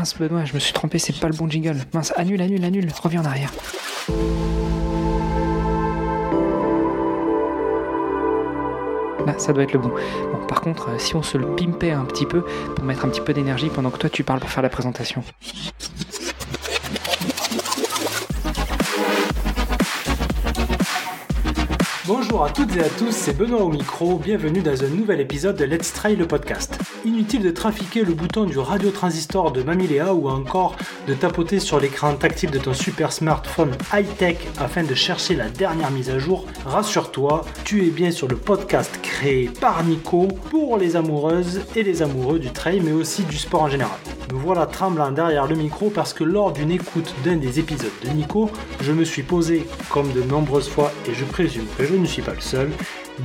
mince, je me suis trompé, c'est pas le bon jingle. Mince, annule, annule, annule, reviens en arrière. Là, ça doit être le bon. Bon, par contre, euh, si on se le pimpait un petit peu pour mettre un petit peu d'énergie pendant que toi tu parles pour faire la présentation. Bonjour à toutes et à tous, c'est Benoît au micro, bienvenue dans un nouvel épisode de Let's Try le podcast. Inutile de trafiquer le bouton du radio-transistor de Mamiléa ou encore de tapoter sur l'écran tactile de ton super smartphone high-tech afin de chercher la dernière mise à jour. Rassure-toi, tu es bien sur le podcast créé par Nico pour les amoureuses et les amoureux du trail mais aussi du sport en général. Me voilà tremblant derrière le micro parce que lors d'une écoute d'un des épisodes de Nico, je me suis posé, comme de nombreuses fois, et je présume que je ne suis pas le seul,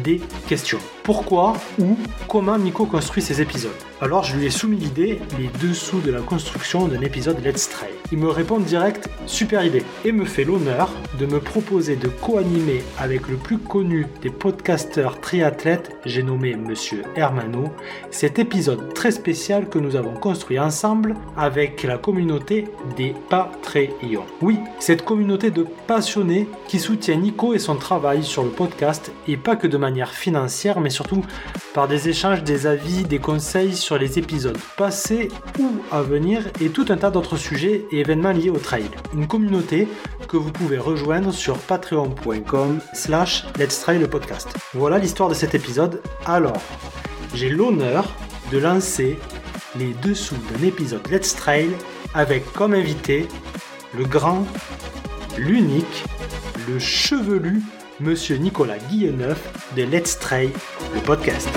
des questions. Pourquoi ou comment Nico construit ses épisodes Alors je lui ai soumis l'idée, les dessous de la construction d'un épisode Let's Try. Il me répond direct, super idée, et me fait l'honneur de me proposer de co-animer avec le plus connu des podcasteurs triathlètes, j'ai nommé Monsieur Hermano, cet épisode très spécial que nous avons construit ensemble avec la communauté des Patreons. Oui, cette communauté de passionnés qui soutient Nico et son travail sur le podcast, et pas que de manière financière, mais surtout par des échanges, des avis, des conseils sur les épisodes passés ou à venir et tout un tas d'autres sujets et événements liés au trail. Une communauté que vous pouvez rejoindre sur patreon.com slash let's try le podcast. Voilà l'histoire de cet épisode. Alors, j'ai l'honneur de lancer les dessous d'un épisode Let's Trail avec comme invité le grand, l'unique, le chevelu Monsieur Nicolas Guilleneuf de Let's Trail, le podcast.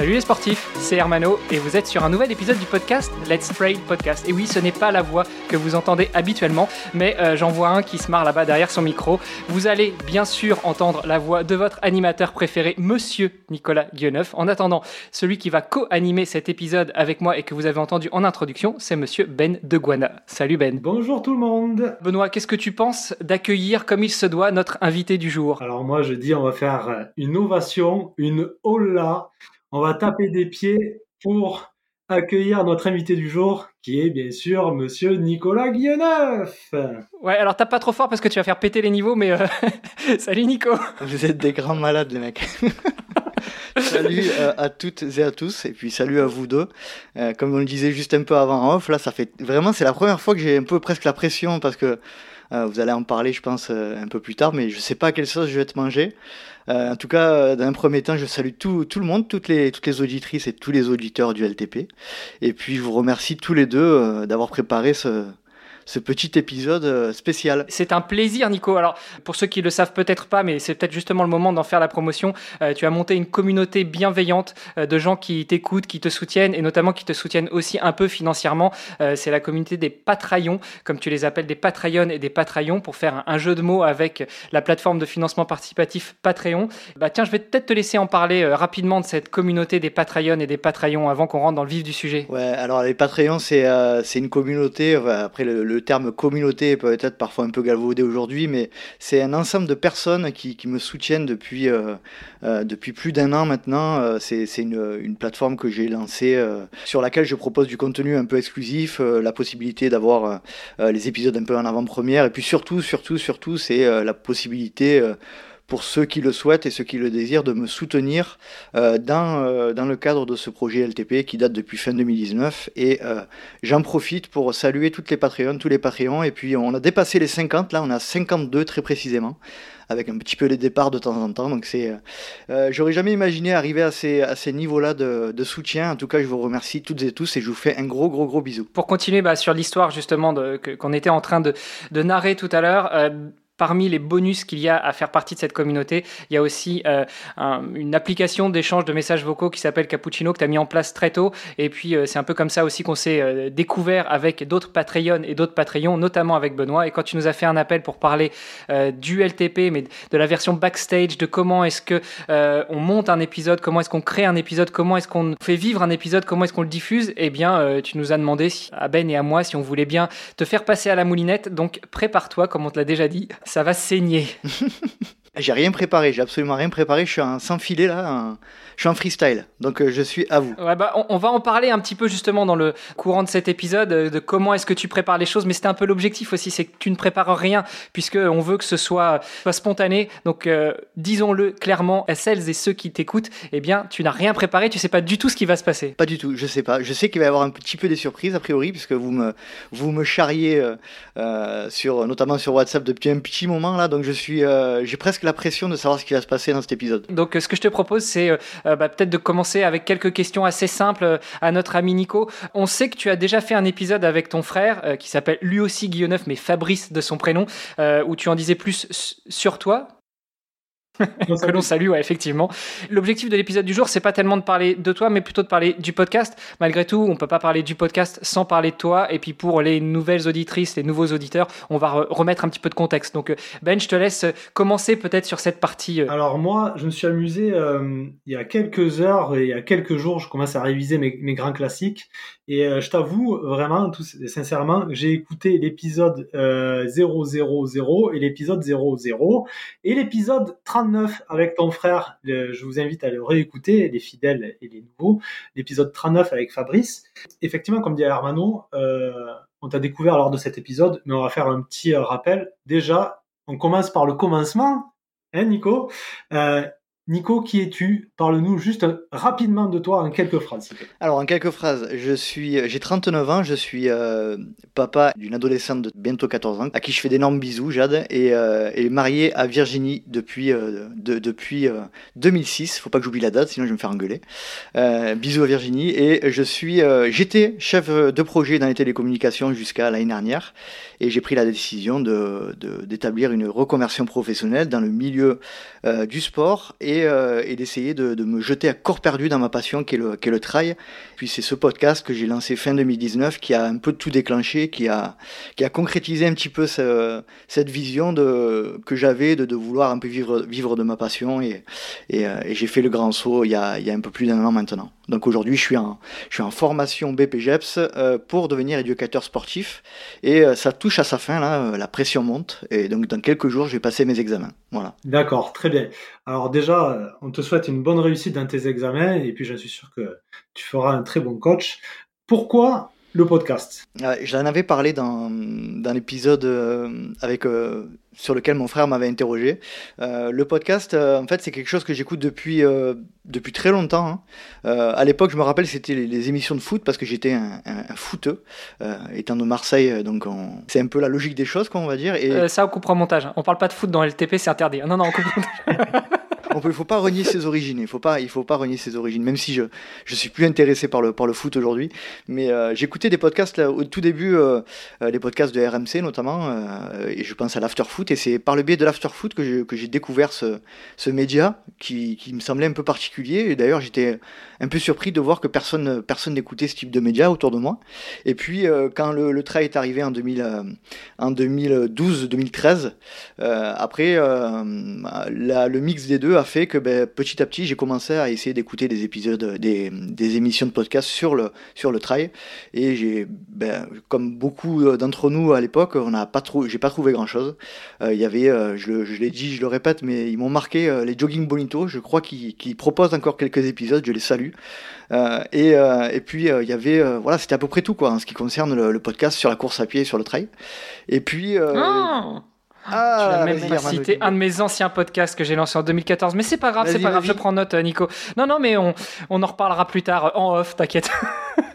Salut les sportifs, c'est Hermano et vous êtes sur un nouvel épisode du podcast Let's Trail Podcast. Et oui, ce n'est pas la voix que vous entendez habituellement, mais euh, j'en vois un qui se marre là-bas derrière son micro. Vous allez bien sûr entendre la voix de votre animateur préféré, Monsieur Nicolas Guilleneuf. En attendant, celui qui va co-animer cet épisode avec moi et que vous avez entendu en introduction, c'est Monsieur Ben de Guana. Salut Ben. Bonjour tout le monde. Benoît, qu'est-ce que tu penses d'accueillir comme il se doit notre invité du jour? Alors moi je dis on va faire une ovation, une hola on va taper des pieds pour accueillir notre invité du jour, qui est bien sûr Monsieur Nicolas Guilleneuf. Ouais, alors tape pas trop fort parce que tu vas faire péter les niveaux, mais euh, salut Nico. Vous êtes des grands malades les mecs. salut euh, à toutes et à tous, et puis salut à vous deux. Euh, comme on le disait juste un peu avant en off, là, ça fait vraiment, c'est la première fois que j'ai un peu presque la pression parce que vous allez en parler, je pense, un peu plus tard, mais je sais pas à quelle sauce je vais te manger. Euh, en tout cas, euh, dans un premier temps, je salue tout, tout, le monde, toutes les, toutes les auditrices et tous les auditeurs du LTP. Et puis, je vous remercie tous les deux euh, d'avoir préparé ce, ce petit épisode euh, spécial. C'est un plaisir, Nico. Alors, pour ceux qui le savent peut-être pas, mais c'est peut-être justement le moment d'en faire la promotion, euh, tu as monté une communauté bienveillante euh, de gens qui t'écoutent, qui te soutiennent et notamment qui te soutiennent aussi un peu financièrement. c'est la communauté des Patraillons, comme tu les appelles, des Patreons et des Patraillons, pour faire un, jeu de mots avec la plateforme de financement participatif Patreon. Bah tiens, je vais peut-être te laisser en parler rapidement de cette communauté des Patraillons et des Patraillons avant qu'on rentre dans le vif du sujet. Ouais, alors les c'est c'est une communauté, après le, le terme communauté peut être parfois un peu galvaudé aujourd'hui, mais c'est un ensemble de personnes qui, me soutiennent depuis, euh, euh, depuis plus d'un an maintenant. Euh, c'est une, une, plateforme que j'ai lancée sur laquelle je propose du contenu un peu exclusif, la possibilité d'avoir les épisodes un peu en avant-première, et puis surtout, surtout, surtout, c'est la possibilité pour ceux qui le souhaitent et ceux qui le désirent de me soutenir euh, dans, euh, dans le cadre de ce projet LTP qui date depuis fin 2019. Et euh, j'en profite pour saluer toutes les Patreons, tous les Patreons. Et puis on a dépassé les 50, là on a 52 très précisément avec un petit peu les départs de temps en temps. Donc c'est, j'aurais jamais imaginé arriver à ces, à ces niveaux-là de, de, soutien. En tout cas, je vous remercie toutes et tous et je vous fais un gros, gros, gros bisou. Pour continuer bah, sur l'histoire justement de, qu'on était en train de, de narrer tout à l'heure, Parmi les bonus qu'il y a à faire partie de cette communauté, il y a aussi euh, une application d'échange de messages vocaux qui s'appelle Cappuccino que tu as mis en place très tôt. Et puis euh, c'est un peu comme ça aussi qu'on s'est euh, découvert avec d'autres Patreons et d'autres Patreons, notamment avec Benoît. Et quand tu nous as fait un appel pour parler du LTP, mais de la version backstage, de comment est-ce que on monte un épisode, comment est-ce qu'on crée un épisode, comment est-ce qu'on fait vivre un épisode, comment est-ce qu'on le diffuse, eh bien tu nous as demandé à Ben et à moi si on voulait bien te faire passer à la moulinette. Donc prépare-toi, comme on te l'a déjà dit ça va saigner. J'ai rien préparé, j'ai absolument rien préparé. Je suis un sans filet là, je suis en freestyle. Donc euh, je suis à vous. Ouais, bah, on, va en parler un petit peu justement dans le courant de cet épisode euh, de comment est-ce que tu prépares les choses. Mais c'était un peu l'objectif aussi, c'est que tu ne prépares rien puisque on veut que ce soit, spontané. Donc euh, disons-le clairement à celles et ceux qui t'écoutent, eh bien tu n'as rien préparé, tu sais pas du tout ce qui va se passer. Pas du tout, je sais pas. Je sais qu'il va y avoir un petit peu des surprises a priori puisque vous me vous me charriez sur notamment sur WhatsApp depuis un petit moment là. Donc je suis j'ai presque la pression de savoir ce qui va se passer dans cet épisode. Donc, ce que je te propose, c'est euh, euh, bah, peut-être de commencer avec quelques questions assez simples à notre ami Nico. On sait que tu as déjà fait un épisode avec ton frère, qui s'appelle lui aussi Guillaume, mais Fabrice de son prénom, où tu en disais plus sur toi que l'on salue, ouais, effectivement. L'objectif de l'épisode du jour, c'est pas tellement de parler de toi, mais plutôt de parler du podcast. Malgré tout, on peut pas parler du podcast sans parler de toi. Et puis pour les nouvelles auditrices, les nouveaux auditeurs, on va remettre un petit peu de contexte. Donc Ben, je te laisse commencer peut-être sur cette partie. Euh. Alors moi, je me suis amusé euh, il y a quelques heures et il y a quelques jours, je commence à réviser mes, mes grands classiques. Et euh, je t'avoue vraiment, tout sincèrement, j'ai écouté l'épisode 000 et l'épisode 00 et l'épisode 30 avec ton frère. je vous invite à le réécouter, les fidèles et les nouveaux. L'épisode 39 avec Fabrice. Effectivement, comme dit Hermano, euh, on t'a découvert lors de cet épisode, mais on va faire un petit euh, rappel. Déjà, on commence par le commencement, hein, Nico? Euh, Nico, qui es-tu? Parle-nous juste rapidement de toi en quelques phrases. Alors en quelques phrases, je suis, j'ai 39 ans, je suis euh, papa d'une adolescente de bientôt 14 ans, à qui je fais d'énormes bisous, Jade, et, euh, marié à Virginie depuis, euh, depuis 2006. Faut pas que j'oublie la date, sinon je vais me faire engueuler. bisous à Virginie. Et je suis, j'étais chef de projet dans les télécommunications jusqu'à l'année dernière, et j'ai pris la décision de, d'établir une reconversion professionnelle dans le milieu du sport et euh, et, d'essayer de, me jeter à corps perdu dans ma passion qui est le, qui trail. Puis c'est ce podcast que j'ai lancé fin 2019 qui a un peu tout déclenché, qui a, qui a concrétisé un petit peu cette vision de, que j'avais de, vouloir un peu vivre, vivre de ma passion et, euh, j'ai fait le grand saut il y a un peu plus d'un an maintenant. Donc aujourd'hui, je suis en, je formation BPGEPS euh, pour devenir éducateur sportif et ça touche à sa fin là, la pression monte et donc dans quelques jours, je vais passer mes examens. Voilà. D'accord, très bien. Alors déjà, euh, on te souhaite une bonne réussite dans tes examens et puis j'en suis sûr que tu feras un très bon coach. Pourquoi le podcast J'en avais parlé dans, dans l'épisode euh, avec euh, sur lequel mon frère m'avait interrogé. le podcast, en fait, c'est quelque chose que j'écoute depuis, depuis très longtemps. Hein. à l'époque, je me rappelle, c'était les, émissions de foot parce que j'étais un, un, footeux, étant de Marseille, donc c'est un peu la logique des choses, quoi, on va dire. Et... ça, on coupera montage. On parle pas de foot dans LTP, c'est interdit. Non, non, on coupe montage. ne faut pas renier ses origines. Il faut pas, il faut pas renier ses origines. Même si je, je suis plus intéressé par le, par le foot aujourd'hui. Mais euh, j'écoutais des podcasts là, au tout début, euh, euh, les podcasts de RMC notamment, et je pense à l'afterfoot. Et c'est par le biais de l'afterfoot que, que j'ai découvert ce, ce média qui, qui, me semblait un peu particulier. Et d'ailleurs, j'étais un peu surpris de voir que personne, personne n'écoutait ce type de média autour de moi. Et puis, quand le, le trail est arrivé en, 2000, en 2012-2013, après, le mix des deux a fait que ben, petit à petit, j'ai commencé à essayer d'écouter des épisodes, des, émissions de podcast sur le, sur le trail. Et j'ai, ben, comme beaucoup d'entre nous à l'époque, on n'a pas trop, j'ai pas trouvé grand chose. Euh, il y avait, euh, je, l'ai dit, je le répète, mais ils m'ont marqué euh, les Jogging Bonito. Je crois qu'ils proposent encore quelques épisodes. Je les salue. Et, et puis il y avait, voilà, c'était à peu près tout quoi en ce qui concerne le, podcast sur la course à pied et sur le trail. Et puis. Oh ah, tu même cité un de mes anciens podcasts que j'ai lancé en 2014, mais c'est pas grave, c'est pas grave, je prends note, Nico. Non, non, mais on, on en reparlera plus tard en off, t'inquiète.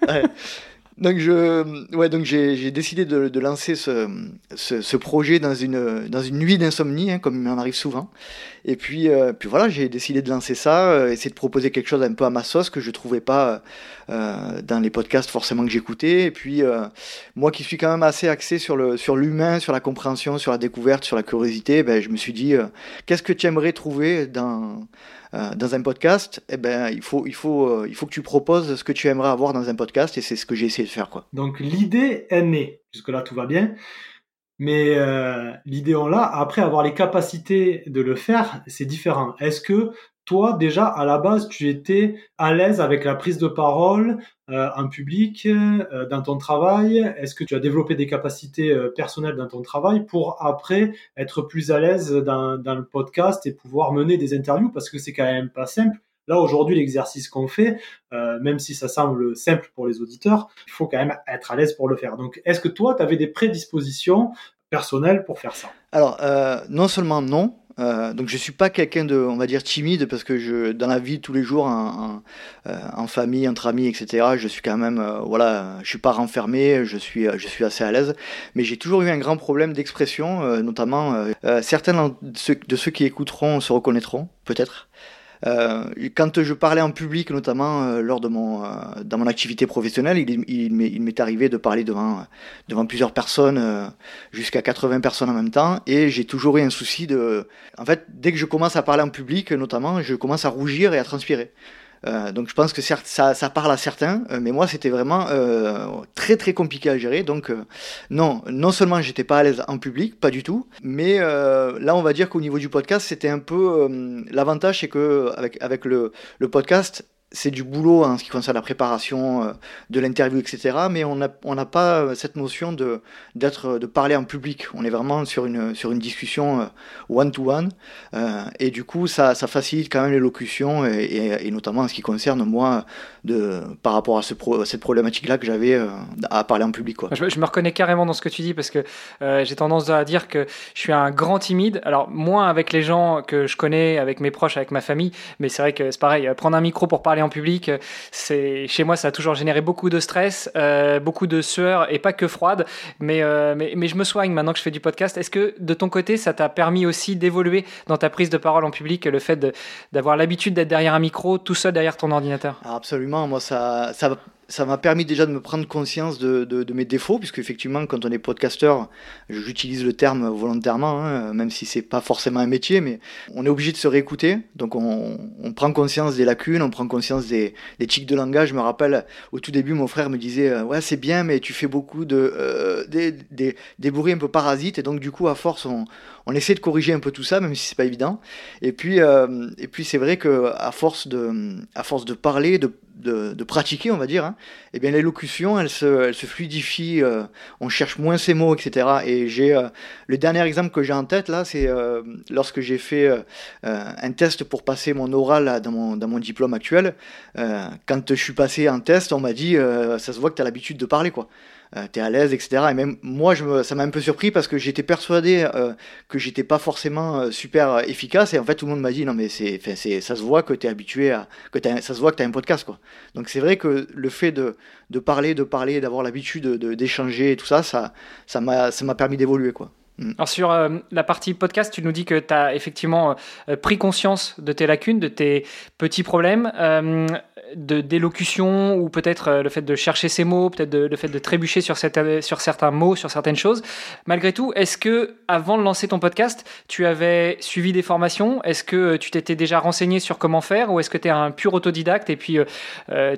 Ouais. Donc je, ouais, donc j'ai décidé de, de lancer ce, ce, ce, projet dans une dans une nuit d'insomnie, hein, comme il m'en arrive souvent. Et puis euh, puis voilà, j'ai décidé de lancer ça, euh, essayer de proposer quelque chose un peu à ma sauce que je trouvais pas euh, dans les podcasts forcément que j'écoutais. Et puis euh, moi qui suis quand même assez axé sur le sur l'humain, sur la compréhension, sur la découverte, sur la curiosité, ben je me suis dit qu'est-ce que tu aimerais trouver dans euh, dans un podcast, eh ben, il, faut, il, faut, euh, il faut que tu proposes ce que tu aimerais avoir dans un podcast et c'est ce que j'ai essayé de faire. Quoi. Donc l'idée est née. Jusque-là, tout va bien. Mais euh, l'idée on l'a. Après avoir les capacités de le faire, c'est différent. Est-ce que toi, déjà, à la base, tu étais à l'aise avec la prise de parole euh, en public, euh, dans ton travail? Est-ce que tu as développé des capacités euh, personnelles dans ton travail pour après être plus à l'aise dans, dans, le podcast et pouvoir mener des interviews? Parce que c'est quand même pas simple. Là, aujourd'hui, l'exercice qu'on fait, même si ça semble simple pour les auditeurs, il faut quand même être à l'aise pour le faire. Donc, est-ce que toi, tu avais des prédispositions personnelles pour faire ça? Alors, non seulement non, euh, donc je suis pas quelqu'un de, on va dire, timide parce que je, dans la vie tous les jours, en, euh, famille, entre amis, etc. Je suis quand même, euh, voilà, je suis pas renfermé, je suis, je suis assez à l'aise. Mais j'ai toujours eu un grand problème d'expression, notamment certains de ceux qui écouteront se reconnaîtront, peut-être. Euh, quand je parlais en public, notamment euh, lors de mon, euh, dans mon activité professionnelle, il, il, m'est arrivé de parler devant, devant plusieurs personnes, jusqu'à 80 personnes en même temps, et j'ai toujours eu un souci de... En fait, dès que je commence à parler en public, notamment, je commence à rougir et à transpirer. Euh, donc je pense que certes, ça, ça parle à certains, euh, mais moi c'était vraiment euh, très très compliqué à gérer. Donc non, non seulement j'étais pas à l'aise en public, pas du tout, mais là on va dire qu'au niveau du podcast c'était un peu l'avantage c'est que avec, avec le, le podcast c'est du boulot en ce qui concerne la préparation euh, de l'interview, etc. Mais on n'a pas euh, cette notion de, de parler en public. On est vraiment sur une, sur une discussion one-to-one. Euh, et du coup, ça, ça, facilite quand même l'élocution, et, notamment en ce qui concerne moi, de, par rapport à, ce cette problématique-là que j'avais à parler en public. Quoi. Je, me reconnais carrément dans ce que tu dis, parce que j'ai tendance à dire que je suis un grand timide. Alors, moins avec les gens que je connais, avec mes proches, avec ma famille, mais c'est vrai que c'est pareil, prendre un micro pour parler public, c'est chez moi ça a toujours généré beaucoup de stress, euh, beaucoup de sueur et pas que froide. Mais, euh, mais, mais je me soigne maintenant que je fais du podcast. Est-ce que de ton côté ça t'a permis aussi d'évoluer dans ta prise de parole en public, le fait d'avoir l'habitude d'être derrière un micro, tout seul derrière ton ordinateur? Absolument, moi ça, ça ça m'a permis déjà de me prendre conscience de, mes défauts, puisque effectivement, quand on est podcasteur, j'utilise le terme volontairement, hein, même si c'est pas forcément un métier, mais on est obligé de se réécouter. Donc on, prend conscience des lacunes, on prend conscience des, tics de langage. Je me rappelle, au tout début, mon frère me disait euh, Ouais, c'est bien, mais tu fais beaucoup de. Euh, des, des, des bruits un peu parasites, et donc du coup, à force, on, on essaie de corriger un peu tout ça, même si c'est pas évident. Et puis, euh, et puis c'est vrai que à force de, à force de parler, de, de, pratiquer, on va dire, hein, eh bien l'élocution, elle se, elle se fluidifie, euh, on cherche moins ses mots, etc. Et j'ai euh, le dernier exemple que j'ai en tête là, c'est lorsque j'ai fait un test pour passer mon oral dans, mon, dans mon diplôme actuel. quand je suis passé en test, on m'a dit, ça se voit que tu as l'habitude de parler, quoi. Euh, t'es à l'aise, etc. Et même moi, je ça m'a un peu surpris parce que j'étais persuadé euh, que j'étais pas forcément euh, super efficace. Et en fait, tout le monde m'a dit non, mais c'est, c'est, ça se voit que t'es habitué à, que ça se voit que t'as un podcast, quoi. Donc c'est vrai que le fait de, de parler, de parler, d'avoir l'habitude de, d'échanger et tout ça, ça, ça m'a, ça m'a permis d'évoluer, quoi. Mm. Alors sur euh, la partie podcast, tu nous dis que tu as effectivement euh, pris conscience de tes lacunes, de tes petits problèmes, euh, de d'élocution ou peut-être le fait de chercher ces mots, peut-être le fait de trébucher sur, sur certains mots, sur certaines choses. Malgré tout, est-ce que avant de lancer ton podcast, tu avais suivi des formations? Est-ce que tu t'étais déjà renseigné sur comment faire ou est-ce que tu es un pur autodidacte et puis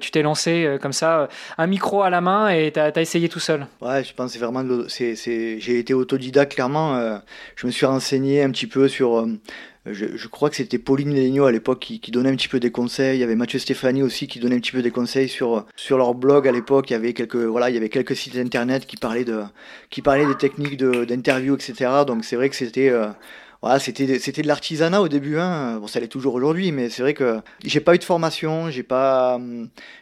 tu t'es lancé comme ça, un micro à la main et tu as, essayé tout seul? Ouais, je pense que c'est vraiment... J'ai été autodidacte euh, je me suis renseigné un petit peu sur. Euh, je, crois que c'était Pauline Legno à l'époque qui, donnait un petit peu des conseils. Il y avait Mathieu Stéphanie aussi qui donnait un petit peu des conseils sur, sur leur blog à l'époque. Il y avait quelques, voilà, il y avait quelques sites internet qui parlaient, de, qui parlaient des techniques d'interview, etc. Donc c'est vrai que c'était. Euh, voilà, c'était c'était de l'artisanat au début hein. bon ça l'est toujours aujourd'hui mais c'est vrai que j'ai pas eu de formation j'ai pas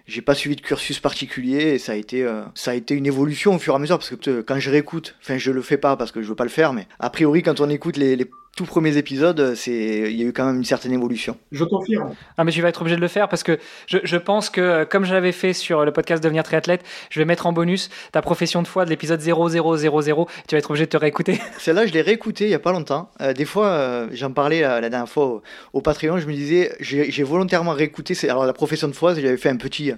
j'ai pas suivi de cursus particulier et ça a été euh, ça a été une évolution au fur et à mesure parce que quand je réécoute enfin je le fais pas parce que je veux pas le faire mais a priori quand on écoute les tout premiers épisodes, c'est il y a eu quand même une certaine évolution. Je confirme. Ah mais tu vas être obligé de le faire parce que je, je pense que comme je l'avais fait sur le podcast Devenir triathlète, je vais mettre en bonus ta profession de foi de l'épisode 0000. Tu vas être obligé de te réécouter. Celle-là, je l'ai réécoutée il y a pas longtemps. Euh, des fois, euh, j'en parlais la, dernière fois au, Patreon, je me disais, j'ai volontairement réécouté. Alors la profession de foi, j'avais fait un petit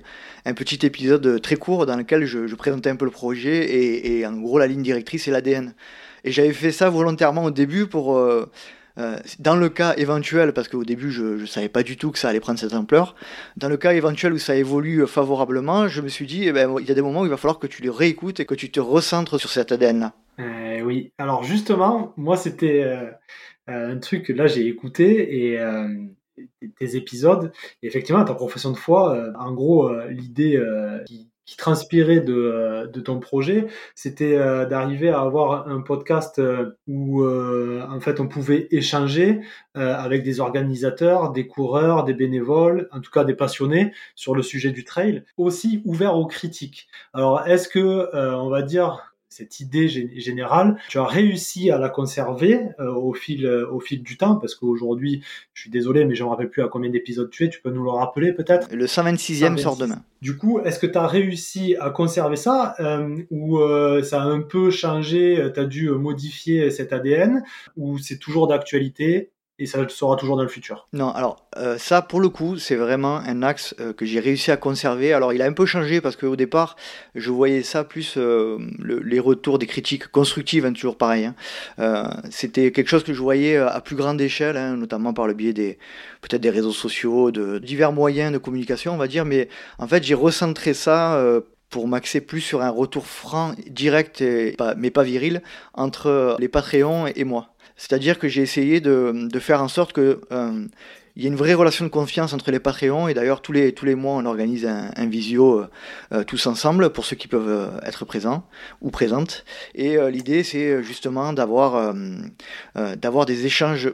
un petit épisode très court dans lequel je, présentais un peu le projet et, et en gros la ligne directrice et l'ADN. Et j'avais fait ça volontairement au début pour, euh, euh, dans le cas éventuel, parce qu'au début je ne savais pas du tout que ça allait prendre cette ampleur, dans le cas éventuel où ça évolue favorablement, je me suis dit, eh ben, il y a des moments où il va falloir que tu les réécoutes et que tu te recentres sur cet ADN-là. Euh, oui, alors justement, moi c'était un truc que là j'ai écouté et tes épisodes. Et effectivement, ta profession de foi, en gros, l'idée qui, qui transpirait de, euh, de ton projet, c'était euh, d'arriver à avoir un podcast euh, où en fait on pouvait échanger avec des organisateurs, des coureurs, des bénévoles, en tout cas des passionnés sur le sujet du trail, aussi ouvert aux critiques. Alors est-ce que on va dire cette idée générale, tu as réussi à la conserver euh, au fil euh, au fil du temps parce qu'aujourd'hui, je suis désolé mais je me rappelle plus à combien d'épisodes tu es, tu peux nous le rappeler peut-être? Le 126e sort demain. Du coup, est-ce que tu as réussi à conserver ça euh, ou ça a un peu changé, tu as dû modifier cet ADN ou c'est toujours d'actualité? Et ça sera toujours dans le futur. Non, alors euh, ça pour le coup c'est vraiment un axe euh, que j'ai réussi à conserver. Alors il a un peu changé parce qu'au départ je voyais ça plus euh, les retours des critiques constructives, hein, toujours pareil. Hein. C'était quelque chose que je voyais à plus grande échelle, hein, notamment par le biais des peut-être des réseaux sociaux, de divers moyens de communication on va dire. Mais en fait j'ai recentré ça pour m'axer plus sur un retour franc, direct, et, mais pas viril, entre les Patreons et moi. C'est-à-dire que j'ai essayé de, faire en sorte que euh, il y ait une vraie relation de confiance entre les Patreons et d'ailleurs tous les, mois on organise un, visio euh, euh, tous ensemble pour ceux qui peuvent être présents ou présentes. Et l'idée c'est justement d'avoir d'avoir des échanges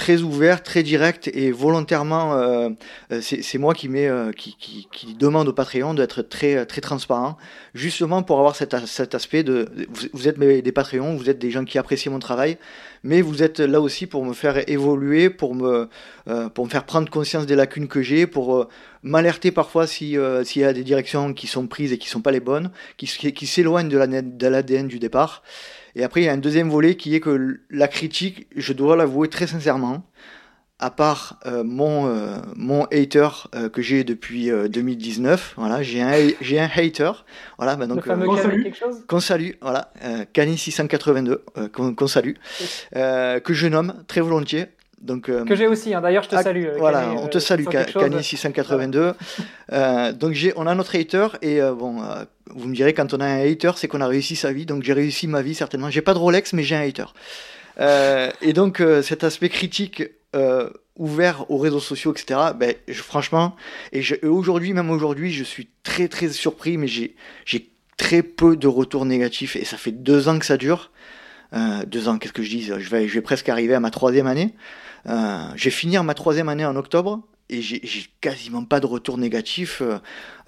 très ouvert, très direct et volontairement, euh, euh, c'est moi qui, met, euh, qui, qui, qui, demande au Patreon d'être très, très transparent, justement pour avoir cet, aspect de vous, êtes des Patreons, vous êtes des gens qui apprécient mon travail, mais vous êtes là aussi pour me faire évoluer, pour me, pour me faire prendre conscience des lacunes que j'ai, pour m'alerter parfois s'il y a des directions qui sont prises et qui ne sont pas les bonnes, qui s'éloignent de l'ADN du départ. Et après, il y a un deuxième volet qui est que la critique, je dois l'avouer très sincèrement, à part euh, mon, euh, mon hater euh, que j'ai depuis 2019, voilà, j'ai un, j'ai un hater, voilà, bah donc qu'on salue, qu'on salue, voilà, Cani 682, qu'on, salue, que je nomme très volontiers, donc, que j'ai aussi, hein. d'ailleurs je te ah, salue. Voilà, on te salue, Cani 682. donc on a notre hater et bon, vous me direz, quand on a un hater, c'est qu'on a réussi sa vie. Donc j'ai réussi ma vie, certainement. J'ai pas de Rolex, mais j'ai un hater. Euh, et donc euh, cet aspect critique euh, ouvert aux réseaux sociaux, etc., ben, franchement, et, aujourd'hui, même aujourd'hui, je suis très très surpris, mais j'ai très peu de retours négatifs. Et ça fait deux ans que ça dure. deux ans, qu'est-ce que je dis? Je vais, je vais presque arriver à ma troisième année. Je vais finir ma troisième année en octobre et j'ai quasiment pas de retour négatif. Euh,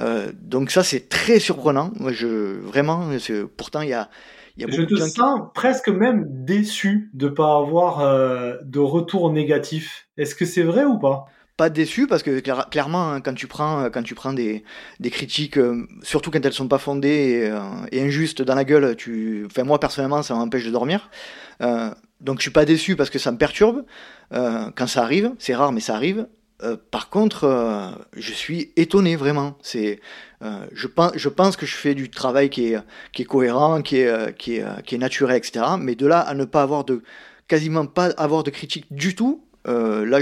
euh, donc ça, c'est très surprenant. Moi, je vraiment, pourtant il y a, y a je te sens presque même déçu de pas avoir euh, de retour négatif. Est-ce que c'est vrai ou pas? Pas déçu parce que clairement hein, quand tu prends quand tu prends des, des critiques surtout quand elles sont pas fondées et, injustes dans la gueule tu enfin moi personnellement ça m'empêche de dormir donc je suis pas déçu parce que ça me perturbe quand ça arrive c'est rare mais ça arrive euh, par contre, euh, je suis étonné vraiment. C'est, euh, je, pense, que je fais du travail qui est, cohérent, qui est, naturel, etc. Mais de là à ne pas avoir de, quasiment pas avoir de critique du tout, là,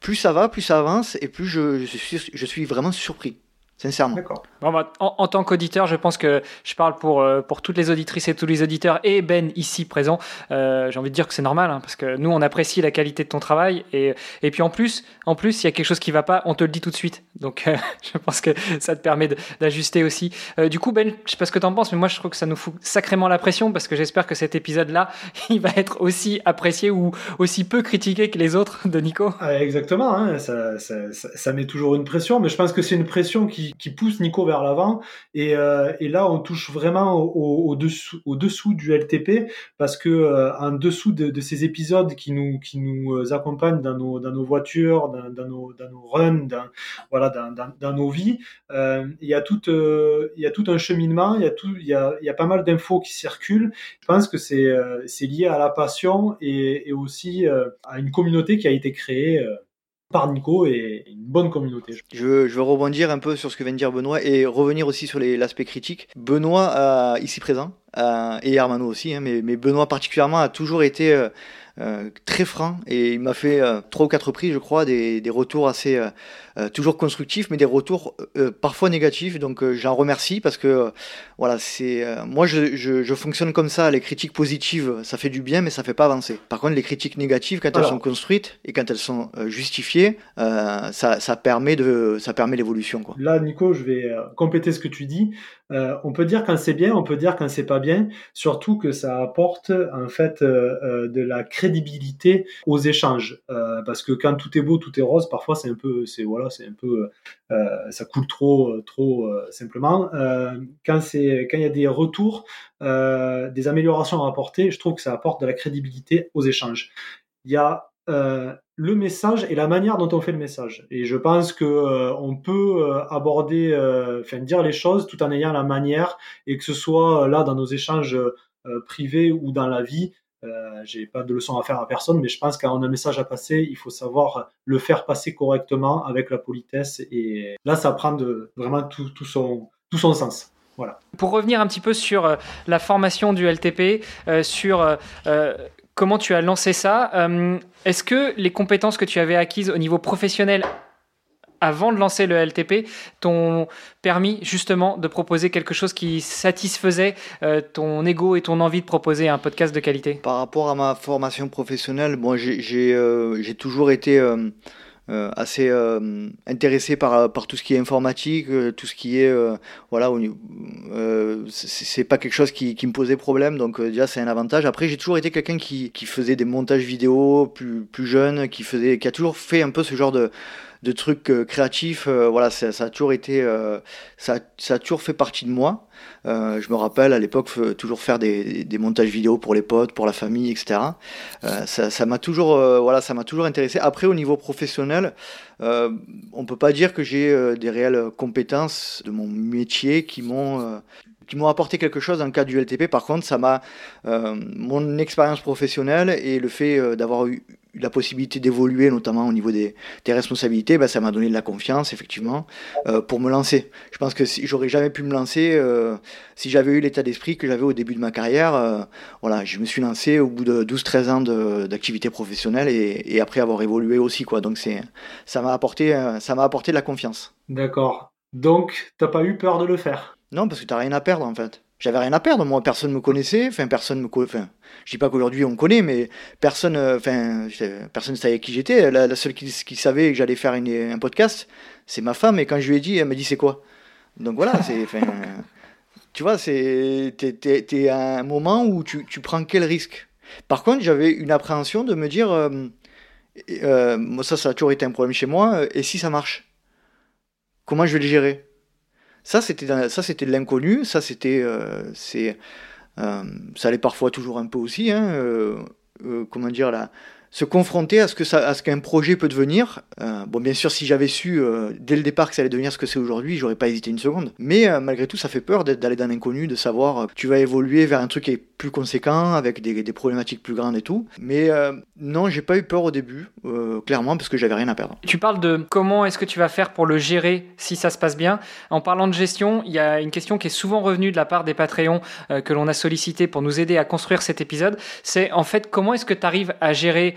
plus ça va, plus ça avance, et plus je suis vraiment surpris sincèrement. D'accord. Bah, en, tant qu'auditeur, je pense que je parle pour, euh, pour toutes les auditrices et tous les auditeurs et Ben ici présent. Euh, j'ai envie de dire que c'est normal hein, parce que nous, on apprécie la qualité de ton travail et, et puis en plus, en plus, s'il y a quelque chose qui va pas, on te le dit tout de suite. Donc, euh, je pense que ça te permet d'ajuster aussi. du coup, Ben, je sais pas ce que tu en penses, mais moi, je trouve que ça nous fout sacrément la pression parce que j'espère que cet épisode-là, il va être aussi apprécié ou aussi peu critiqué que les autres de Nico. Ah, exactement, hein, ça, ça, ça, met toujours une pression, mais je pense que c'est une pression qui, qui pousse Nico vers l'avant. Et, euh, et, là, on touche vraiment au, au, dessous, au dessous du LTP parce que euh, en dessous de, de, ces épisodes qui nous, qui nous euh, accompagnent dans nos, dans nos voitures, dans, dans, nos, dans nos runs, dans, voilà, dans, dans, nos vies, il y a tout, il y a tout un cheminement, il y a tout, il y a, il y a pas mal d'infos qui circulent. Je pense que c'est, c'est lié à la passion et, et aussi à une communauté qui a été créée par Nico et une bonne communauté. Je je veux rebondir un peu sur ce que vient de dire Benoît et revenir aussi sur l'aspect critique. Benoît, ici présent, et Hermano aussi, hein, mais, mais, Benoît particulièrement a toujours été euh, très franc et il m'a fait euh, trois ou quatre reprises, je crois, des, des retours assez euh, toujours constructifs, mais des retours parfois négatifs. Donc j'en remercie parce que voilà, c'est moi je, je, je, fonctionne comme ça. Les critiques positives, ça fait du bien, mais ça fait pas avancer. Par contre, les critiques négatives, quand elles sont construites et quand elles sont justifiées, ça, ça, permet de ça permet l'évolution. Là, Nico, je vais compléter ce que tu dis. On peut dire quand c'est bien, on peut dire quand c'est pas bien. Surtout que ça apporte en fait de la crédibilité aux échanges. Euh, parce que quand tout est beau, tout est rose, parfois c'est un peu, c'est voilà, c'est un peu, euh, ça coule trop, trop euh, simplement. quand c'est, quand il y a des retours, des améliorations à apporter, je trouve que ça apporte de la crédibilité aux échanges. Il y a le message et la manière dont on fait le message. Et je pense que on peut aborder, enfin dire les choses tout en ayant la manière et que ce soit là dans nos échanges privés ou dans la vie, euh, j'ai pas de leçon à faire à personne, mais je pense qu'on a un message à passer, il faut savoir le faire passer correctement avec la politesse. Et là, ça prend vraiment tout, son, tout son sens. Voilà. Pour revenir un petit peu sur euh, la formation du LTP, euh, sur comment tu as lancé ça, est-ce que les compétences que tu avais acquises au niveau professionnel avant de lancer le LTP, t'ont permis justement de proposer quelque chose qui satisfaisait euh, ton ego et ton envie de proposer un podcast de qualité? Par rapport à ma formation professionnelle, bon, j'ai euh, toujours été euh, assez intéressé par, par tout ce qui est informatique, tout ce qui est... voilà, c'est pas quelque chose qui, qui, me posait problème, donc déjà c'est un avantage. Après, j'ai toujours été quelqu'un qui, qui, faisait des montages vidéo plus, plus jeune, qui, faisait, qui a toujours fait un peu ce genre de de trucs euh, créatifs. Euh, voilà, ça, a toujours été, euh, ça, ça, a toujours fait partie de moi. je me rappelle à l'époque toujours faire des, des, montages vidéo pour les potes, pour la famille, etc. ça m'a toujours, voilà, ça m'a toujours intéressé. Après, au niveau professionnel, on peut pas dire que j'ai des réelles compétences de mon métier qui m'ont qui m'ont apporté quelque chose dans le cas du LTP. Par contre, ça m'a mon expérience professionnelle et le fait d'avoir eu la possibilité d'évoluer, notamment au niveau des, des responsabilités, ben, ça m'a donné de la confiance, effectivement, euh, pour me lancer. Je pense que si, j'aurais jamais pu me lancer euh, si j'avais eu l'état d'esprit que j'avais au début de ma carrière. Euh, voilà, je me suis lancé au bout de 12-13 ans d'activité professionnelle et, et, après avoir évolué aussi. Quoi. Donc c'est, ça, m'a apporté, ça m'a apporté de la confiance. D'accord. Donc, t'as pas eu peur de le faire? Non, parce que t'as rien à perdre en fait j'avais rien à perdre. Moi, personne me connaissait. Enfin, personne me. Enfin, je dis pas qu'aujourd'hui on me connaît, mais personne. Euh, enfin, personne savait qui j'étais. La, seule qui, savait que j'allais faire un podcast, c'est ma femme. Et quand je lui ai dit, elle m'a dit c'est quoi? Donc voilà, c'est. tu vois, c'est. T'es, es, à un moment où tu, tu, prends quel risque? Par contre, j'avais une appréhension de me dire. Euh, euh, moi, ça, ça a toujours été un problème chez moi. Et si ça marche? Comment je vais le gérer? Ça, c'était de l'inconnu. Ça, c'était, euh, c'est, euh, ça allait parfois toujours un peu aussi. Hein, euh, comment dire là se confronter à ce que ça, à ce qu'un projet peut devenir. Euh, bon, bien sûr, si j'avais su euh, dès le départ que ça allait devenir ce que c'est aujourd'hui, j'aurais pas hésité une seconde. Mais euh, malgré tout, ça fait peur d'aller dans l'inconnu, de savoir que tu vas évoluer vers un truc qui est plus conséquent, avec des, des problématiques plus grandes et tout. Mais non, j'ai pas eu peur au début, clairement, parce que j'avais rien à perdre. Tu parles de comment est-ce que tu vas faire pour le gérer si ça se passe bien. En parlant de gestion, il y a une question qui est souvent revenue de la part des Patreons que l'on a sollicité pour nous aider à construire cet épisode. C'est en fait comment est-ce que tu arrives à gérer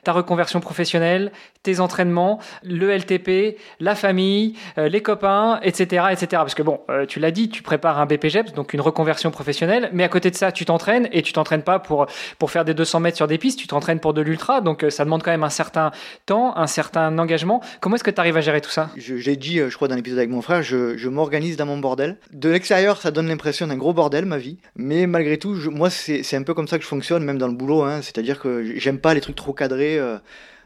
ta reconversion professionnelle, tes entraînements, le LTP, la famille, euh, les copains, etc., etc. Parce que bon, euh, tu l'as dit, tu prépares un BPGEPS, donc une reconversion professionnelle, mais à côté de ça, tu t'entraînes et tu t'entraînes pas pour pour faire des 200 mètres sur des pistes, tu t'entraînes pour de l'ultra, donc euh, ça demande quand même un certain temps, un certain engagement. Comment est-ce que tu arrives à gérer tout ça? J'ai dit, je crois, dans l'épisode avec mon frère, je, je m'organise dans mon bordel. De l'extérieur, ça donne l'impression d'un gros bordel, ma vie, mais malgré tout, moi, c'est un peu comme ça que je fonctionne, même dans le boulot. Hein. C'est-à-dire que j'aime pas les trucs trop cadrés.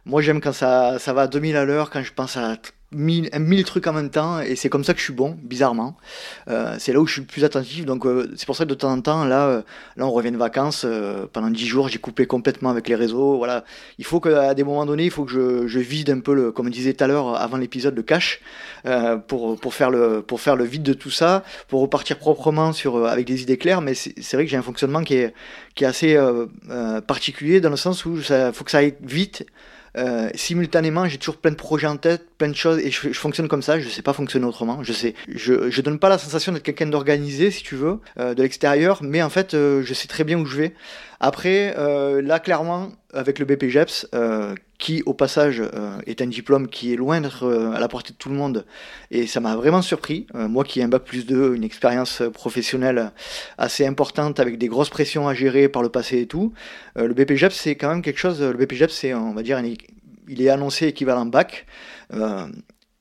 Moi, j'aime quand ça, ça va à 2000 à l'heure, quand je pense à mille, mille trucs en même temps et c'est comme ça que je suis bon, bizarrement. Euh, c'est là où je suis le plus attentif. Donc euh, c'est pour ça que de temps en temps, là, euh, là on revient de vacances. pendant 10 jours, j'ai coupé complètement avec les réseaux. Voilà, il faut qu'à des moments donnés, il faut que je, je vide un peu le, comme je disais tout à l'heure avant l'épisode, le cache pour, pour, faire le, pour faire le vide de tout ça, pour repartir proprement sur, avec des idées claires. Mais c'est vrai que j'ai un fonctionnement qui est, qui est assez particulier dans le sens où il faut que ça aille vite. simultanément, j'ai toujours plein de projets en tête, plein de choses et je, fonctionne comme ça. Je sais pas fonctionner autrement. Je sais, je, je donne pas la sensation d'être quelqu'un d'organisé, si tu veux, de l'extérieur, mais en fait, je sais très bien où je vais. Après, là, clairement, avec le BPGEPS, qui au passage euh, est un diplôme qui est loin d'être euh, à la portée de tout le monde et ça m'a vraiment surpris euh, moi qui ai un bac plus 2 une expérience professionnelle assez importante avec des grosses pressions à gérer par le passé et tout le BPGEP c'est quand même quelque chose le BPGEP c'est on va dire il est annoncé équivalent bac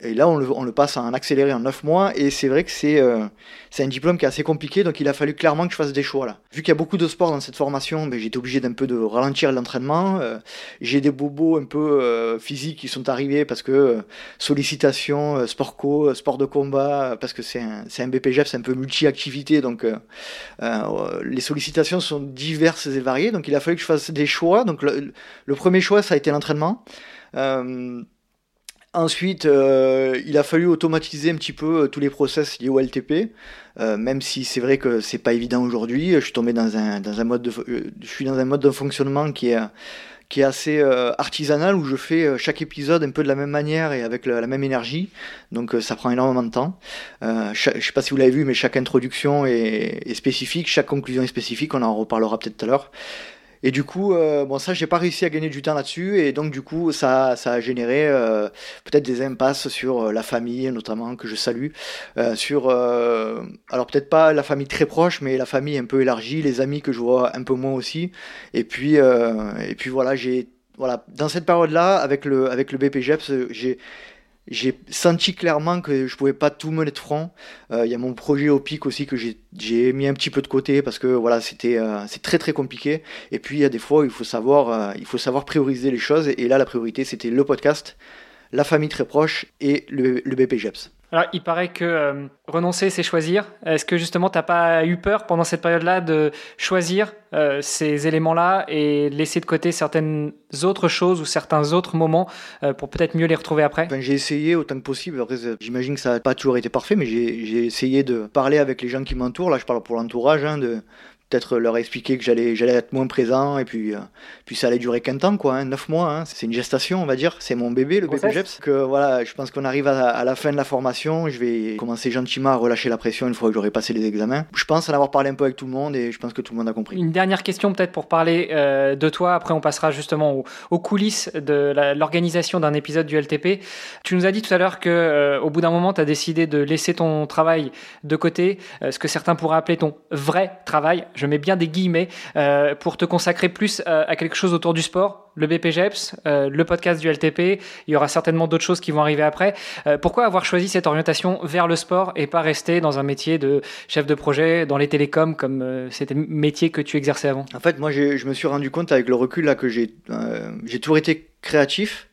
et là, on le, passe en accéléré en 9 mois, et c'est vrai que euh, c'est un diplôme qui est assez compliqué, donc il a fallu clairement que je fasse des choix là. Vu qu'il y a beaucoup de sport dans cette formation, ben, j'étais obligé d'un peu de ralentir l'entraînement. Euh, j'ai des bobos un peu euh, physiques qui sont arrivés parce que sollicitation, sport co, sport de combat, parce que c'est un, un BPGF, c'est un peu multi-activité, donc les sollicitations sont diverses et variées, donc il a fallu que je fasse des choix. Donc le, le premier choix, ça a été l'entraînement. Ensuite, euh, il a fallu automatiser un petit peu euh, tous les process liés au LTP, euh, même si c'est vrai que c'est pas évident aujourd'hui. Je suis tombé dans un, dans un mode de, je suis dans un mode de fonctionnement qui est qui est assez artisanal où je fais chaque épisode un peu de la même manière et avec la, même énergie. Donc ça prend énormément de temps. je sais pas si vous l'avez vu, mais chaque introduction est, est, spécifique, chaque conclusion est spécifique. On en reparlera peut-être tout à l'heure. Et du coup, euh, bon, ça, j'ai pas réussi à gagner du temps là-dessus. Et donc, du coup, ça, ça a généré euh, peut-être des impasses sur euh, la famille, notamment, que je salue. sur, alors, peut-être pas la famille très proche, mais la famille un peu élargie, les amis que je vois un peu moins aussi. Et puis, et puis voilà, j'ai. Voilà, dans cette période-là, avec le, avec le BPGEPS, j'ai j'ai senti clairement que je pouvais pas tout mener de front. Euh, il y a mon projet au pic aussi que j'ai mis un petit peu de côté parce que voilà c'était euh, c'est très très compliqué. Et puis il y a des fois il faut savoir euh, il faut savoir prioriser les choses et là la priorité c'était le podcast, la famille très proche et le, le BPGEPS. Il paraît que euh, renoncer, c'est choisir. Est-ce que justement, tu n'as pas eu peur pendant cette période-là de choisir euh, ces éléments-là et laisser de côté certaines autres choses ou certains autres moments euh, pour peut-être mieux les retrouver après? J'ai essayé autant que possible. J'imagine que ça n'a pas toujours été parfait, mais j'ai essayé de parler avec les gens qui m'entourent. Là, je parle pour l'entourage, hein, peut-être leur expliquer que j'allais j'allais être moins présent et puis euh, puis ça allait durer qu'un temps quoi, hein, 9 mois. Hein. C'est une gestation on va dire. C'est mon bébé le bébé Jeps. Que voilà, je pense qu'on arrive à, la fin de la formation. Je vais commencer gentiment à relâcher la pression une fois que j'aurai passé les examens. Je pense en avoir parlé un peu avec tout le monde et je pense que tout le monde a compris. Une dernière question peut-être pour parler euh, de toi. Après on passera justement aux, coulisses de l'organisation d'un épisode du LTP. Tu nous as dit tout à l'heure que euh, au bout d'un moment tu as décidé de laisser ton travail de côté, ce que certains pourraient appeler ton vrai travail je mets bien des guillemets, euh, pour te consacrer plus euh, à, quelque chose autour du sport, le BPGEPS, euh, le podcast du LTP, il y aura certainement d'autres choses qui vont arriver après. pourquoi avoir choisi cette orientation vers le sport et pas rester dans un métier de chef de projet dans les télécoms comme c'était métier que tu exerçais avant? En fait, moi, je me suis rendu compte avec le recul là que j'ai j'ai toujours été créatif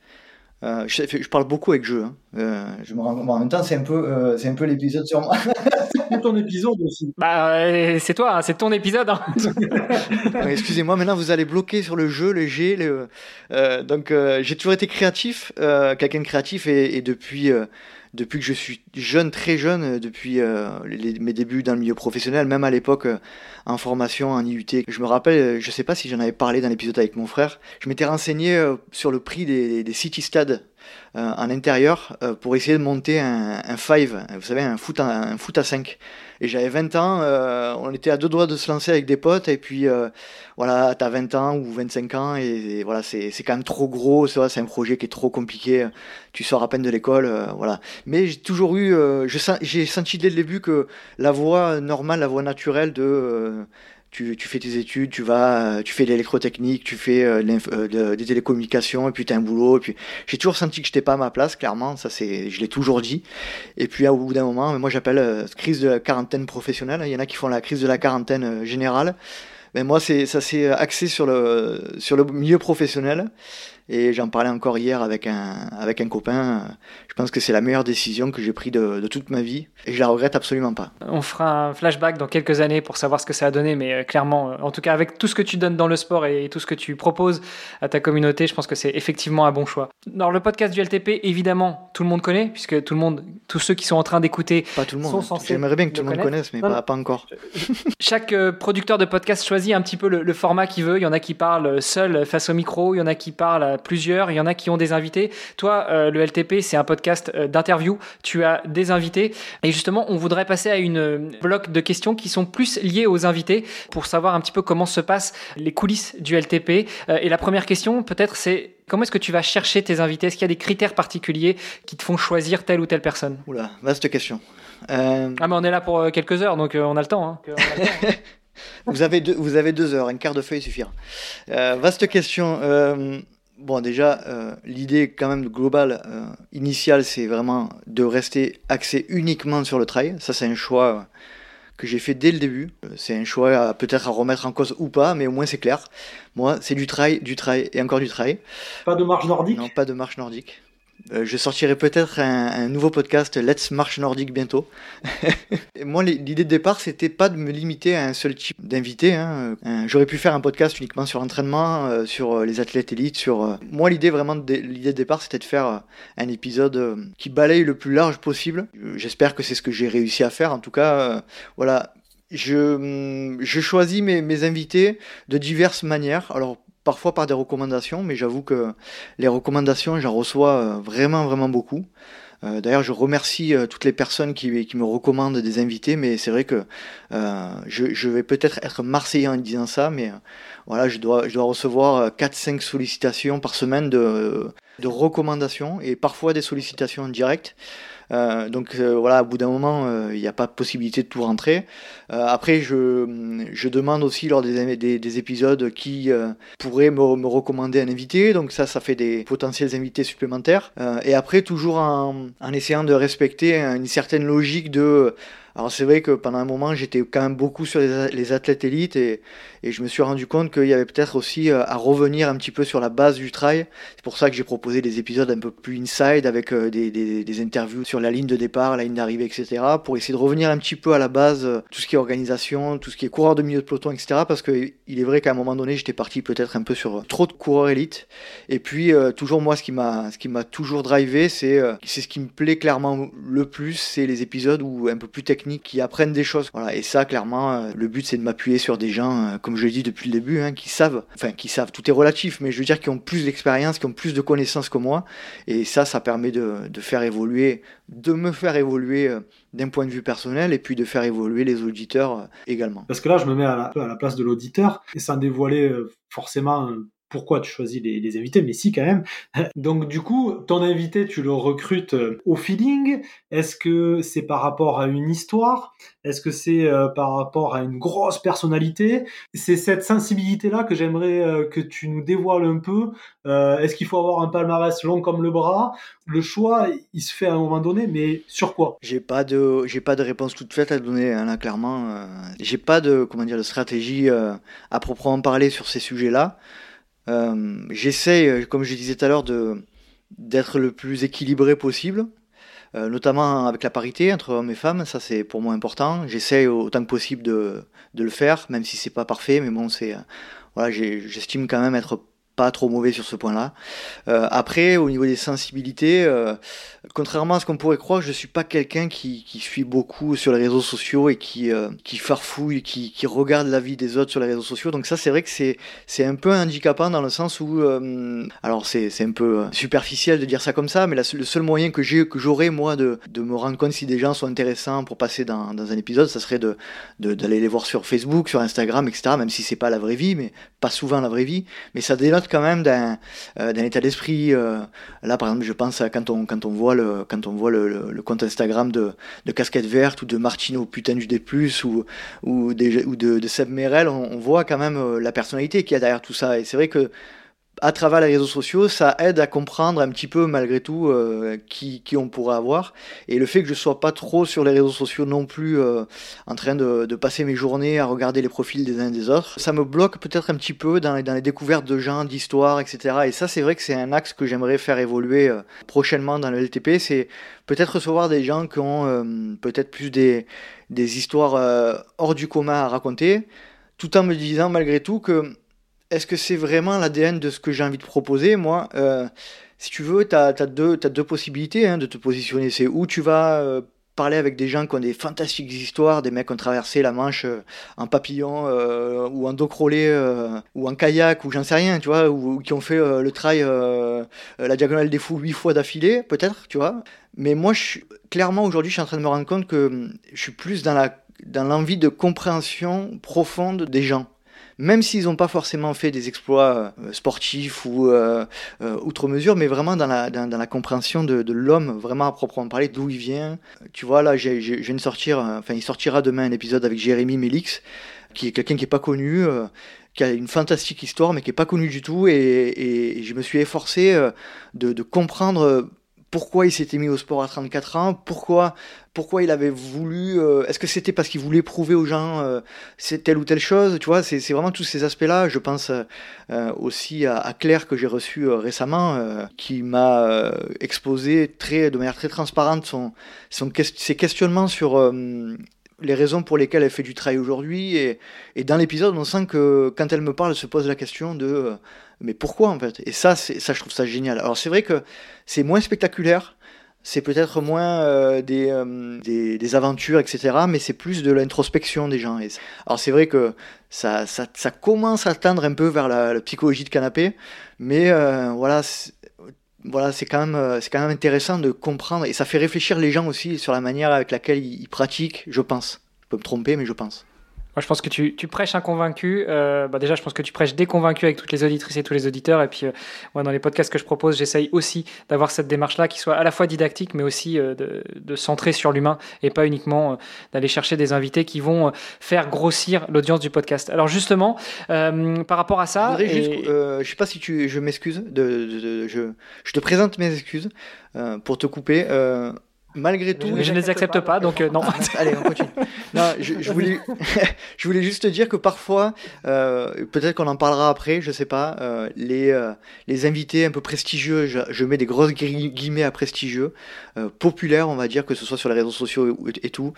euh, je, je, parle beaucoup avec jeu. Hein. Euh, je me rends en même temps, c'est un peu, euh, c'est un peu l'épisode sur moi. c'est ton épisode aussi. Bah, c'est toi, hein, c'est ton épisode. Hein. Excusez-moi, maintenant vous allez bloquer sur le jeu, le G. donc, j'ai toujours été créatif, quelqu'un de créatif, et, et depuis depuis que je suis jeune, très jeune, euh, depuis euh, mes débuts dans le milieu professionnel, même à l'époque euh, en formation, en IUT. Je me rappelle, je ne sais pas si j'en avais parlé dans l'épisode avec mon frère, je m'étais renseigné sur le prix des, des city stades en intérieur pour essayer de monter un, un five, vous savez, un foot, un foot à 5. Et j'avais 20 ans, euh, on était à deux doigts de se lancer avec des potes, et puis euh, voilà, t'as 20 ans ou 25 ans, et, voilà, c'est quand même trop gros, c'est un projet qui est trop compliqué, tu sors à peine de l'école, euh, voilà. Mais j'ai toujours eu, j'ai senti dès le début que la voie normale, la voie naturelle de tu, tu, fais tes études, tu vas, tu fais l'électrotechnique, tu fais euh, euh, des télécommunications, et puis tu as un boulot. Et puis j'ai toujours senti que j'étais pas à ma place, clairement, ça c'est, je l'ai toujours dit. Et puis au bout d'un moment, moi j'appelle euh, crise de la quarantaine professionnelle. Il y en a qui font la crise de la quarantaine générale. Mais moi, c'est, ça s'est axé sur le, sur le milieu professionnel. Et j'en parlais encore hier avec un, avec un copain. Je pense que c'est la meilleure décision que j'ai prise de, toute ma vie et je la regrette absolument pas. On fera un flashback dans quelques années pour savoir ce que ça a donné, mais euh, clairement, euh, en tout cas, avec tout ce que tu donnes dans le sport et tout ce que tu proposes à ta communauté, je pense que c'est effectivement un bon choix. Alors, le podcast du LTP, évidemment, tout le monde connaît, puisque tout le monde, tous ceux qui sont en train d'écouter pas tout le monde. J'aimerais bien que tout le monde connaisse, mais pas, pas, encore. Chaque euh, producteur de podcast choisit un petit peu le, le format qu'il veut. Il y en a qui parlent seul face au micro, il y en a qui parlent plusieurs, il y en a qui ont des invités. Toi, euh, le LTP, c'est un podcast euh, d'interview, tu as des invités. Et justement, on voudrait passer à une bloc de questions qui sont plus liées aux invités pour savoir un petit peu comment se passent les coulisses du LTP. et la première question, peut-être, c'est Comment est-ce que tu vas chercher tes invités? Est-ce qu'il y a des critères particuliers qui te font choisir telle ou telle personne? Oula, vaste question. Ah mais on est là pour quelques heures, donc on a le temps. Hein. hein. vous, avez deux, vous avez deux heures, un quart de feuille suffira. Euh, vaste question. Euh, bon, déjà, euh, l'idée quand même globale, initiale, c'est vraiment de rester axé uniquement sur le trail. Ça, c'est un choix que j'ai fait dès le début. C'est un choix peut-être à remettre en cause ou pas, mais au moins c'est clair. Moi, c'est du trail, du trail et encore du trail. Pas de marche nordique? Non, pas de marche nordique. Euh, je sortirai peut-être un, nouveau podcast Let's March Nordic bientôt. moi, l'idée de départ, c'était pas de me limiter à un seul type d'invité. Hein. Euh, j'aurais pu faire un podcast uniquement sur l'entraînement, euh, sur les athlètes élites. Sur moi, l'idée vraiment, l'idée de départ, c'était de faire un épisode qui balaye le plus large possible. J'espère que c'est ce que j'ai réussi à faire. En tout cas, voilà. Je, je choisis mes, mes invités de diverses manières. Alors parfois par des recommandations, mais j'avoue que les recommandations, j'en reçois euh, vraiment, vraiment beaucoup. Euh, d'ailleurs, je remercie euh, toutes les personnes qui, me recommandent des invités, mais c'est vrai que je, vais peut-être être marseillais en disant ça, mais voilà, je dois, recevoir 4-5 sollicitations par semaine de, de recommandations et parfois des sollicitations en direct. Euh, donc euh, voilà, au bout d'un moment, euh, il n'y a pas possibilité de tout rentrer. après, je, je, demande aussi lors des, des, épisodes qui pourraient me, me, recommander un invité. Donc ça, ça fait des potentiels invités supplémentaires. et après, toujours en, en essayant de respecter une certaine logique de alors c'est vrai que pendant un moment j'étais quand même beaucoup sur les, athlètes élites et, je me suis rendu compte qu'il y avait peut-être aussi euh, à revenir un petit peu sur la base du trail. C'est pour ça que j'ai proposé des épisodes un peu plus inside avec euh, des, interviews sur la ligne de départ, la ligne d'arrivée, etc. pour essayer de revenir un petit peu à la base, euh, tout ce qui est organisation, tout ce qui est coureur de milieu de peloton, etc. Parce qu'il est vrai qu'à un moment donné j'étais parti peut-être un peu sur trop de coureurs élites. Et puis toujours moi ce qui m'a toujours drivé c'est c'est ce qui me plaît clairement le plus, c'est les épisodes où un peu plus techniques qui apprennent des choses. Voilà. Et ça, clairement, euh, le but, c'est de m'appuyer sur des gens, euh, comme je l'ai dit depuis le début, hein, qui savent, enfin, qui savent, tout est relatif, mais je veux dire, qui ont plus d'expérience, qui ont plus de connaissances que moi. Et ça, ça permet de, faire évoluer, de me faire évoluer euh, d'un point de vue personnel et puis de faire évoluer les auditeurs également. Parce que là, je me mets à la, à la place de l'auditeur et sans dévoiler forcément pourquoi tu choisis les, invités, mais si quand même. Donc du coup, ton invité, tu le recrutes euh, au feeling. Est-ce que c'est par rapport à une histoire? Est-ce que c'est euh, par rapport à une grosse personnalité? C'est cette sensibilité-là que j'aimerais euh, que tu nous dévoiles un peu. Est-ce qu'il faut avoir un palmarès long comme le bras? Le choix, il se fait à un moment donné, mais sur quoi? J'ai pas de, j'ai pas de réponse toute faite à donner hein, là clairement. j'ai pas de, comment dire, de stratégie à proprement parler sur ces sujets-là. Euh, j'essaie, euh, comme je disais tout à l'heure, d'être le plus équilibré possible, euh, notamment avec la parité entre hommes et femmes. Ça, c'est pour moi important. J'essaie autant que possible de, de, le faire, même si c'est pas parfait. Mais bon, c'est voilà, j'estime quand même être pas trop mauvais sur ce point-là. Euh, après, au niveau des sensibilités, euh, contrairement à ce qu'on pourrait croire, je suis pas quelqu'un qui, suit beaucoup sur les réseaux sociaux et qui, euh, qui farfouille, qui, qui, regarde la vie des autres sur les réseaux sociaux. Donc ça, c'est vrai que c'est, un peu handicapant dans le sens où, alors c'est, un peu superficiel de dire ça comme ça, mais le seul moyen que j'aurais moi de, de me rendre compte si des gens sont intéressants pour passer dans, un épisode, ça serait de, d'aller les voir sur Facebook, sur Instagram, etc. Même si c'est pas la vraie vie, mais pas souvent la vraie vie, mais ça dénote quand même d'un euh, état d'esprit. Euh, là, par exemple, je pense à quand on, quand on voit le, quand on voit le, le, compte Instagram de, de Casquette Verte ou de Martino Putain du D+, ou, ou, des, ou de, de Seb Merel, on, on, voit quand même euh, la personnalité qu'il y a derrière tout ça. Et c'est vrai que à travers les réseaux sociaux, ça aide à comprendre un petit peu malgré tout euh, qui, qui, on pourrait avoir. Et le fait que je sois pas trop sur les réseaux sociaux non plus euh, en train de, de, passer mes journées à regarder les profils des uns et des autres, ça me bloque peut-être un petit peu dans les, dans les découvertes de gens, d'histoires, etc. Et ça, c'est vrai que c'est un axe que j'aimerais faire évoluer euh, prochainement dans le LTP. C'est peut-être recevoir des gens qui ont peut-être plus des, des histoires hors du commun à raconter, tout en me disant malgré tout que est-ce que c'est vraiment l'ADN de ce que j'ai envie de proposer Moi, euh, si tu veux, tu as, deux, possibilités hein, de te positionner. C'est où tu vas euh, parler avec des gens qui ont des fantastiques histoires, des mecs qui ont traversé la Manche en papillon ou en dos crawlé ou en kayak ou j'en sais rien, tu vois, ou, qui ont fait le trail, la diagonale des fous huit fois d'affilée, peut-être, tu vois. Mais moi, je clairement, aujourd'hui, je suis en train de me rendre compte que hum, je suis plus dans l'envie de compréhension profonde des gens. Même s'ils n'ont pas forcément fait des exploits euh, sportifs ou euh, euh, outre mesure, mais vraiment dans la, dans, la compréhension de, l'homme, vraiment à proprement parler, d'où il vient. Tu vois, là, je viens de sortir, enfin, il sortira demain un épisode avec Jérémy Mélix, qui est quelqu'un qui n'est pas connu, qui a une fantastique histoire, mais qui n'est pas connu du tout. Et, je me suis efforcé de comprendre pourquoi il s'était mis au sport à 34 ans, pourquoi, pourquoi il avait voulu, euh, est-ce que c'était parce qu'il voulait prouver aux gens euh, c'est telle ou telle chose, tu vois, c'est vraiment tous ces aspects-là. Je pense euh, aussi à, Claire que j'ai reçu récemment, qui m'a exposé très, de manière très transparente son, son, ses questionnements sur les raisons pour lesquelles elle fait du travail aujourd'hui. Et, et, dans l'épisode, on sent que quand elle me parle, elle se pose la question de mais pourquoi en fait? Et ça, ça, je trouve ça génial. Alors c'est vrai que c'est moins spectaculaire, c'est peut-être moins euh, euh, des, des, aventures, etc., mais c'est plus de l'introspection des gens. Et alors c'est vrai que ça, ça, commence à tendre un peu vers la, psychologie de canapé, mais euh, voilà, voilà, c'est quand même, c'est quand même intéressant de comprendre et ça fait réfléchir les gens aussi sur la manière avec laquelle ils pratiquent, je pense. Je peux me tromper, mais je pense. Moi, je pense que tu, tu prêches un convaincu. Euh, bah déjà, je pense que tu prêches des convaincus avec toutes les auditrices et tous les auditeurs. Et puis, euh, moi, dans les podcasts que je propose, j'essaye aussi d'avoir cette démarche-là qui soit à la fois dictique, mais aussi euh, de, de, centrer sur l'humain et pas uniquement euh, d'aller chercher des invités qui vont euh, faire grossir l'audience du podcast. Alors, justement, par rapport à ça. Je, et... je sais pas si tu. Je m'excuse. De, de, je, je te présente mes excuses pour te couper. Malgré tout. Je, ne les accepte pas, donc euh, non. Allez, on continue. Non, je, voulais, je voulais juste te dire que parfois, euh, peut-être qu'on en parlera après, je sais pas, euh, les, les invités un peu prestigieux, je, mets des grosses guillemets à prestigieux, populaires, on va dire, que ce soit sur les réseaux sociaux et, tout.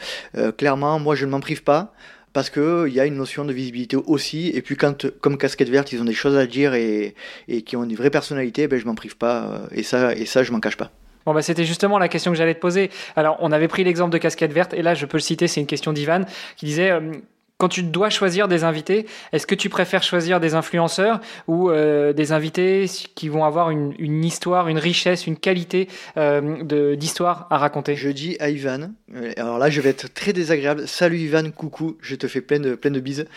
clairement, moi, je ne m'en prive pas parce qu'il y a une notion de visibilité aussi. Et puis, quand, comme casquette verte, ils ont des choses à dire et, et qui ont une vraie personnalité, ben, je m'en prive pas. et, ça, et ça, je m'en cache pas. Bon, bah, c'était justement la question que j'allais te poser. Alors, on avait pris l'exemple de casquette verte, et là, je peux le citer, c'est une question d'Ivan, qui disait euh, quand tu dois choisir des invités, est-ce que tu préfères choisir des influenceurs ou euh, des invités qui vont avoir une, histoire, une richesse, une qualité euh, d'histoire à raconter? Je dis à Ivan, alors là je vais être très désagréable, salut Ivan, coucou, je te fais plein de, de bises.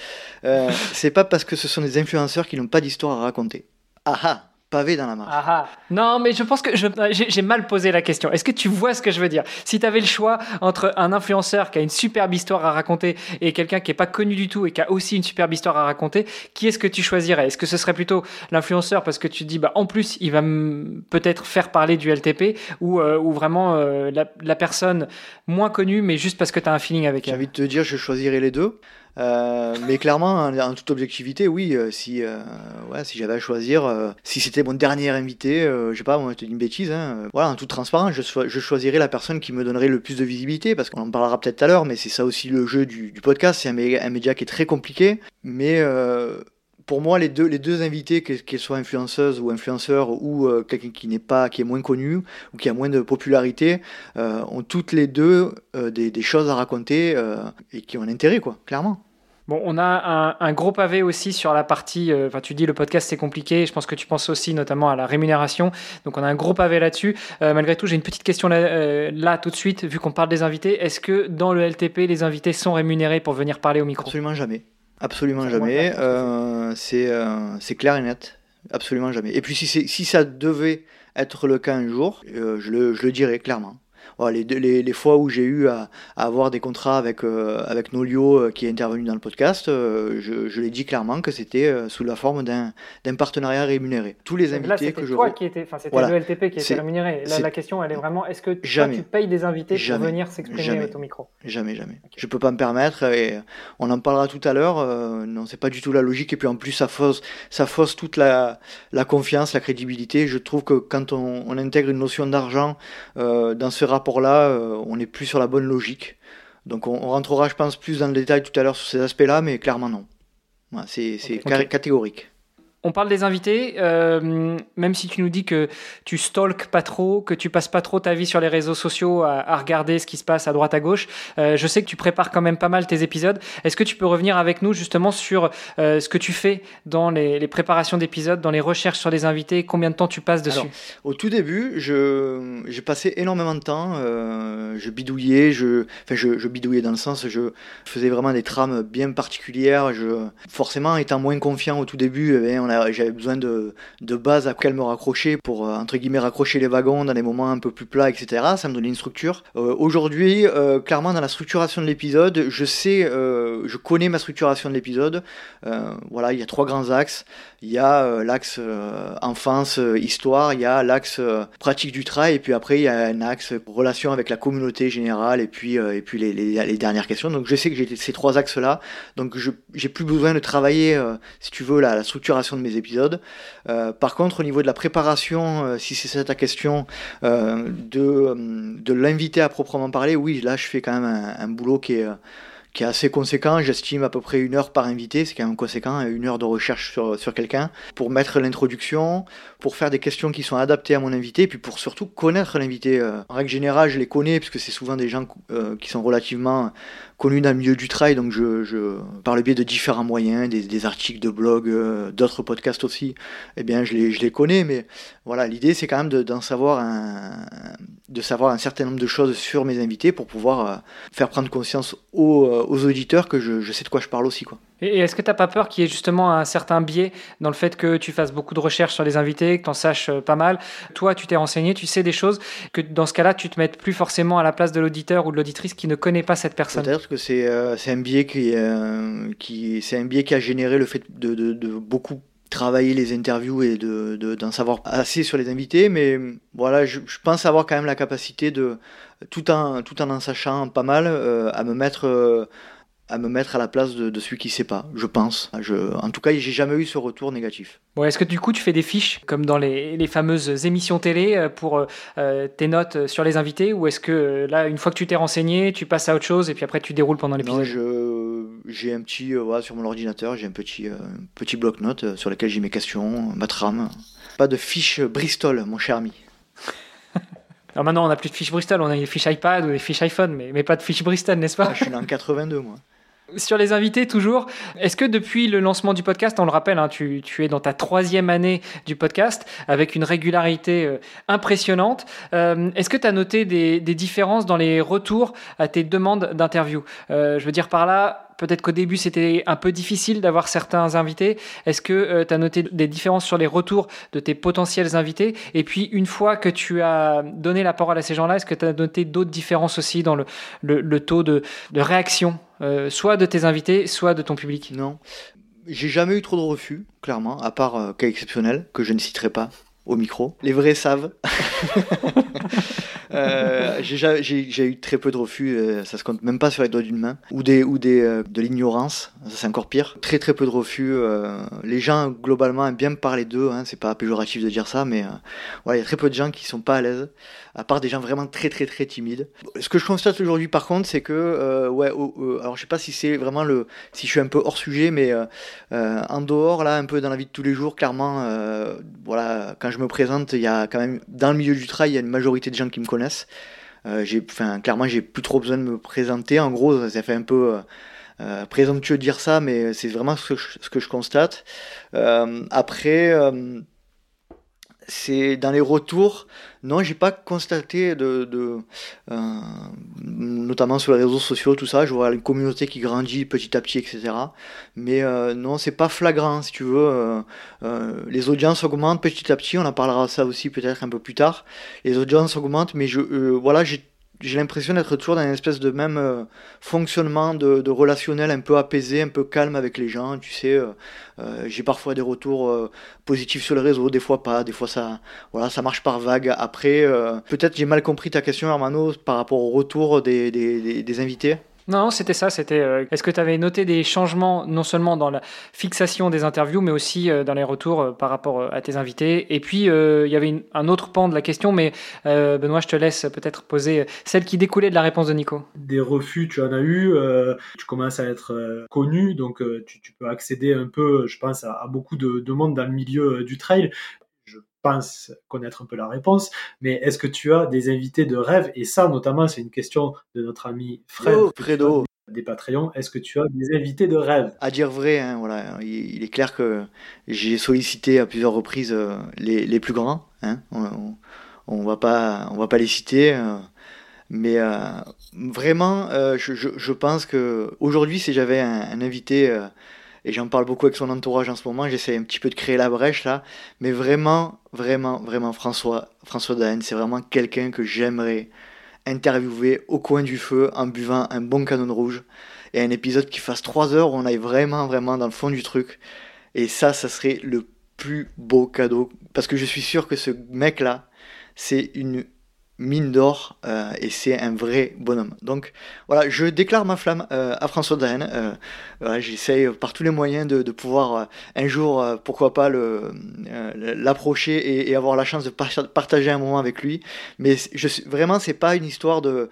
C'est pas parce que ce sont des influenceurs qui n'ont pas d'histoire à raconter. Ah ah pavé dans la marche. Ah, ah. Non, mais je pense que j'ai mal posé la question. Est-ce que tu vois ce que je veux dire? Si tu avais le choix entre un influenceur qui a une superbe histoire à raconter et quelqu'un qui n'est pas connu du tout et qui a aussi une superbe histoire à raconter, qui est-ce que tu choisirais? Est-ce que ce serait plutôt l'influenceur parce que tu te dis, bah, en plus, il va peut-être faire parler du LTP ou, euh, ou vraiment euh, la, la, personne moins connue, mais juste parce que tu as un feeling avec elle? J'ai envie de te dire, je choisirais les deux. Euh, mais clairement, en, toute objectivité, oui, euh, si, euh, si j'avais à choisir, si c'était mon dernier invité, je sais pas, moi je te dis une bêtise, hein, voilà, en toute transparence, je, je, choisirais la personne qui me donnerait le plus de visibilité, parce qu'on en parlera peut-être tout à l'heure, mais c'est ça aussi le jeu du, podcast, c'est un, un, média qui est très compliqué, mais pour moi, les deux, les deux invités, qu'elles soient influenceuses ou influenceurs ou quelqu'un qui n'est pas, qui est moins connu ou qui a moins de popularité, ont toutes les deux des, des, choses à raconter et qui ont un intérêt, quoi, clairement. Bon, on a un, gros pavé aussi sur la partie. Euh, enfin, tu dis le podcast c'est compliqué. Je pense que tu penses aussi notamment à la rémunération. Donc, on a un gros pavé là-dessus. Euh, malgré tout, j'ai une petite question là, euh, là, tout de suite, vu qu'on parle des invités. Est-ce que dans le LTP, les invités sont rémunérés pour venir parler au micro? Absolument jamais. Absolument jamais. c'est clair et net. Absolument jamais. Et puis, si, si ça devait être le cas un jour, je le, je le dirais clairement les, les, les, fois où j'ai eu à, avoir des contrats avec, euh, avec Nolio euh, qui est intervenu dans le podcast, euh, je, je l'ai dit clairement que c'était sous la forme d'un partenariat rémunéré. Tous les invités que je toi qui était, enfin c'était le LTP qui était rémunéré. Là, la question, elle est vraiment, est-ce que toi, tu payes des invités pour venir s'exprimer à ton micro? Jamais, jamais. Je peux pas me permettre et on en parlera tout à l'heure. non, c'est pas du tout la logique et puis en plus ça fausse, ça fausse toute la, la confiance, la crédibilité. Je trouve que quand on, on intègre une notion d'argent dans ce rapport là euh, on n'est plus sur la bonne logique. Donc on, rentrera, je pense, plus dans le détail tout à l'heure sur ces aspects-là, mais clairement non. c'est catégorique. On parle des invités, euh, même si tu nous dis que tu stalks pas trop, que tu passes pas trop ta vie sur les réseaux sociaux à, regarder ce qui se passe à droite à gauche. Euh, je sais que tu prépares quand même pas mal tes épisodes. Est-ce que tu peux revenir avec nous justement sur euh, ce que tu fais dans les, préparations d'épisodes, dans les recherches sur les invités, combien de temps tu passes dessus? Au tout début, je, j'ai passé énormément de temps. je bidouillais, je, enfin je, bidouillais dans le sens, je faisais vraiment des trames bien particulières. Je, forcément, étant moins confiant au tout début, eh on a j'avais besoin de, de bases à laquelle me raccrocher pour, euh, entre guillemets, raccrocher les wagons dans des moments un peu plus plats, etc. Ça me donnait une structure. Euh, aujourd'hui, euh, clairement, dans la structuration de l'épisode, je sais, je connais ma structuration de l'épisode. voilà, il y a trois grands axes. Il y a l'axe enfance, histoire, il y a l'axe pratique du travail, et puis après, il y a un axe relation avec la communauté générale, et puis, et puis les, les, dernières questions. Donc je sais que j'ai ces trois axes-là. Donc je j'ai plus besoin de travailler, si tu veux, la, la structuration de mes épisodes. Euh, par contre, au niveau de la préparation, euh, si c'est ça ta question, euh, de, de l'inviter à proprement parler, oui, là, je fais quand même un boulot qui est qui est assez conséquent. J'estime à peu près une heure par invité, c'est quand même conséquent, une heure de recherche sur, sur quelqu'un, pour mettre l'introduction, pour faire des questions qui sont adaptées à mon invité, puis pour surtout connaître l'invité. En règle générale, je les connais, puisque c'est souvent des gens qui sont relativement connus dans le milieu du travail, donc je, je par le biais de différents moyens, des, des articles de blog, euh, d'autres podcasts aussi, eh bien je les, je les connais, mais voilà, l'idée c'est quand même d'en savoir un, de savoir un certain nombre de choses sur mes invités pour pouvoir faire prendre conscience aux aux auditeurs que je, sais de quoi je parle aussi. Quoi. Et est-ce que tu n'as pas peur qu'il y ait justement un certain biais dans le fait que tu fasses beaucoup de recherches sur les invités, que tu en saches euh, pas mal? Toi, tu t'es renseigné, tu sais des choses, que dans ce cas-là, tu te mettes plus forcément à la place de l'auditeur ou de l'auditrice qui ne connaît pas cette personne Peut-être que c'est euh, un biais qui, euh, qui, un biais qui a généré le fait de, beaucoup travailler les interviews et d'en de, savoir assez sur les invités, mais voilà, je, pense avoir quand même la capacité de, tout en, tout en sachant pas mal, euh, à me mettre à me mettre à la place de, celui qui sait pas, je pense. Je, en tout cas, j'ai jamais eu ce retour négatif. Bon, Est-ce que du coup tu fais des fiches comme dans les, les fameuses émissions télé euh, pour tes notes sur les invités ou est-ce que là, une fois que tu t'es renseigné, tu passes à autre chose et puis après tu déroules pendant l'épisode? j'ai un petit, sur mon ordinateur, j'ai un petit, petit bloc-notes sur lequel j'ai mes questions, ma trame. Pas de fiche Bristol, mon cher ami. Alors maintenant, on n'a plus de fiches Bristol, on a des fiches iPad ou des fiches iPhone, mais, mais pas de fiches Bristol, n'est-ce pas? Ah, Je suis en 82, moi. Sur les invités, toujours, est-ce que depuis le lancement du podcast, on le rappelle, hein, tu, es dans ta troisième année du podcast avec une régularité euh, impressionnante, euh, est-ce que tu as noté des, des, différences dans les retours à tes demandes d'interview? Euh, Je veux dire par là, Peut-être qu'au début, c'était un peu difficile d'avoir certains invités. Est-ce que euh, tu as noté des différences sur les retours de tes potentiels invités? Et puis, une fois que tu as donné la parole à ces gens-là, est-ce que tu as noté d'autres différences aussi dans le, taux de, de réaction, euh, soit de tes invités, soit de ton public? Non. J'ai jamais eu trop de refus, clairement, à part euh, cas exceptionnel, que je ne citerai pas au micro. Les vrais savent. Euh, j'ai eu très peu de refus, euh, ça se compte même pas sur les doigts d'une main, ou, des, ou des, euh, de l'ignorance, c'est encore pire. Très très peu de refus. les gens globalement aiment bien me parler d'eux, hein, c'est pas péjoratif de dire ça, mais il y a très peu de gens qui sont pas à l'aise, à part des gens vraiment très très très timides. Ce que je constate aujourd'hui par contre, c'est que, ouais, alors je sais pas si c'est vraiment le, si je suis un peu hors sujet, mais en dehors là, un peu dans la vie de tous les jours, clairement, voilà, quand je me présente, il y a quand même dans le milieu du travail, il y a une majorité de gens qui me connaissent euh, j'ai, enfin, clairement, j'ai plus trop besoin de me présenter. En gros, ça fait un peu euh, euh, présomptueux de dire ça, mais c'est vraiment ce que je constate. après c'est dans les retours. Non, j'ai pas constaté de, euh, notamment sur les réseaux sociaux, tout ça. Je vois une communauté qui grandit petit à petit, etc. Mais euh, non, c'est pas flagrant, si tu veux. Euh, les audiences augmentent petit à petit. On en parlera ça aussi peut-être un peu plus tard. Les audiences augmentent, mais je, voilà, j'ai j'ai l'impression d'être toujours dans une espèce de même euh, fonctionnement de, relationnel un peu apaisé, un peu calme avec les gens. Tu sais, euh, euh, j'ai parfois des retours positifs sur le réseau, des fois pas, des fois ça, voilà, ça marche par vague. Après, peut-être j'ai mal compris ta question, Armano, par rapport au retour des, invités? Non, c'était ça. C'était. Euh, est-ce que tu avais noté des changements non seulement dans la fixation des interviews, mais aussi euh, dans les retours euh, par rapport à tes invités? Et puis il y avait un autre pan de la question, mais Benoît, je te laisse peut-être poser celle qui découlait de la réponse de Nico. Des refus, tu en as eu. tu commences à être connu, donc tu, peux accéder un peu, je pense, à, beaucoup de, de monde dans le milieu du trail pense connaître un peu la réponse, mais est-ce que tu as des invités de rêve? Et ça, notamment, c'est une question de notre ami Fred. Oh, Fredo. Des Patreons, est-ce que tu as des invités de rêve? À dire vrai, hein, voilà, il, est clair que j'ai sollicité à plusieurs reprises euh, les, plus grands. Hein, on, va pas, on va pas les citer. Euh, mais euh, vraiment, je, pense que aujourd'hui, si j'avais un, invité et j'en parle beaucoup avec son entourage en ce moment, j'essaie un petit peu de créer la brèche là, mais vraiment, vraiment, vraiment, François, François Daen, c'est vraiment quelqu'un que j'aimerais interviewer au coin du feu en buvant un bon canon rouge, et un épisode qui fasse 3 heures où on aille vraiment, vraiment dans le fond du truc, et ça, ça serait le plus beau cadeau, parce que je suis sûr que ce mec là, c'est une mine d'or euh, et c'est un vrai bonhomme. Donc voilà, je déclare ma flamme euh, à François Daen. Euh, voilà, J'essaye par tous les moyens de, pouvoir un jour, pourquoi pas, l'approcher et, avoir la chance de partager un moment avec lui. Mais je, vraiment, c'est pas une histoire de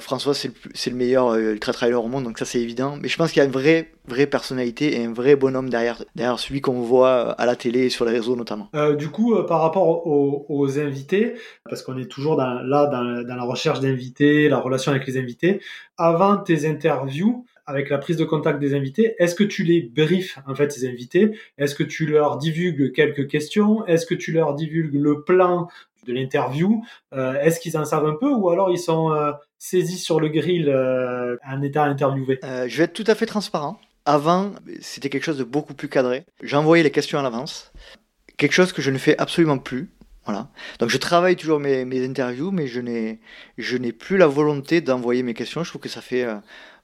François, c'est le, le, meilleur ultra trailer au monde, donc ça c'est évident. Mais je pense qu'il y a une vraie, vraie personnalité et un vrai bonhomme derrière, derrière celui qu'on voit à la télé et sur les réseaux notamment. du coup, par rapport aux, aux invités, parce qu'on est toujours dans là dans, la recherche d'invités, la relation avec les invités. Avant tes interviews, avec la prise de contact des invités, est-ce que tu les briefes en fait ces invités? Est-ce que tu leur divulgues quelques questions? Est-ce que tu leur divulgues le plan de l'interview? Euh, Est-ce qu'ils en savent un peu ou alors ils sont euh, saisis sur le grill euh, en état interviewé Je vais être tout à fait transparent. Avant, c'était quelque chose de beaucoup plus cadré. J'envoyais les questions à l'avance. Quelque chose que je ne fais absolument plus. Voilà. Donc je travaille toujours mes, interviews, mais je n'ai, plus la volonté d'envoyer mes questions. Je trouve que ça fait... Euh,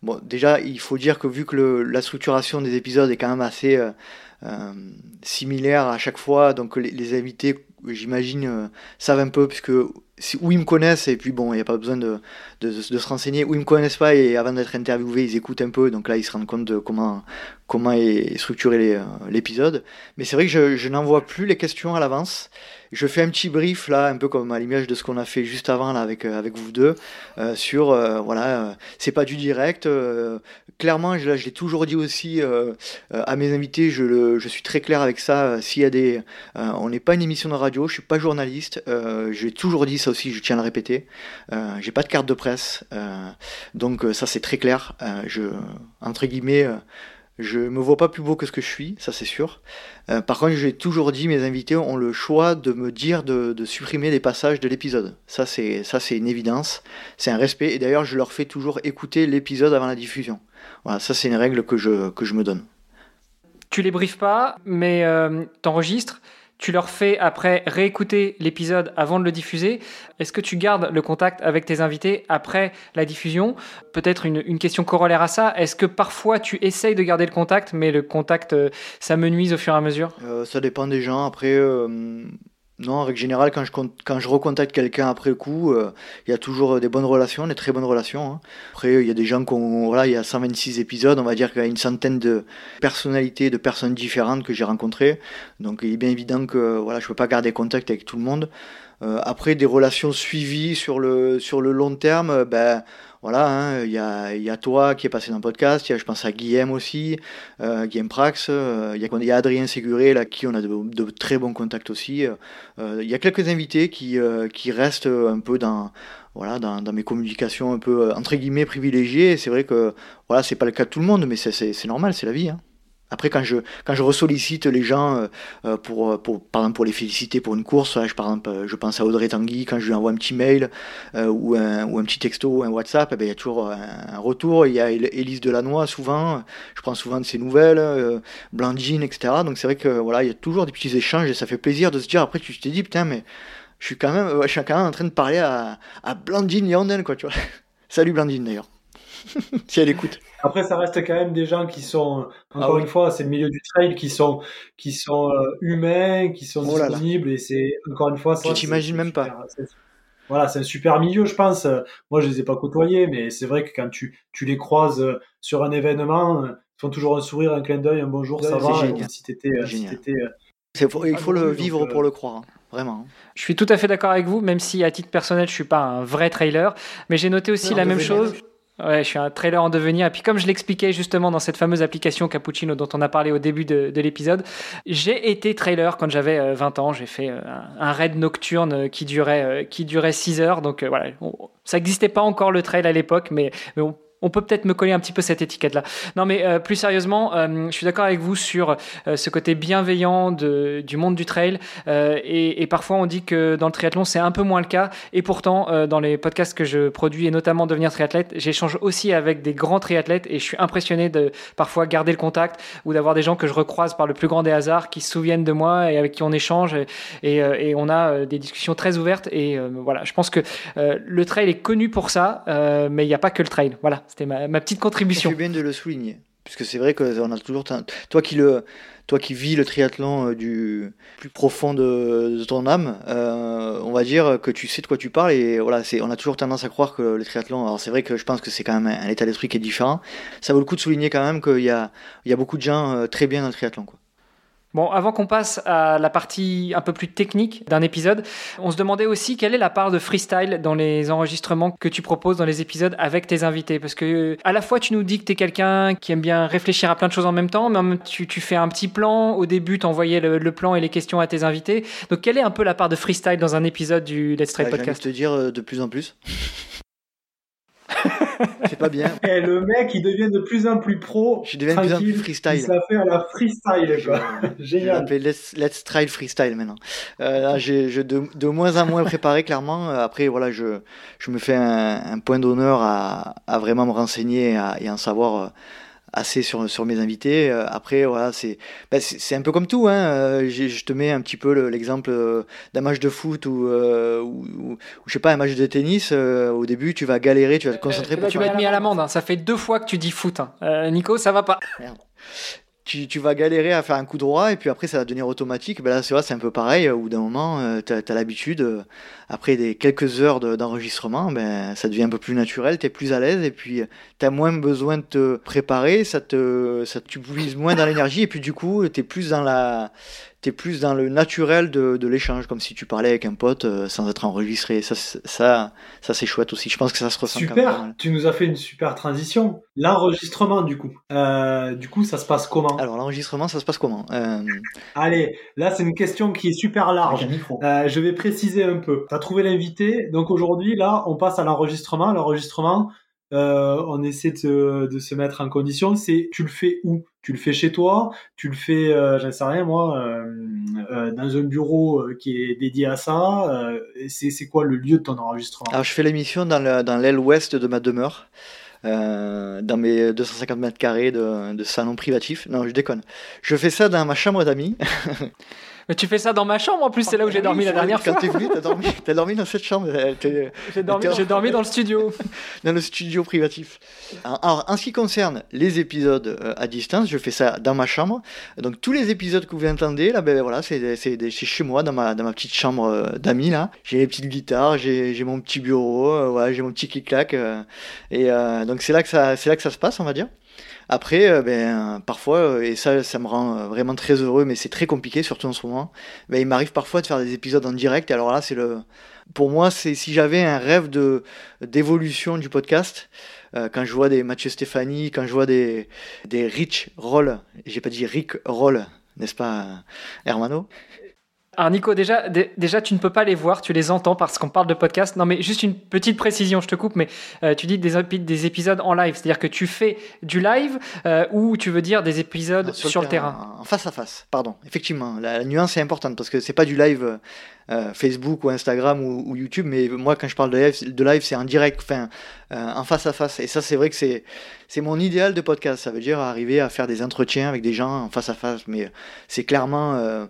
bon, déjà, il faut dire que vu que la structuration des épisodes est quand même assez euh, euh, similaire à chaque fois, donc les invités, j'imagine, savent un peu, puisque où ils me connaissent, et puis bon, il n'y a pas besoin de, de, se renseigner, où ils me connaissent pas, et avant d'être interviewés, ils écoutent un peu, donc là, ils se rendent compte de comment, comment est structuré l'épisode. Mais c'est vrai que je, je n'envoie plus les questions à l'avance. Je fais un petit brief là, un peu comme à l'image de ce qu'on a fait juste avant là avec euh, avec vous deux, euh, sur euh, voilà, c'est pas du direct. Clairement, je, l'ai toujours dit aussi à mes invités, je, suis très clair avec ça. S'il y a des, on n'est pas une émission de radio, je suis pas journaliste. j'ai toujours dit ça aussi, je tiens à le répéter. j'ai pas de carte de presse, donc ça c'est très clair. je entre guillemets je me vois pas plus beau que ce que je suis, ça c'est sûr. Euh, par contre, j'ai toujours dit, mes invités ont le choix de me dire de, supprimer des passages de l'épisode. Ça c'est ça c'est une évidence, c'est un respect. Et d'ailleurs, je leur fais toujours écouter l'épisode avant la diffusion. Voilà, ça c'est une règle que je que je me donne. Tu les briefes pas, mais euh, t'enregistres tu leur fais après réécouter l'épisode avant de le diffuser. Est-ce que tu gardes le contact avec tes invités après la diffusion? Peut-être une, question corollaire à ça. Est-ce que parfois tu essayes de garder le contact, mais le contact, euh, ça menuise au fur et à mesure? Euh, Ça dépend des gens. Après, euh, non, en règle générale, quand je, quand je recontacte quelqu'un après le coup, euh, il y a toujours des bonnes relations, des très bonnes relations. Hein. Après, il y a des gens qui ont, voilà, il y a 126 épisodes, on va dire qu'il y a une centaine de personnalités, de personnes différentes que j'ai rencontrées. Donc, il est bien évident que voilà, je ne peux pas garder contact avec tout le monde. Euh, après, des relations suivies sur le, sur le long terme, ben, voilà, hein, il y, a, toi qui est passé dans le podcast, y a, je pense à Guillaume aussi, euh, Guillaume Prax, euh, il y, a Adrien Séguré, là, qui on a de, très bons contacts aussi. Euh, il y a quelques invités qui, restent un peu dans, voilà, dans, mes communications un peu entre guillemets privilégiées. C'est vrai que voilà, c'est pas le cas de tout le monde, mais c'est normal, c'est la vie. Hein. Après, quand je, quand je ressollicite les gens euh, euh, pour, pour, par exemple, pour les féliciter pour une course, je, par exemple, euh, je pense à Audrey Tanguy, quand je lui envoie un petit mail ou, un, ou un petit texto ou un WhatsApp, eh ben, il y a toujours un, retour. Il y a Élise Delannoy, souvent, je prends souvent de ses nouvelles, Blandine, etc. Donc c'est vrai que voilà, il y a toujours des petits échanges et ça fait plaisir de se dire, après, tu t'es dit, putain, mais je suis quand même, je suis quand même en train de parler à, à Blandine Yanden, quoi, tu vois. Salut Blandine, d'ailleurs. si elle écoute. Après, ça reste quand même des gens qui sont, encore ah une fois, c'est le milieu du trail, qui sont, qui sont euh, humains, qui sont oh disponibles, et c'est, encore une fois, ça. Tu t'imagines même pas. voilà, c'est un super milieu, je pense. Moi, je les ai pas côtoyés, mais c'est vrai que quand tu, tu les croises sur un événement, ils font toujours un sourire, un clin d'œil, un bonjour, ça va. Génial. Si t'étais, si il faut le vivre pour le croire. Hein. Vraiment. Je suis tout à fait d'accord avec vous, même si à titre personnel, je suis pas un vrai trailer. Mais j'ai noté aussi la même chose. Ouais, je suis un trailer en devenir. Et puis, comme je l'expliquais justement dans cette fameuse application Cappuccino dont on a parlé au début de, l'épisode, j'ai été trailer quand j'avais 20 euh, ans. J'ai fait euh, un raid nocturne euh, qui durait, qui durait 6 heures. Donc, voilà, ça n'existait pas encore le trail à l'époque, mais, mais on on peut peut-être me coller un petit peu cette étiquette-là. Non, mais euh, plus sérieusement, euh, je suis d'accord avec vous sur euh, ce côté bienveillant de, du monde du trail. Et, et, parfois, on dit que dans le triathlon, c'est un peu moins le cas. Et pourtant, dans les podcasts que je produis, et notamment Devenir triathlète, j'échange aussi avec des grands triathlètes et je suis impressionné de parfois garder le contact ou d'avoir des gens que je recroise par le plus grand des hasards qui se souviennent de moi et avec qui on échange. Et, et, on a des discussions très ouvertes. Et voilà, je pense que le trail est connu pour ça, mais il n'y a pas que le trail. Voilà. C'était ma, petite contribution. C'est bien de le souligner. Puisque c'est vrai que on a toujours. Toi qui, le, toi qui vis le triathlon euh, du plus profond de, ton âme, euh, on va dire que tu sais de quoi tu parles. Et voilà, on a toujours tendance à croire que le triathlon. Alors c'est vrai que je pense que c'est quand même un, état d'esprit qui est différent. Ça vaut le coup de souligner quand même qu'il y a, il y a beaucoup de gens euh, très bien dans le triathlon. Bon, avant qu'on passe à la partie un peu plus technique d'un épisode, on se demandait aussi quelle est la part de freestyle dans les enregistrements que tu proposes dans les épisodes avec tes invités. Parce que à la fois, tu nous dis que tu es quelqu'un qui aime bien réfléchir à plein de choses en même temps, mais tu, tu fais un petit plan. Au début, tu envoyais le, plan et les questions à tes invités. Donc, quelle est un peu la part de freestyle dans un épisode du Let's Try Podcast Je te dire euh, de plus en plus. c'est pas bien. Et eh, le mec, il devient de plus en plus pro. Je deviens de plus en plus freestyle. Il s'affaire à la freestyle, quoi. Génial. Je let's, let's try freestyle maintenant. Euh, là, j'ai de, de, moins en moins préparé, clairement. Euh, après, voilà, je, je me fais un, un point d'honneur à, à, vraiment me renseigner et à, et à en savoir euh, assez sur, sur mes invités. Euh, après, voilà, c'est ben, c'est un peu comme tout. Hein. Euh, je te mets un petit peu l'exemple euh, d'un match de foot ou, ou, je sais pas, un match de tennis. au début, tu vas galérer, tu vas te concentrer pour. Tu vas être mis à l'amende. Hein. Ça fait deux fois que tu dis foot. Hein. Nico, ça va pas. Merde tu, vas galérer à faire un coup droit et puis après ça va devenir automatique. Ben là, c'est vrai, c'est un peu pareil. Au bout d'un moment, euh, tu as, l'habitude. Euh, après des quelques heures d'enregistrement, ben, ça devient un peu plus naturel, tu es plus à l'aise et puis tu as moins besoin de te préparer. Ça te, ça, tu puises moins dans l'énergie et puis du coup, tu es plus dans la tu es plus dans le naturel de, de l'échange, comme si tu parlais avec un pote euh, sans être enregistré. Ça, ça, ça c'est chouette aussi. Je pense que ça se ressent. Super. Tu nous as fait une super transition. L'enregistrement, du coup. Euh, du coup, ça se passe comment? Alors l'enregistrement, ça se passe comment? Euh... Allez, là c'est une question qui est super large. Euh, je vais préciser un peu. Tu as trouvé l'invité, donc aujourd'hui là, on passe à l'enregistrement. L'enregistrement, euh, on essaie de, de, se mettre en condition. C'est tu le fais où? Tu le fais chez toi Tu le fais, euh, j'en sais rien moi, euh, euh dans un bureau euh, qui est dédié à ça. C'est quoi le lieu de ton enregistrement? Alors je fais l'émission dans l'aile ouest de ma demeure. dans mes 250 mètres carrés de, de salon privatif. Non, je déconne. Je fais ça dans ma chambre d'amis. Mais tu fais ça dans ma chambre en plus, c'est là où j'ai dormi la dernière fois. Quand t'es venu, t'as dormi, as dormi dans cette chambre. Euh, j'ai dormi, dormi, dans le studio. dans le studio privatif. Alors, en ce qui concerne les épisodes euh, à distance, je fais ça dans ma chambre. Donc tous les épisodes que vous entendez, là, ben voilà, c'est chez moi, dans ma, dans ma petite chambre euh, d'amis là. J'ai les petites guitares, j'ai mon petit bureau, voilà, j'ai mon petit clic-clac. et donc c'est là que ça, c'est là que ça se passe, on va dire. Après, euh, ben, parfois, euh, et ça, ça me rend euh, vraiment très heureux, mais c'est très compliqué, surtout en ce moment. Ben, il m'arrive parfois de faire des épisodes en direct. Alors là, c'est le, pour moi, c'est si j'avais un rêve de d'évolution du podcast. quand je vois des Mathieu Stéphanie, quand je vois des des Rich Roll, j'ai pas dit Rick Roll, n'est-ce pas, Hermano? Alors Nico, déjà, déjà, tu ne peux pas les voir, tu les entends parce qu'on parle de podcast. Non, mais juste une petite précision, je te coupe, mais euh, tu dis des, des épisodes en live, c'est-à-dire que tu fais du live euh, ou tu veux dire des épisodes sur, le terrain, En face à face, pardon. Effectivement, la, nuance est importante parce que c'est pas du live euh, Facebook ou Instagram ou, YouTube, mais moi quand je parle de live, de live c'est en direct, enfin en face à face. Et ça, c'est vrai que c'est c'est mon idéal de podcast. Ça veut dire arriver à faire des entretiens avec des gens en face à face, mais c'est clairement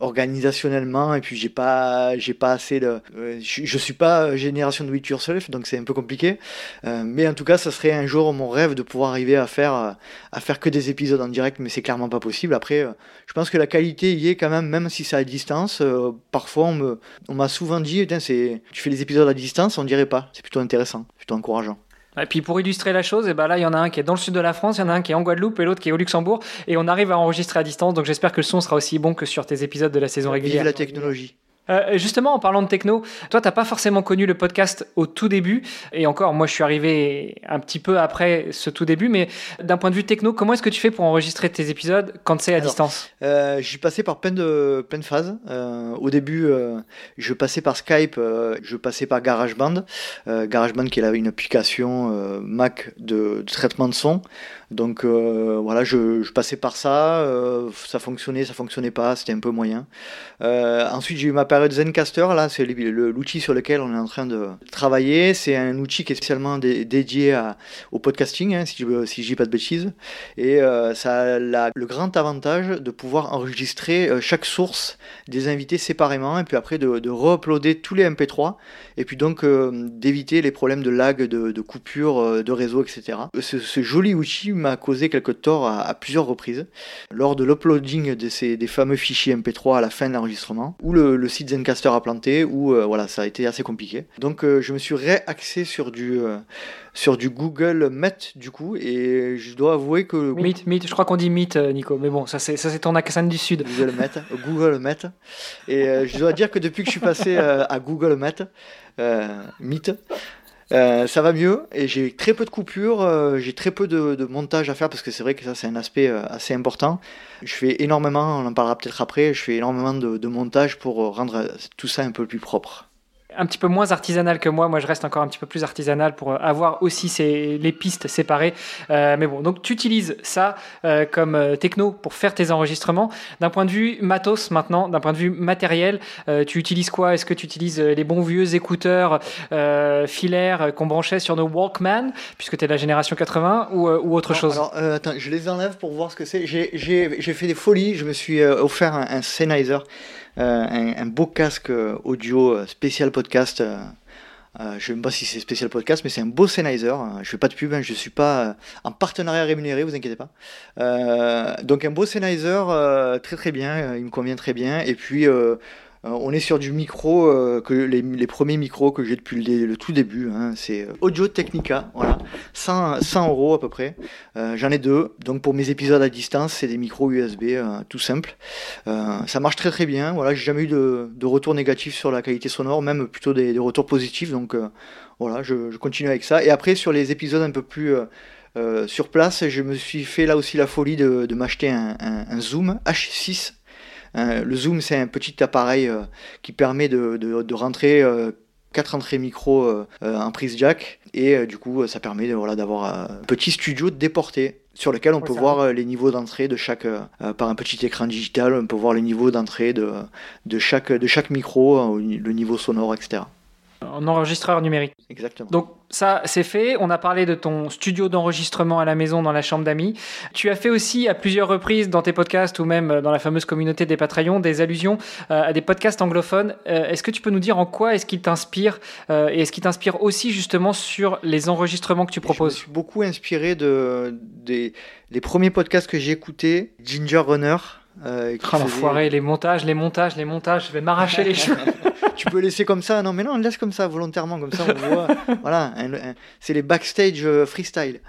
organisationnellement et puis j'ai pas j'ai pas assez de je, je, suis pas génération de it yourself donc c'est un peu compliqué. Mais en tout cas ça serait un jour mon rêve de pouvoir arriver à faire à faire que des épisodes en direct mais c'est clairement pas possible. Après je pense que la qualité y est quand même même si c'est à distance parfois on me on m'a souvent dit c'est tu fais les épisodes à distance on dirait pas. C'est plutôt intéressant plutôt encourageant et puis pour illustrer la chose, et eh ben là, il y en a un qui est dans le sud de la France, il y en a un qui est en Guadeloupe et l'autre qui est au Luxembourg. Et on arrive à enregistrer à distance, donc j'espère que le son sera aussi bon que sur tes épisodes de la saison régulière. Vive la technologie. Euh, justement, en parlant de techno, toi, t'as pas forcément connu le podcast au tout début, et encore, moi, je suis arrivé un petit peu après ce tout début, mais d'un point de vue techno, comment est-ce que tu fais pour enregistrer tes épisodes quand c'est à distance euh, J'ai passé par plein de, plein de phases. Euh, au début, euh, je passais par Skype, je passais par GarageBand, GarageBand qui est une application Mac de, de, traitement de son. Donc voilà, je, passais par ça, ça fonctionnait, ça fonctionnait pas, c'était un peu moyen. ensuite, j'ai eu ma période Zencaster, là, c'est l'outil sur lequel on est en train de travailler. C'est un outil qui est spécialement dédié au podcasting, hein, si je si dis pas de bêtises. Et euh, ça a le grand avantage de pouvoir enregistrer euh, chaque source des invités séparément et puis après de, de re-uploader tous les MP3 et puis donc euh, d'éviter les problèmes de lag, de, de coupure de réseau, etc. Ce, joli outil m'a causé quelques torts à, plusieurs reprises. Lors de l'uploading de ces, des fameux fichiers MP3 à la fin de l'enregistrement ou le, le site Zencaster a planté où euh, voilà, ça a été assez compliqué. Donc euh, je me suis réaxé sur du euh, sur du Google Meet du coup et je dois avouer que Meet, Meet je crois qu'on dit Meet Nico mais bon ça c'est ça c'est ton accent du sud. Google Meet Google Meet. Et je dois dire que depuis que je suis passé à Google Meet Meet euh, ça va mieux et j'ai très peu de coupures, euh, j'ai très peu de, montage à faire parce que c'est vrai que ça c'est un aspect euh, assez important. Je fais énormément, on en parlera peut-être après, je fais énormément de montage pour rendre tout ça un peu plus propre un petit peu moins artisanal que moi. Moi, je reste encore un petit peu plus artisanal pour euh, avoir aussi ces, les pistes séparées. Euh, mais bon, donc tu utilises ça euh, comme techno pour faire tes enregistrements. D'un point de vue matos maintenant, d'un point de vue matériel, tu utilises quoi? Est-ce que tu utilises les bons vieux écouteurs filaires qu'on branchait sur nos Walkman, puisque tu es de la génération 80, ou, ou autre chose? Alors, attends, je les enlève pour voir ce que c'est. J'ai fait des folies. Je me suis offert un, un Sennheiser. Euh, un, beau casque euh, audio euh, spécial podcast. je ne sais pas si c'est spécial podcast, mais c'est un beau Sennheiser. Je fais pas de pub, hein, je suis pas en partenariat rémunéré, vous inquiétez pas. donc un beau Sennheiser, très très bien, il me convient très bien. Et puis euh, on est sur du micro, euh, que les, premiers micros que j'ai depuis le, tout début. Hein, c'est euh, Audio Technica, voilà, 100, 100 euros à peu près. J'en ai deux, donc pour mes épisodes à distance, c'est des micros USB tout simples. ça marche très très bien. Voilà, j'ai jamais eu de, de, retour négatif sur la qualité sonore, même plutôt des, retours positifs. Donc voilà, je, continue avec ça. Et après sur les épisodes un peu plus sur place, je me suis fait là aussi la folie de, m'acheter un Zoom H6 euh, le zoom, c'est un petit appareil euh, qui permet de, rentrer euh, quatre entrées micro en prise jack. Et du coup ça permet voilà, d'avoir un petit studio déporté sur lequel on peut voir les niveaux d'entrée de chaque par un petit écran digital. On peut voir les niveaux d'entrée de, de, chaque, de chaque micro le niveau sonore etc en enregistreur numérique. Exactement. Donc ça, c'est fait. On a parlé de ton studio d'enregistrement à la maison dans la chambre d'amis. Tu as fait aussi à plusieurs reprises dans tes podcasts ou même dans la fameuse communauté des Patreons des allusions euh, à des podcasts anglophones. Euh, est-ce que tu peux nous dire en quoi est-ce qu'ils t'inspirent euh, et est-ce qu'ils t'inspirent aussi justement sur les enregistrements que tu proposes Je me suis beaucoup inspiré de, des les premiers podcasts que j'ai écoutés, Ginger Runner. Euh, oh, les montages, les montages, les montages, je vais m'arracher les cheveux. tu peux laisser comme ça. Non, mais non, on laisse comme ça, volontairement, comme ça, on voit. voilà, c'est les backstage euh, freestyle.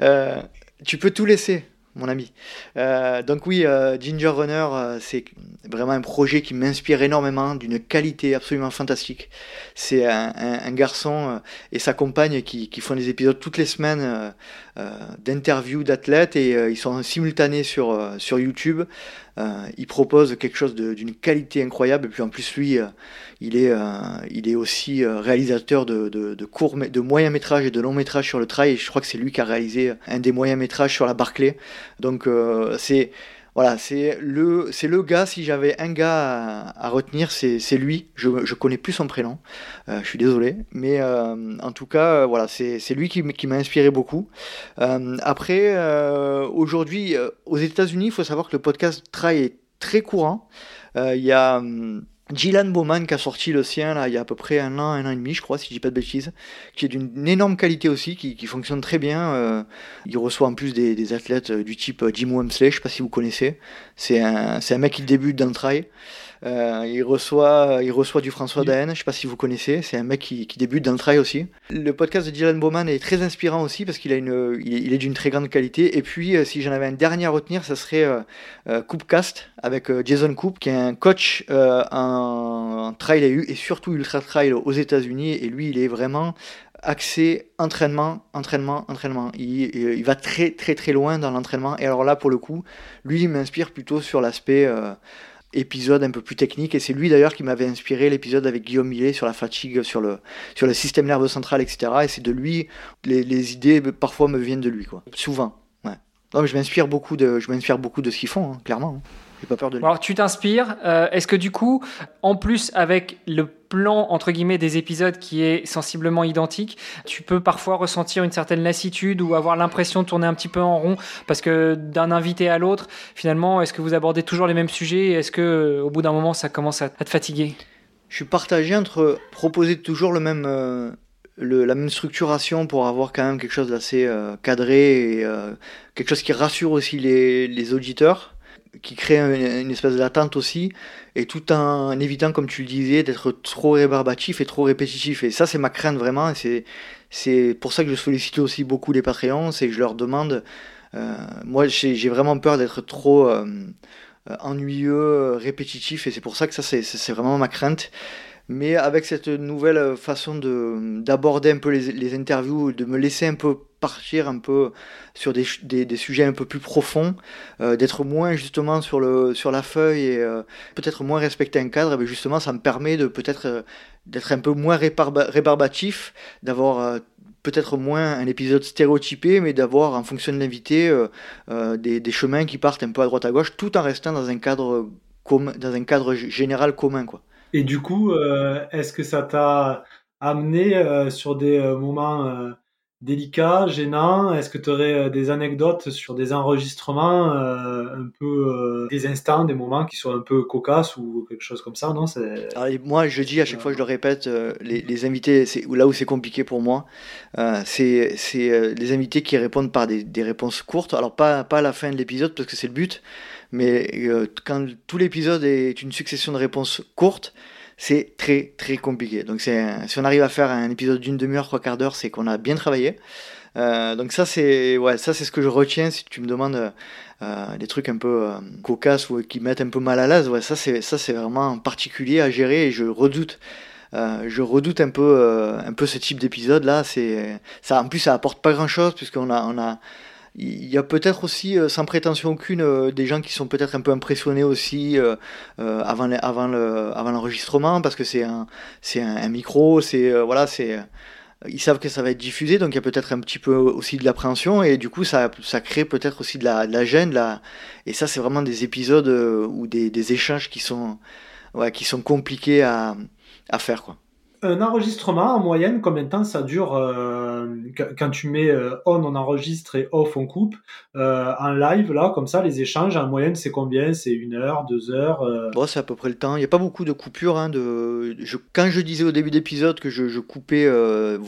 Euh, tu peux tout laisser mon ami. Euh, donc oui, Ginger Runner, c'est vraiment un projet qui m'inspire énormément, d'une qualité absolument fantastique. C'est un, garçon et sa compagne qui, font des épisodes toutes les semaines d'interviews d'athlètes et ils sont simultanés sur, sur YouTube. Il propose quelque chose d'une qualité incroyable et puis en plus lui, il, est, il est aussi réalisateur de, de, de, courts, de moyens métrages et de longs métrages sur le trail. Et je crois que c'est lui qui a réalisé un des moyens métrages sur la Barclay. Donc euh, c'est voilà, c'est le, le gars, si j'avais un gars à, retenir, c'est, lui. Je, je connais plus son prénom, euh, je suis désolé. Mais euh, en tout cas, voilà, c'est, lui qui, m'a inspiré beaucoup. après, aujourd'hui, aux États-Unis, il faut savoir que le podcast trail est très courant. Il y a. Hum, Gillan Bowman qui a sorti le sien là, il y a à peu près un an, un an et demi, je crois, si je dis pas de bêtises, qui est d'une énorme qualité aussi, qui, fonctionne très bien. Euh, il reçoit en plus des, athlètes euh, du type euh, Jim Wemsley, je sais pas si vous connaissez. C'est un, un mec qui débute dans le trail. Euh, il, reçoit, il reçoit du François Daen, je sais pas si vous connaissez, c'est un mec qui, qui, débute dans le trail aussi. Le podcast de Dylan Bowman est très inspirant aussi parce qu'il a une, il est d'une très grande qualité. Et puis, euh, si j'en avais un dernier à retenir, ça serait euh, Coopcast avec Jason Coop, qui est un coach en, trail et, et surtout ultra trail aux États-Unis. Et lui, il est vraiment axé entraînement, entraînement, entraînement. Il, il, va très très très loin dans l'entraînement. Et alors là, pour le coup, lui, il m'inspire plutôt sur l'aspect épisode un peu plus technique. Et c'est lui d'ailleurs qui m'avait inspiré l'épisode avec Guillaume Millet sur la fatigue, sur le, sur le système nerveux central, etc. Et c'est de lui, les, idées parfois me viennent de lui, quoi. Souvent. Ouais. Non, mais je m'inspire beaucoup de, je m'inspire beaucoup de ce qu'ils font, hein, clairement. Hein. J'ai pas peur de lui. Alors tu t'inspires. Euh, est-ce que du coup, en plus avec le plan entre guillemets des épisodes qui est sensiblement identique, tu peux parfois ressentir une certaine lassitude ou avoir l'impression de tourner un petit peu en rond parce que d'un invité à l'autre, finalement, est-ce que vous abordez toujours les mêmes sujets Est-ce que euh, au bout d'un moment, ça commence à, te fatiguer? Je suis partagé entre proposer toujours le même. Euh, la même structuration pour avoir quand même quelque chose d'assez cadré et quelque chose qui rassure aussi les auditeurs qui crée une, espèce d'attente aussi, et tout en évitant, comme tu le disais, d'être trop rébarbatif et trop répétitif. Et ça, c'est ma crainte vraiment, et c'est pour ça que je sollicite aussi beaucoup les Patreons, c'est que je leur demande, euh, moi j'ai vraiment peur d'être trop euh, ennuyeux, répétitif, et c'est pour ça que ça, c'est vraiment ma crainte. Mais avec cette nouvelle façon d'aborder un peu les, interviews, de me laisser un peu partir un peu sur des, sujets un peu plus profonds, euh, d'être moins justement sur, le, sur la feuille et euh, peut-être moins respecter un cadre, mais justement ça me permet de peut-être euh, d'être un peu moins rébarbatif, d'avoir peut-être moins un épisode stéréotypé, mais d'avoir en fonction de l'invité des, des, chemins qui partent un peu à droite à gauche, tout en restant dans un cadre, dans un cadre général commun. Quoi. Et du coup, est-ce que ça t'a amené sur des moments délicats, gênants. Est-ce que tu aurais des anecdotes sur des enregistrements, un peu des instants, des moments qui sont un peu cocasses ou quelque chose comme ça? Non, moi, je dis à chaque fois, je le répète, les, invités, c'est là où c'est compliqué pour moi, c'est les invités qui répondent par des, des, réponses courtes. Alors pas pas à la fin de l'épisode parce que c'est le but mais euh, quand tout l'épisode est une succession de réponses courtes, c'est très très compliqué. Donc si on arrive à faire un épisode d'une demi-heure, trois quarts d'heure, c'est qu'on a bien travaillé. Euh, donc ça c'est ouais ça c'est ce que je retiens si tu me demandes euh, des trucs un peu cocasses ou qui mettent un peu mal à l'aise ouais ça c'est ça c'est vraiment particulier à gérer je redoute je redoute un peu un peu ce type d'épisode là c'est ça en plus ça apporte pas grand chose puisqu'on a on a il y a peut-être aussi, euh, sans prétention aucune, euh, des gens qui sont peut-être un peu impressionnés aussi euh, avant, avant, le, avant l'enregistrement parce que c'est un, c'est un, micro, c'est voilà, c'est ils savent que ça va être diffusé, donc il y a peut-être un petit peu aussi de l'appréhension, et du coup ça, ça crée peut-être aussi de la, de la gêne, là. et ça c'est vraiment des épisodes ou des, des, échanges qui sont, ouais, qui sont compliqués à, à faire. Quoi. Un enregistrement, en moyenne, combien de temps ça dure euh, quand tu mets euh, on, on enregistre et off, on coupe euh, En live, là, comme ça, les échanges, en moyenne, c'est combien? C'est une heure, deux heures bon, C'est à peu près le temps. Il n'y a pas beaucoup de coupures. Hein. Quand je disais au début d'épisode que je, coupais,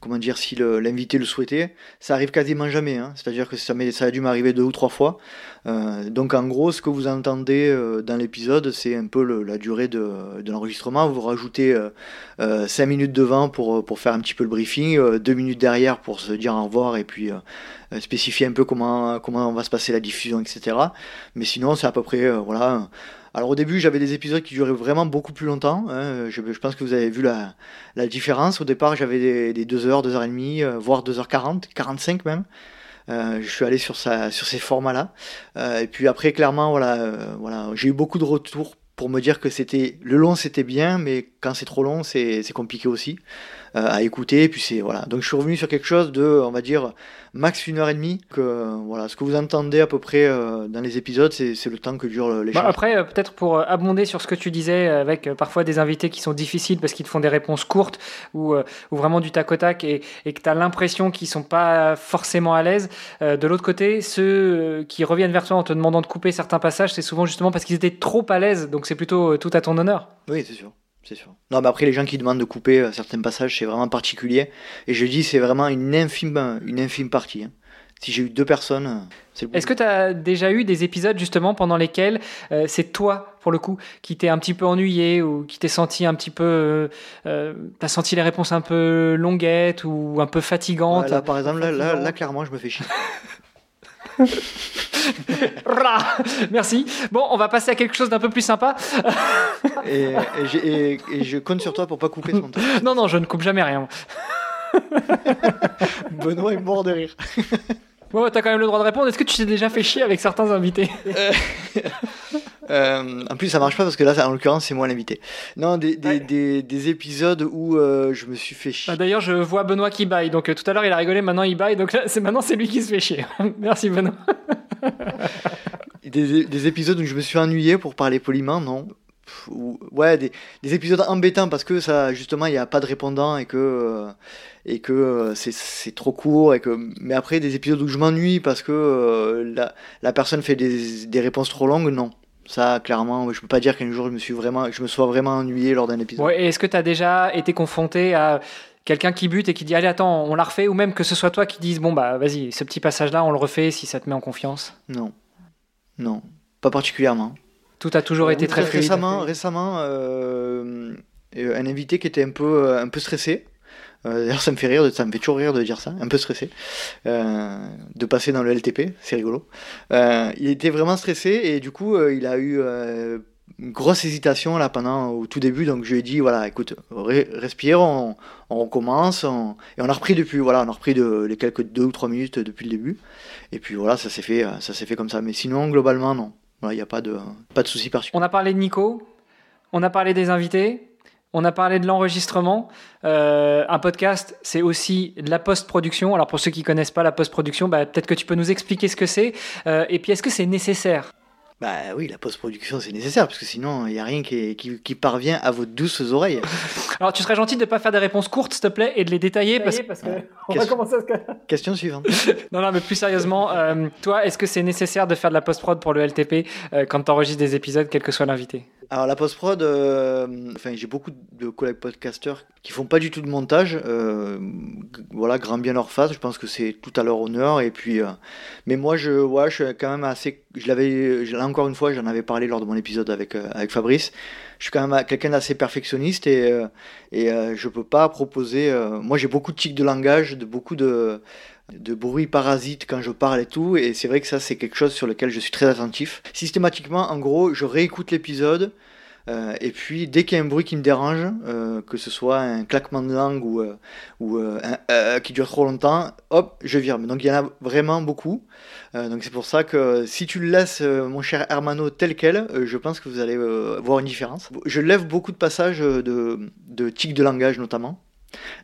comment dire, si l'invité le, souhaitait, ça arrive quasiment jamais. Hein. C'est-à-dire que ça, ça a dû m'arriver deux ou trois fois. donc en gros, ce que vous entendez dans l'épisode, c'est un peu la durée de, de l'enregistrement. Vous rajoutez 5 minutes devant pour, euh, pour faire un petit peu le briefing, euh, deux minutes derrière pour se dire au revoir et puis euh, spécifier un peu comment, comment va se passer la diffusion, etc. Mais sinon, c'est à peu près, voilà. Alors au début, j'avais des épisodes qui duraient vraiment beaucoup plus longtemps. Hein. Je, pense que vous avez vu la, la différence. Au départ, j'avais des, 2h, 2h30, voire 2h40, 45 même. je suis allé sur, ça, sur ces formats-là. et puis après, clairement, voilà, voilà, j'ai eu beaucoup de retours pour me dire que c'était le long, c'était bien, mais quand c'est trop long, c'est compliqué aussi à écouter. Puis c'est voilà. Donc je suis revenu sur quelque chose de, on va dire, max une heure et demie. Que voilà, ce que vous entendez à peu près euh, dans les épisodes, c'est le temps que dure l'échange. Bah après, euh, peut-être pour abonder sur ce que tu disais, avec parfois des invités qui sont difficiles parce qu'ils te font des réponses courtes ou, ou vraiment du tac au tac et, et que tu as l'impression qu'ils sont pas forcément à l'aise. de l'autre côté, ceux qui reviennent vers toi en te demandant de couper certains passages, c'est souvent justement parce qu'ils étaient trop à l'aise. Donc c'est plutôt tout à ton honneur. Oui, c'est sûr c'est sûr. Non, mais après, les gens qui demandent de couper euh, certains passages, c'est vraiment particulier. Et je dis, c'est vraiment une infime, une infime partie. Hein. Si j'ai eu deux personnes, euh, c'est Est-ce que tu as déjà eu des épisodes justement pendant lesquels euh, c'est toi, pour le coup, qui t'es un petit peu ennuyé ou qui t'es senti un petit peu. Euh, t'as senti les réponses un peu longuettes ou un peu fatigantes? là, Par exemple, là, là, clairement, je me fais chier. Merci. Bon, on va passer à quelque chose d'un peu plus sympa. et, je compte sur toi pour pas couper ce montage. Non, non, je ne coupe jamais rien. Benoît est mort de rire. Bon, t'as quand même le droit de répondre. Est-ce que tu t'es déjà fait chier avec certains invités? euh, euh, En plus, ça marche pas parce que là, en l'occurrence, c'est moi l'invité. Non, des, des, des, épisodes où euh, je me suis fait chier. Ah, d'ailleurs, je vois Benoît qui baille. Donc tout à l'heure, il a rigolé. Maintenant, il baille. Donc c'est maintenant, c'est lui qui se fait chier. Merci, Benoît. des, des, épisodes où je me suis ennuyé pour parler poliment, non ouais, des, des, épisodes embêtants parce que ça, justement, il n'y a pas de répondant et que, euh, et que euh, c'est trop court. Et que, mais après, des épisodes où je m'ennuie parce que euh, la, la, personne fait des, réponses trop longues, non. Ça, clairement, je peux pas dire qu'un jour je me, suis vraiment, je me sois vraiment ennuyé lors d'un épisode. Ouais, Est-ce que tu as déjà été confronté à quelqu'un qui bute et qui dit allez attends on la refait? Ou même que ce soit toi qui dise bon bah vas-y ce petit passage là on le refait si ça te met en confiance? Non non pas particulièrement tout a toujours été très fluide. Récemment, récemment euh, un invité qui était un peu, euh, un peu stressé. Euh, d'ailleurs, ça me fait rire, ça me fait toujours rire de dire ça, un peu stressé, de passer dans le LTP, c'est rigolo. il était vraiment stressé et du coup, il a eu une grosse hésitation là pendant au tout début. Donc je lui ai dit voilà, écoute, respire, on, on recommence, et on a repris depuis voilà, on a repris de, les quelques deux ou trois minutes depuis le début. Et puis voilà, ça s'est fait, ça s'est fait comme ça. Mais sinon, globalement, non. Il n'y a pas de, pas de souci particulier. On a parlé de Nico, on a parlé des invités, on a parlé de l'enregistrement. Euh, un podcast, c'est aussi de la post-production. Alors pour ceux qui connaissent pas la post-production, bah, peut-être que tu peux nous expliquer ce que c'est. Euh, et puis est-ce que c'est nécessaire? Bah oui, la post-production c'est nécessaire parce que sinon il n'y a rien qui, qui, parvient à vos douces oreilles. Alors tu serais gentil de ne pas faire des réponses courtes s'il te plaît et de les détailler parce, parce que on va commencer à se... Question suivante. non non mais plus sérieusement, euh, toi est-ce que c'est nécessaire de faire de la post-prod pour le LTP euh, quand tu enregistres des épisodes quel que soit l'invité? Alors la post-prod, euh, j'ai beaucoup de collègues podcasteurs qui font pas du tout de montage. voilà, grand bien leur face, je pense que c'est tout à leur honneur et puis mais moi je, ouais, je suis quand même assez je l'avais, là encore une fois, j'en avais parlé lors de mon épisode avec, euh, avec Fabrice. Je suis quand même quelqu'un d'assez perfectionniste et, euh, et euh, je peux pas proposer. moi, j'ai beaucoup de tics de langage, de beaucoup de, de bruit parasite quand je parle et tout. Et c'est vrai que ça, c'est quelque chose sur lequel je suis très attentif. Systématiquement, en gros, je réécoute l'épisode euh, et puis, dès qu'il y a un bruit qui me dérange, euh, que ce soit un claquement de langue ou, euh, un, qui dure trop longtemps, hop, je vire. Donc, il y en a vraiment beaucoup. donc, c'est pour ça que si tu le laisses, mon cher Hermano, tel quel, je pense que vous allez voir une différence. Je lève beaucoup de passages de, de tics de langage, notamment.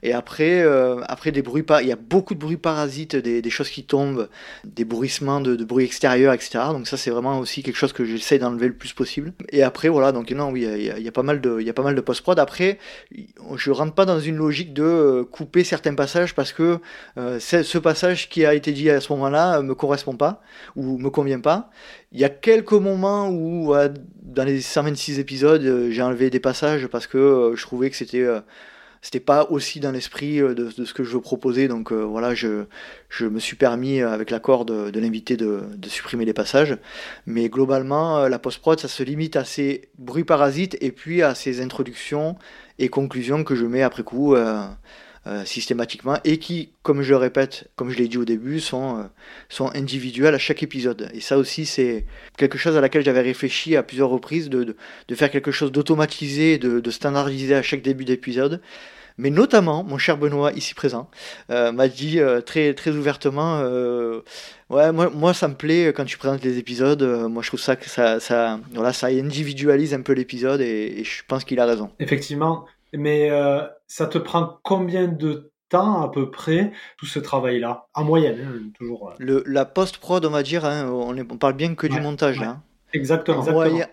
Et après, euh, après des bruits, il y a beaucoup de bruits parasites, des, choses qui tombent, des bruissements de, de bruit extérieur, etc. Donc ça, c'est vraiment aussi quelque chose que j'essaie d'enlever le plus possible. Et après, voilà, donc non, oui, il y a, pas mal de, il y a pas mal de post-prod. Après, je rentre pas dans une logique de euh, couper certains passages parce que euh, ce passage qui a été dit à ce moment-là me correspond pas ou me convient pas. Il y a quelques moments où, dans les 126 épisodes, j'ai enlevé des passages parce que je trouvais que c'était c'était pas aussi dans l'esprit euh, de, ce que je proposais. Donc euh, voilà, je, je, me suis permis, euh, avec l'accord de, de l'invité, de, supprimer les passages. Mais globalement, la post-prod, ça se limite à ces bruits parasites et puis à ces introductions et conclusions que je mets après coup. systématiquement et qui, comme je le répète, comme je l'ai dit au début, sont, sont individuels à chaque épisode. Et ça aussi, c'est quelque chose à laquelle j'avais réfléchi à plusieurs reprises, de, de, de faire quelque chose d'automatisé, de, de standardisé à chaque début d'épisode mais notamment mon cher Benoît ici présent m'a dit très très ouvertement ouais moi, moi ça me plaît quand tu présentes les épisodes moi je trouve ça que ça ça voilà ça individualise un peu l'épisode et, je pense qu'il a raison effectivement mais ça te prend combien de temps à peu près tout ce travail-là? En moyenne, hein, toujours. Le, la post-prod, on va dire, hein, on, on, parle bien que du montage. Hein. Exactement.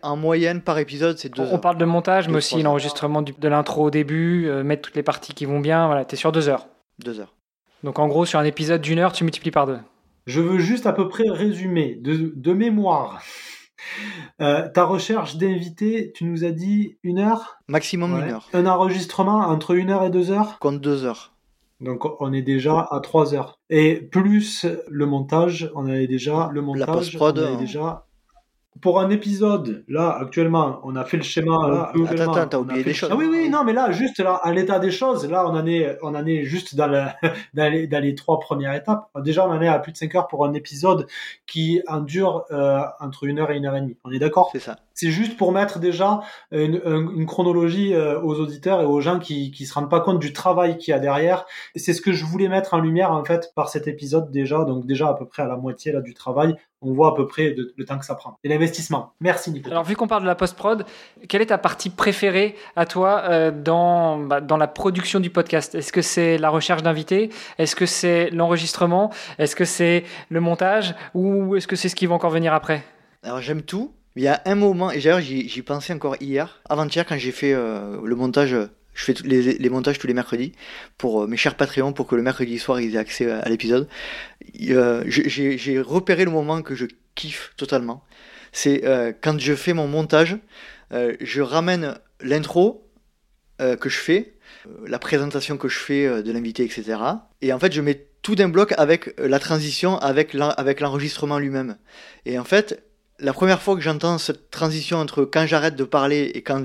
En, Moyenne, par épisode, c'est deux On parle de montage, mais aussi l'enregistrement de l'intro au début, euh, mettre toutes les parties qui vont bien. Voilà, es sur deux heures. Deux heures. Donc en gros, sur un épisode d'une heure, tu multiplies par deux. Je veux juste à peu près résumer de, mémoire. Euh, ta recherche d'invité, tu nous as dit une heure? Maximum une heure. Un enregistrement entre une heure et deux heures? Compte deux heures. Donc on est déjà à trois heures. Et plus le montage, on avait déjà le montage, La post-prod, on avait déjà pour un épisode, là, actuellement, on a fait le schéma. Là, attends, attends, t'as oublié des choses. Ah oui, oui, non, mais là, juste là, à l'état des choses, là, on en est, on en est juste dans, le, dans, les, dans les trois premières étapes. Déjà, on en est à plus de 5 heures pour un épisode qui en dure euh, entre une heure et une heure et demie. On est d'accord? C'est ça. C'est juste pour mettre déjà une, une chronologie euh, aux auditeurs et aux gens qui qui se rendent pas compte du travail qu'il y a derrière. C'est ce que je voulais mettre en lumière en fait par cet épisode déjà. Donc déjà à peu près à la moitié là du travail, on voit à peu près le temps que ça prend et l'investissement. Merci Nicolas. Alors vu qu'on parle de la post prod, quelle est ta partie préférée à toi euh, dans bah, dans la production du podcast? Est-ce que c'est la recherche d'invités? Est-ce que c'est l'enregistrement? Est-ce que c'est le montage? Ou est-ce que c'est ce qui va encore venir après? Alors j'aime tout. Il y a un moment, et d'ailleurs j'y pensais encore hier, avant-hier quand j'ai fait euh, le montage, je fais les, les, montages tous les mercredis pour euh, mes chers Patreons pour que le mercredi soir ils aient accès à, l'épisode. Euh, j'ai repéré le moment que je kiffe totalement. C'est quand je fais mon montage, je ramène l'intro que je fais, la présentation que je fais de l'invité, etc. Et en fait je mets tout d'un bloc avec la transition, avec l'enregistrement lui-même. Et en fait, la première fois que j'entends cette transition entre quand j'arrête de parler et quand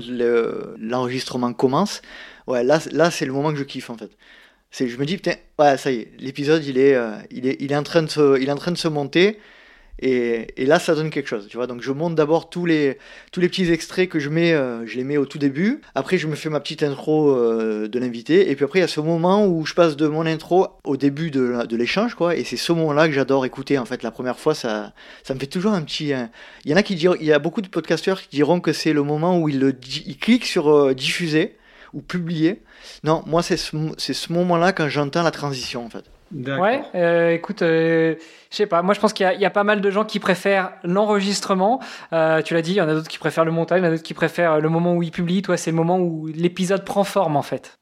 l'enregistrement commence, ouais, là, là c'est le moment que je kiffe en fait. Je me dis putain, ouais, ça y est, l'épisode il est, euh, il est, il est il est en train de se monter. Et, là, ça donne quelque chose, tu vois. Donc, je monte d'abord tous les, tous les petits extraits que je mets, euh, je les mets au tout début. Après, je me fais ma petite intro euh, de l'invité. Et puis après, il y a ce moment où je passe de mon intro au début de, l'échange, quoi. Et c'est ce moment-là que j'adore écouter. En fait, la première fois, ça, ça me fait toujours un petit. Il y en a qui diront, il y a beaucoup de podcasteurs qui diront que c'est le moment où ils, le, ils cliquent sur euh, diffuser ou publier. Non, moi, c'est ce, ce moment-là quand j'entends la transition, en fait. Ouais, euh, écoute, euh, je sais pas. Moi, je pense qu'il y, y, a pas mal de gens qui préfèrent l'enregistrement. Euh, tu l'as dit, il y en a d'autres qui préfèrent le montage, il y en a d'autres qui préfèrent le moment où ils publient. Toi, c'est le moment où l'épisode prend forme, en fait.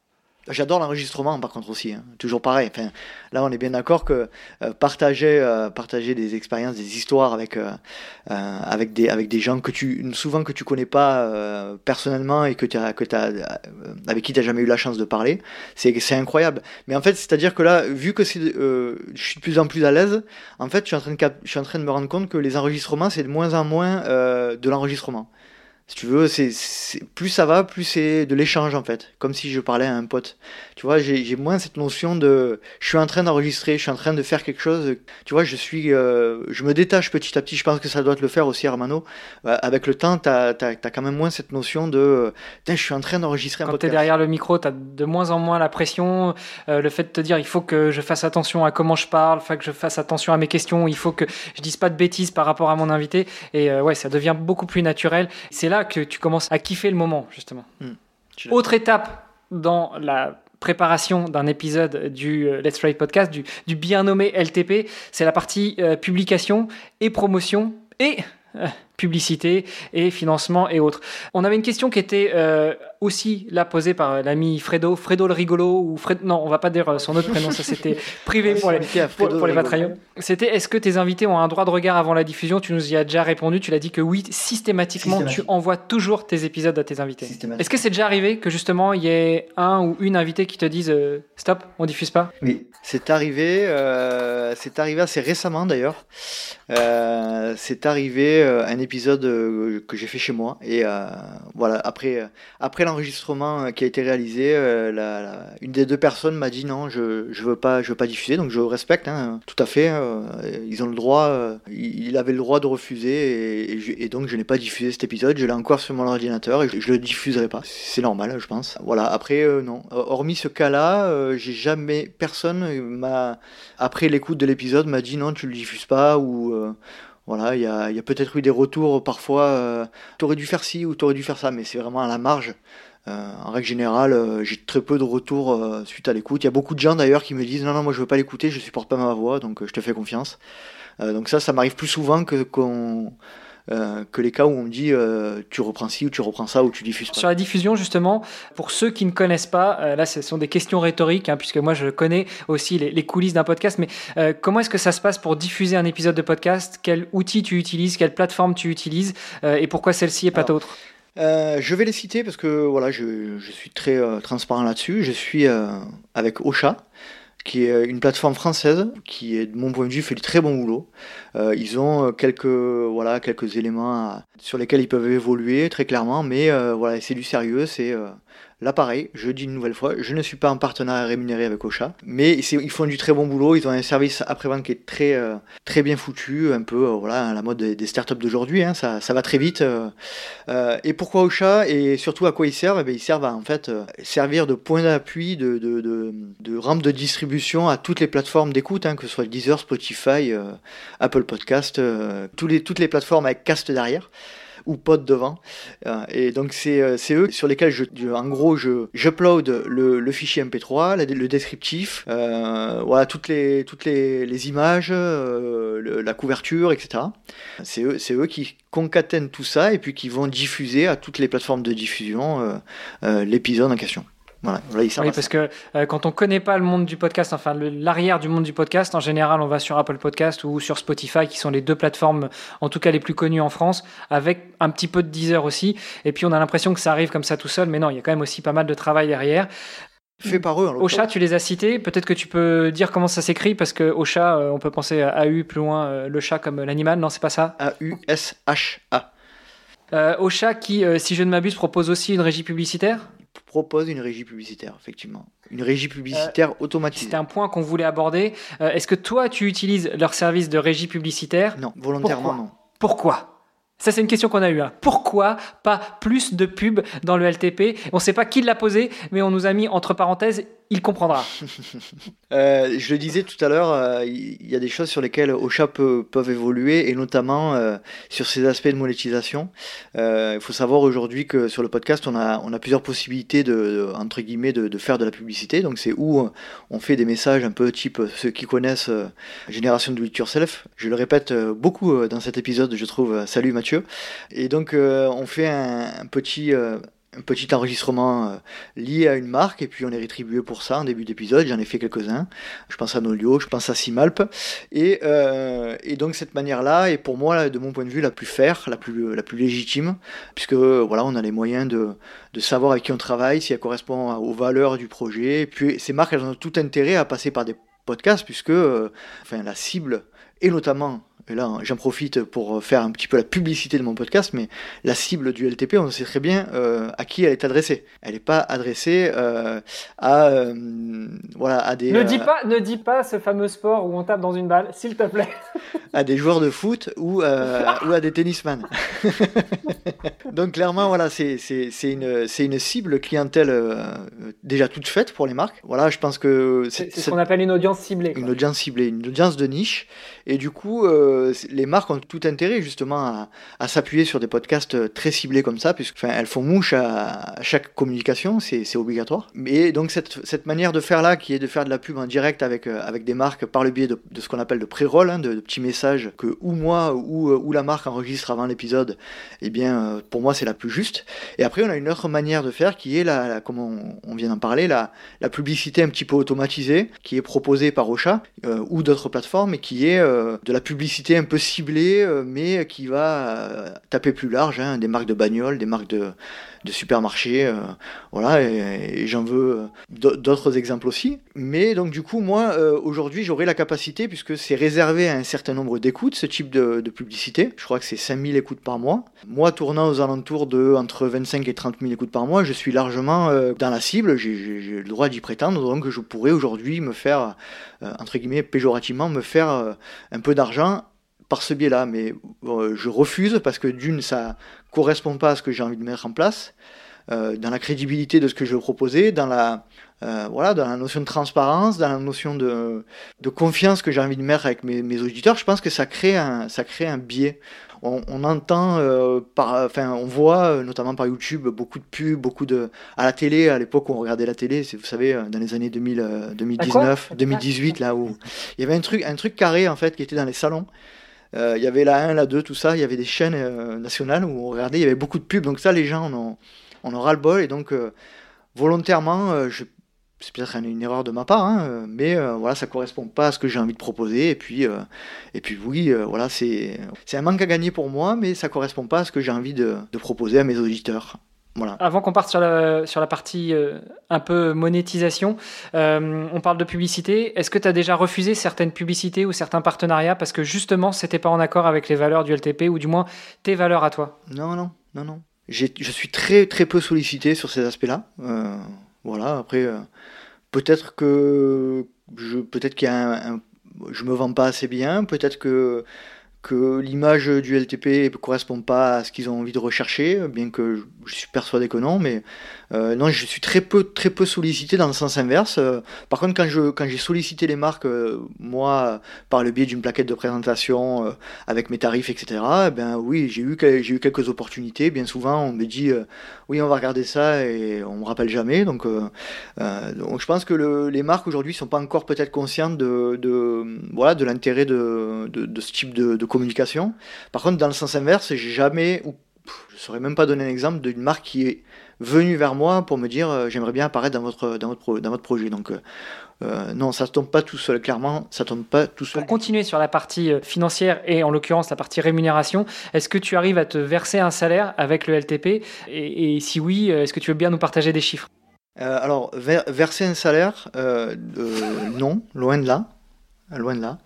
J'adore l'enregistrement par contre aussi, hein. toujours pareil. Enfin, là, on est bien d'accord que euh, partager, euh, partager des expériences, des histoires avec, euh, avec, des, avec des gens que tu, souvent que tu connais pas personnellement et que as, avec qui tu n'as jamais eu la chance de parler, c'est incroyable. Mais en fait, c'est-à-dire que là, vu que je suis de plus en plus à l'aise, en fait, je suis en train de me rendre compte que les enregistrements, c'est de moins en moins de l'enregistrement si tu veux, c'est, plus ça va, plus c'est de l'échange en fait, comme si je parlais à un pote. Tu vois, j'ai, moins cette notion de, je suis en train d'enregistrer, je suis en train de faire quelque chose. Tu vois, je suis, euh, je me détache petit à petit. Je pense que ça doit te le faire aussi, Armano. Euh, avec le temps, t'as, as, as, quand même moins cette notion de, je suis en train d'enregistrer un Quand t'es derrière le micro, t'as de moins en moins la pression, euh, le fait de te dire, il faut que je fasse attention à comment je parle, il faut que je fasse attention à mes questions, il faut que je dise pas de bêtises par rapport à mon invité. Et ouais, ça devient beaucoup plus naturel. C'est là que tu commences à kiffer le moment, justement. Hmm. Autre étape dans la préparation d'un épisode du euh, Let's Trade Podcast, du, bien nommé LTP, c'est la partie euh, publication et promotion et euh, publicité et financement et autres. On avait une question qui était aussi là posée par l'ami Fredo, Fredo le rigolo ou Fred... non, on va pas dire son autre prénom, ça c'était privé pour les pour, les C'était est-ce que tes invités ont un droit de regard avant la diffusion? Tu nous y as déjà répondu, tu l'as dit que oui, systématiquement tu envoies toujours tes épisodes à tes invités. Est-ce que c'est déjà arrivé que justement il y ait un ou une invité qui te dise stop, on diffuse pas? Oui, c'est arrivé, euh, c'est arrivé assez récemment d'ailleurs. Euh, c'est arrivé euh, un épisode que j'ai fait chez moi et voilà après après après l'enregistrement qui a été réalisé, une des deux personnes m'a dit non, je je veux pas veux pas diffuser, donc je respecte hein, tout à fait. ils ont le droit, il avait le droit de refuser et, donc je n'ai pas diffusé cet épisode. Je l'ai encore sur mon ordinateur et je, je le diffuserai pas. C'est normal, je pense. Voilà. Après non, hormis ce cas-là, j'ai jamais personne m'a après l'écoute de l'épisode m'a dit non, tu le diffuses pas ou voilà, il y a, peut-être eu des retours parfois, euh, t'aurais dû faire ci ou t'aurais dû faire ça, mais c'est vraiment à la marge. Euh, en règle générale, euh, j'ai très peu de retours suite à l'écoute. Il y a beaucoup de gens d'ailleurs qui me disent non, non, moi je veux pas l'écouter, je supporte pas ma voix, donc je te fais confiance. donc ça, ça m'arrive plus souvent que qu'on euh, que les cas où on me dit euh, tu reprends ci ou tu reprends ça ou tu diffuses pas. Sur la diffusion, justement, pour ceux qui ne connaissent pas, euh, là ce sont des questions rhétoriques, hein, puisque moi je connais aussi les, coulisses d'un podcast, mais comment est-ce que ça se passe pour diffuser un épisode de podcast? Quel outil tu utilises? Quelle plateforme tu utilises? Et pourquoi celle-ci et pas d'autres? je vais les citer parce que voilà, je, je suis très transparent là-dessus. Je suis avec Ocha, qui est une plateforme française qui, est, de mon point de vue, fait du très bon boulot. Euh, ils ont euh, quelques, voilà, quelques éléments sur lesquels ils peuvent évoluer très clairement, mais euh, voilà, c'est du sérieux, c'est Là, pareil, je dis une nouvelle fois, je ne suis pas en partenariat rémunéré avec Ocha, mais ils font du très bon boulot. Ils ont un service après-vente qui est très, euh, bien foutu, un peu euh, la mode des, startups d'aujourd'hui. Hein, ça, va très vite. Euh, et pourquoi Ocha et surtout à quoi ils servent? Eh Ils servent à en fait servir de point d'appui, de, rampe de distribution à toutes les plateformes d'écoute, hein, que ce soit Deezer, Spotify, Apple Podcast, toutes les plateformes avec cast derrière ou pod devant. Euh, et donc euh, c'est eux sur lesquels je, en gros j'upload le, le, fichier MP3, le descriptif, euh, voilà toutes les toutes les, les images, la couverture, etc. C'est eux c'est eux qui concatènent tout ça et puis qui vont diffuser à toutes les plateformes de diffusion l'épisode en question. Voilà, oui, parce que euh, quand on connaît pas le monde du podcast, enfin l'arrière du monde du podcast, en général, on va sur Apple Podcast ou sur Spotify, qui sont les deux plateformes, en tout cas les plus connues en France, avec un petit peu de Deezer aussi. Et puis on a l'impression que ça arrive comme ça tout seul, mais non, il y a quand même aussi pas mal de travail derrière. Fait par eux. Ocha, tu les as cités. Peut-être que tu peux dire comment ça s'écrit, parce que Ocha, euh, on peut penser à AU plus loin, euh, le chat comme l'animal. Non, c'est pas ça. A-U-S-H-A. Ocha, qui, si je ne m'abuse, propose aussi une régie publicitaire? Propose une régie publicitaire, effectivement. Une régie publicitaire euh, automatisée. C'est un point qu'on voulait aborder. Euh, est-ce que toi, tu utilises leur service de régie publicitaire? Non, volontairement non. Pourquoi? Ça, c'est une question qu'on a eue. Hein. Pourquoi pas plus de pubs dans le LTP On ne sait pas qui l'a posé, mais on nous a mis entre parenthèses il comprendra. Euh, je le disais tout à l'heure, euh, il y a des choses sur lesquelles Ocha peut, peuvent évoluer, et notamment euh, sur ces aspects de monétisation. Il faut savoir aujourd'hui que sur le podcast, on a, on a plusieurs possibilités de, entre guillemets, de, faire de la publicité. Donc c'est où on fait des messages un peu type ceux qui connaissent Génération Do It Yourself. Je le répète beaucoup dans cet épisode, je trouve. Salut Mathieu. Et donc on fait un petit petit enregistrement euh, lié à une marque et puis on est rétribué pour ça en début d'épisode. J'en ai fait quelques-uns. Je pense à Nolio, je pense à Simalp. Et, euh, et donc cette manière-là est pour moi, de mon point de vue, la plus faire, la plus, la plus légitime, puisque voilà, on a les moyens de, de savoir avec qui on travaille, si elle correspond aux valeurs du projet. Et puis ces marques, elles ont tout intérêt à passer par des podcasts, puisque euh, enfin, la cible, et notamment et là j'en profite pour faire un petit peu la publicité de mon podcast, mais la cible du LTP, on sait très bien euh, à qui elle est adressée. Elle n'est pas adressée euh, à, euh, voilà, à des... Ne dis, pas, ne dis pas ce fameux sport où on tape dans une balle, s'il te plaît. à des joueurs de foot ou, ou à des tennisman. Donc clairement, voilà, c'est une, une cible clientèle déjà toute faite pour les marques. Voilà, je pense que... C'est ce qu'on appelle une audience ciblée. Une audience ciblée, une audience de niche. Et du coup, les marques ont tout intérêt justement à, s'appuyer sur des podcasts euh, très ciblés comme ça, puisque elles font mouche à, chaque communication, c'est obligatoire. Mais donc cette, cette, manière de faire là, qui est de faire de la pub en direct avec, euh, avec des marques par le biais de, ce qu'on appelle de pré-roll, hein, de, petits messages que ou moi ou, euh, ou la marque enregistre avant l'épisode, eh bien pour moi c'est la plus juste. Et après on a une autre manière de faire qui est la, comme on, vient d'en parler, la, la publicité un petit peu automatisée, qui est proposée par Ocha ou d'autres plateformes, et qui est de la publicité un peu ciblée, mais qui va taper plus large, hein, des marques de bagnoles, des marques de, de supermarchés, euh, voilà, et, j'en veux euh, d'autres exemples aussi. Mais donc du coup, moi, euh, aujourd'hui, j'aurai la capacité, puisque c'est réservé à un certain nombre d'écoutes, ce type de, publicité, je crois que c'est 5000 écoutes par mois. Moi, tournant aux alentours de entre 25 et 30 000 écoutes par mois, je suis largement dans la cible, j'ai le droit d'y prétendre, donc je pourrais aujourd'hui me faire, entre guillemets, péjorativement, me faire un peu d'argent par ce biais-là, mais je refuse parce que d'une, ça correspond pas à ce que j'ai envie de mettre en place, euh, dans la crédibilité de ce que je proposer, dans la, euh, voilà, dans la notion de transparence, dans la notion de, de confiance que j'ai envie de mettre avec mes, mes, auditeurs, je pense que ça crée un, ça crée un biais. On, on entend, euh, par, enfin, on voit notamment par YouTube beaucoup de pubs, beaucoup de, à la télé, à l'époque où on regardait la télé, vous savez, dans les années 2000, 2019, 2018, là où il y avait un truc, un truc carré en fait qui était dans les salons. Euh, il y avait la 1, la 2, tout ça. Il y avait des chaînes euh, nationales où on regardait, il y avait beaucoup de pubs. Donc ça, les gens, on en, on ras le bol. Et donc, euh, volontairement, c'est peut-être une, erreur de ma part, hein, mais voilà, ça correspond pas à ce que j'ai envie de proposer. Et puis, et puis oui, voilà, c'est un manque à gagner pour moi, mais ça correspond pas à ce que j'ai envie de proposer à mes auditeurs. Avant qu'on parte sur la, sur la partie euh, un peu monétisation, euh, on parle de publicité. Est-ce que tu as déjà refusé certaines publicités ou certains partenariats parce que justement, c'était pas en accord avec les valeurs du LTP ou du moins tes valeurs à toi? Non, non, non, non. Je suis très, très peu sollicité sur ces aspects-là. Euh, voilà, après, peut-être que je, peut-être qu'il y a un, je me vends pas assez bien, peut-être que que l'image du LTP ne correspond pas à ce qu'ils ont envie de rechercher, bien que je suis persuadé que non, mais euh, non, je suis très peu, très peu sollicité dans le sens inverse. Euh, par contre, quand je, quand j'ai sollicité les marques, euh, moi, par le biais d'une plaquette de présentation avec mes tarifs, etc. Eh ben oui, j'ai eu, j'ai eu quelques opportunités. Bien souvent, on me dit, oui, on va regarder ça et on me rappelle jamais. Donc, je pense que le, les marques aujourd'hui sont pas encore peut-être conscientes de, voilà, de l'intérêt de, de, de, ce type de, communication. Par contre, dans le sens inverse, j'ai jamais, ou je ne saurais même pas donner un exemple d'une marque qui est venu vers moi pour me dire euh, j'aimerais bien apparaître dans votre, dans votre, dans votre projet. Donc euh, euh, non, ça ne tombe pas tout seul, clairement, ça tombe pas tout seul. Pour continuer sur la partie financière et en l'occurrence la partie rémunération, est-ce que tu arrives à te verser un salaire avec le LTP et, si oui, est-ce que tu veux bien nous partager des chiffres? Alors, verser un salaire, non, loin de là loin de là.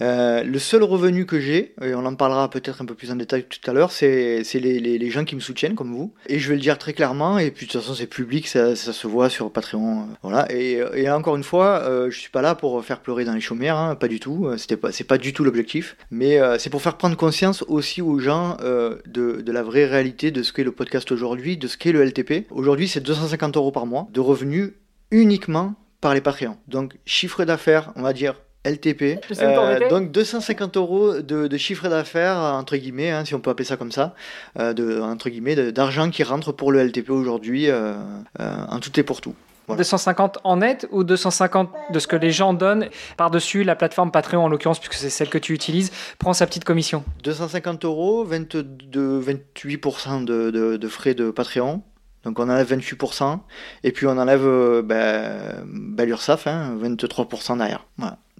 Euh, le seul revenu que j'ai, et on en parlera peut-être un peu plus en détail tout à l'heure, c'est les, gens qui me soutiennent comme vous. Et je vais le dire très clairement, et puis de toute façon c'est public, ça, se voit sur Patreon. Euh, voilà. Et, encore une fois, euh, je suis pas là pour faire pleurer dans les chaumières, hein, pas du tout. C'était pas, pas du tout l'objectif. Mais euh, c'est pour faire prendre conscience aussi aux gens euh, de, de, la vraie réalité de ce qu'est le podcast aujourd'hui, de ce qu'est le LTP. Aujourd'hui, c'est 250 euros par mois de revenus uniquement par les Patreons. Donc chiffre d'affaires, on va dire LTP. Euh, donc 250 euros de, chiffre d'affaires, entre guillemets, hein, si on peut appeler ça comme ça, euh, de, entre guillemets, d'argent qui rentre pour le LTP aujourd'hui, euh, en tout et pour tout. 250 en net ou 250 de ce que les gens donnent par-dessus la plateforme Patreon en l'occurrence, puisque c'est celle que tu utilises, prend sa petite commission? 250 euros, 22, 28% de, de, frais de Patreon. Donc on enlève 28%, et puis on enlève euh, ben, ben l'URSSAF, hein, 23% derrière.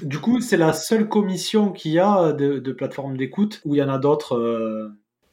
Du coup, c'est la seule commission qu'il y a de, de plateforme d'écoute, ou il y en a d'autres euh,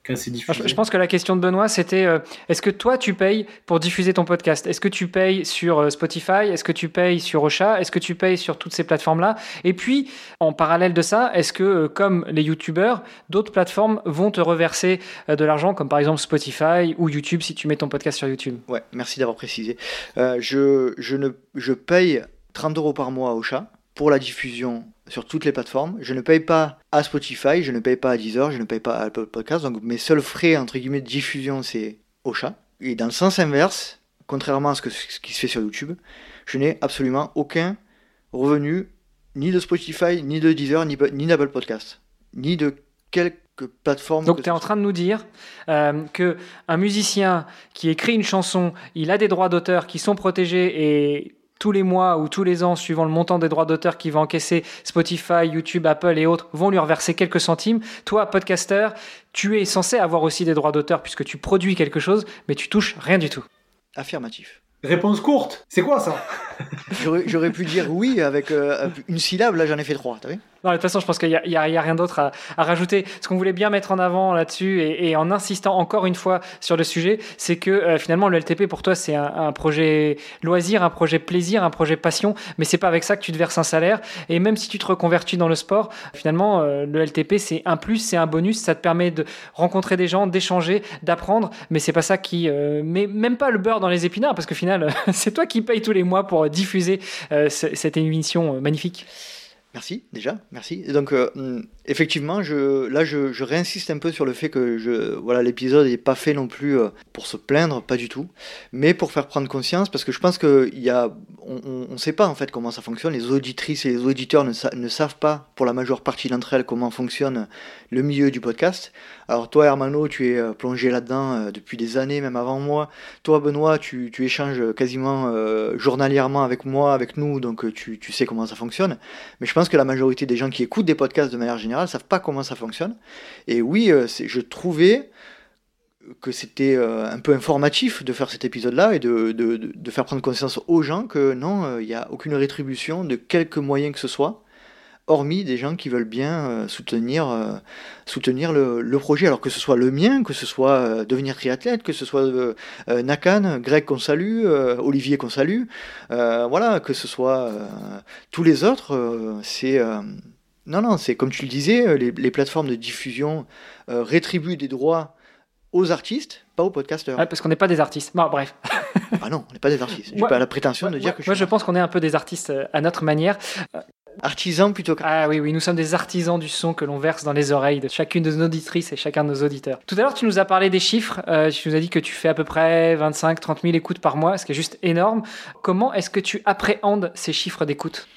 je pense que la question de Benoît, c'était euh, est-ce que toi, tu payes pour diffuser ton podcast? Est-ce que tu payes sur euh, Spotify? Est-ce que tu payes sur Ocha? Est-ce que tu payes sur toutes ces plateformes-là? Et puis, en parallèle de ça, est-ce que, euh, comme les YouTubeurs, d'autres plateformes vont te reverser de l'argent, comme par exemple Spotify ou YouTube si tu mets ton podcast sur YouTube? Ouais, merci d'avoir précisé. je, je, ne, je paye 30 euros par mois à Ocha pour la diffusion sur toutes les plateformes. Je ne paye pas à Spotify, je ne paye pas à Deezer, je ne paye pas à Apple Podcast. Donc mes seuls frais entre guillemets de diffusion c'est Ocha. Et dans le sens inverse, contrairement à ce, que, ce qui se fait sur YouTube, je n'ai absolument aucun revenu ni de Spotify, ni de Deezer, ni, ni d'Apple Podcast, ni de quelque plateforme. Donc tu es en train de nous dire euh, que un musicien qui écrit une chanson, il a des droits d'auteur qui sont protégés et tous les mois ou tous les ans, suivant le montant des droits d'auteur qu'il va encaisser, Spotify, YouTube, Apple et autres vont lui reverser quelques centimes. Toi, podcaster, tu es censé avoir aussi des droits d'auteur puisque tu produis quelque chose, mais tu touches rien du tout. Affirmatif. Réponse courte, c'est quoi ça? J'aurais pu dire oui avec euh, une syllabe, là j'en ai fait trois, t'as vu? De toute façon, je pense qu'il n'y a, a, rien d'autre à, rajouter. Ce qu'on voulait bien mettre en avant là-dessus et, en insistant encore une fois sur le sujet, c'est que euh, finalement, le LTP pour toi, c'est un, projet loisir, un projet plaisir, un projet passion, mais c'est pas avec ça que tu te verses un salaire. Et même si tu te reconvertis dans le sport, finalement, euh, le LTP, c'est un plus, c'est un bonus. Ça te permet de rencontrer des gens, d'échanger, d'apprendre, mais c'est pas ça qui euh, met même pas le beurre dans les épinards, parce que final, c'est toi qui payes tous les mois pour diffuser cette émission magnifique. Merci déjà, merci. donc euh, hmm, effectivement, là je, réinsiste un peu sur le fait que je, voilà, l'épisode n'est pas fait non plus euh, pour se plaindre, pas du tout, mais pour faire prendre conscience, parce que je pense qu'il y a, on ne sait pas en fait comment ça fonctionne. Les auditrices et les auditeurs ne, savent pas, pour la majeure partie d'entre elles, comment fonctionne le milieu du podcast. Alors toi, Hermano, tu es euh, plongé là-dedans depuis des années, même avant moi. Toi, Benoît, tu, échanges quasiment journalièrement avec moi, avec nous, donc tu sais comment ça fonctionne. Mais je pense que la majorité des gens qui écoutent des podcasts de manière générale ne savent pas comment ça fonctionne. Et oui, euh, je trouvais que c'était euh, un peu informatif de faire cet épisode-là et de, de, faire prendre conscience aux gens que non, euh, il n'y a aucune rétribution de quelque moyen que ce soit hormis des gens qui veulent bien soutenir, soutenir le, projet, alors que ce soit le mien, que ce soit devenir triathlète, que ce soit Nakan, Greg qu'on salue, Olivier qu'on salue, voilà, que ce soit tous les autres, c'est... non, non, c'est comme tu le disais, les, plateformes de diffusion rétribuent des droits aux artistes, pas aux podcasteurs. parce qu'on n'est pas des artistes. Bon, bref. ah non, on n'est pas des artistes. Je n'ai pas la prétention de dire que je Moi, je pense qu'on est un peu des artistes à notre manière. Artisans plutôt que. Ah oui, oui, nous sommes des artisans du son que l'on verse dans les oreilles de chacune de nos auditrices et chacun de nos auditeurs. Tout à l'heure, tu nous as parlé des chiffres. Euh, tu nous as dit que tu fais à peu près 25-30 000 écoutes par mois, ce qui est juste énorme. Comment est-ce que tu appréhendes ces chiffres d'écoute?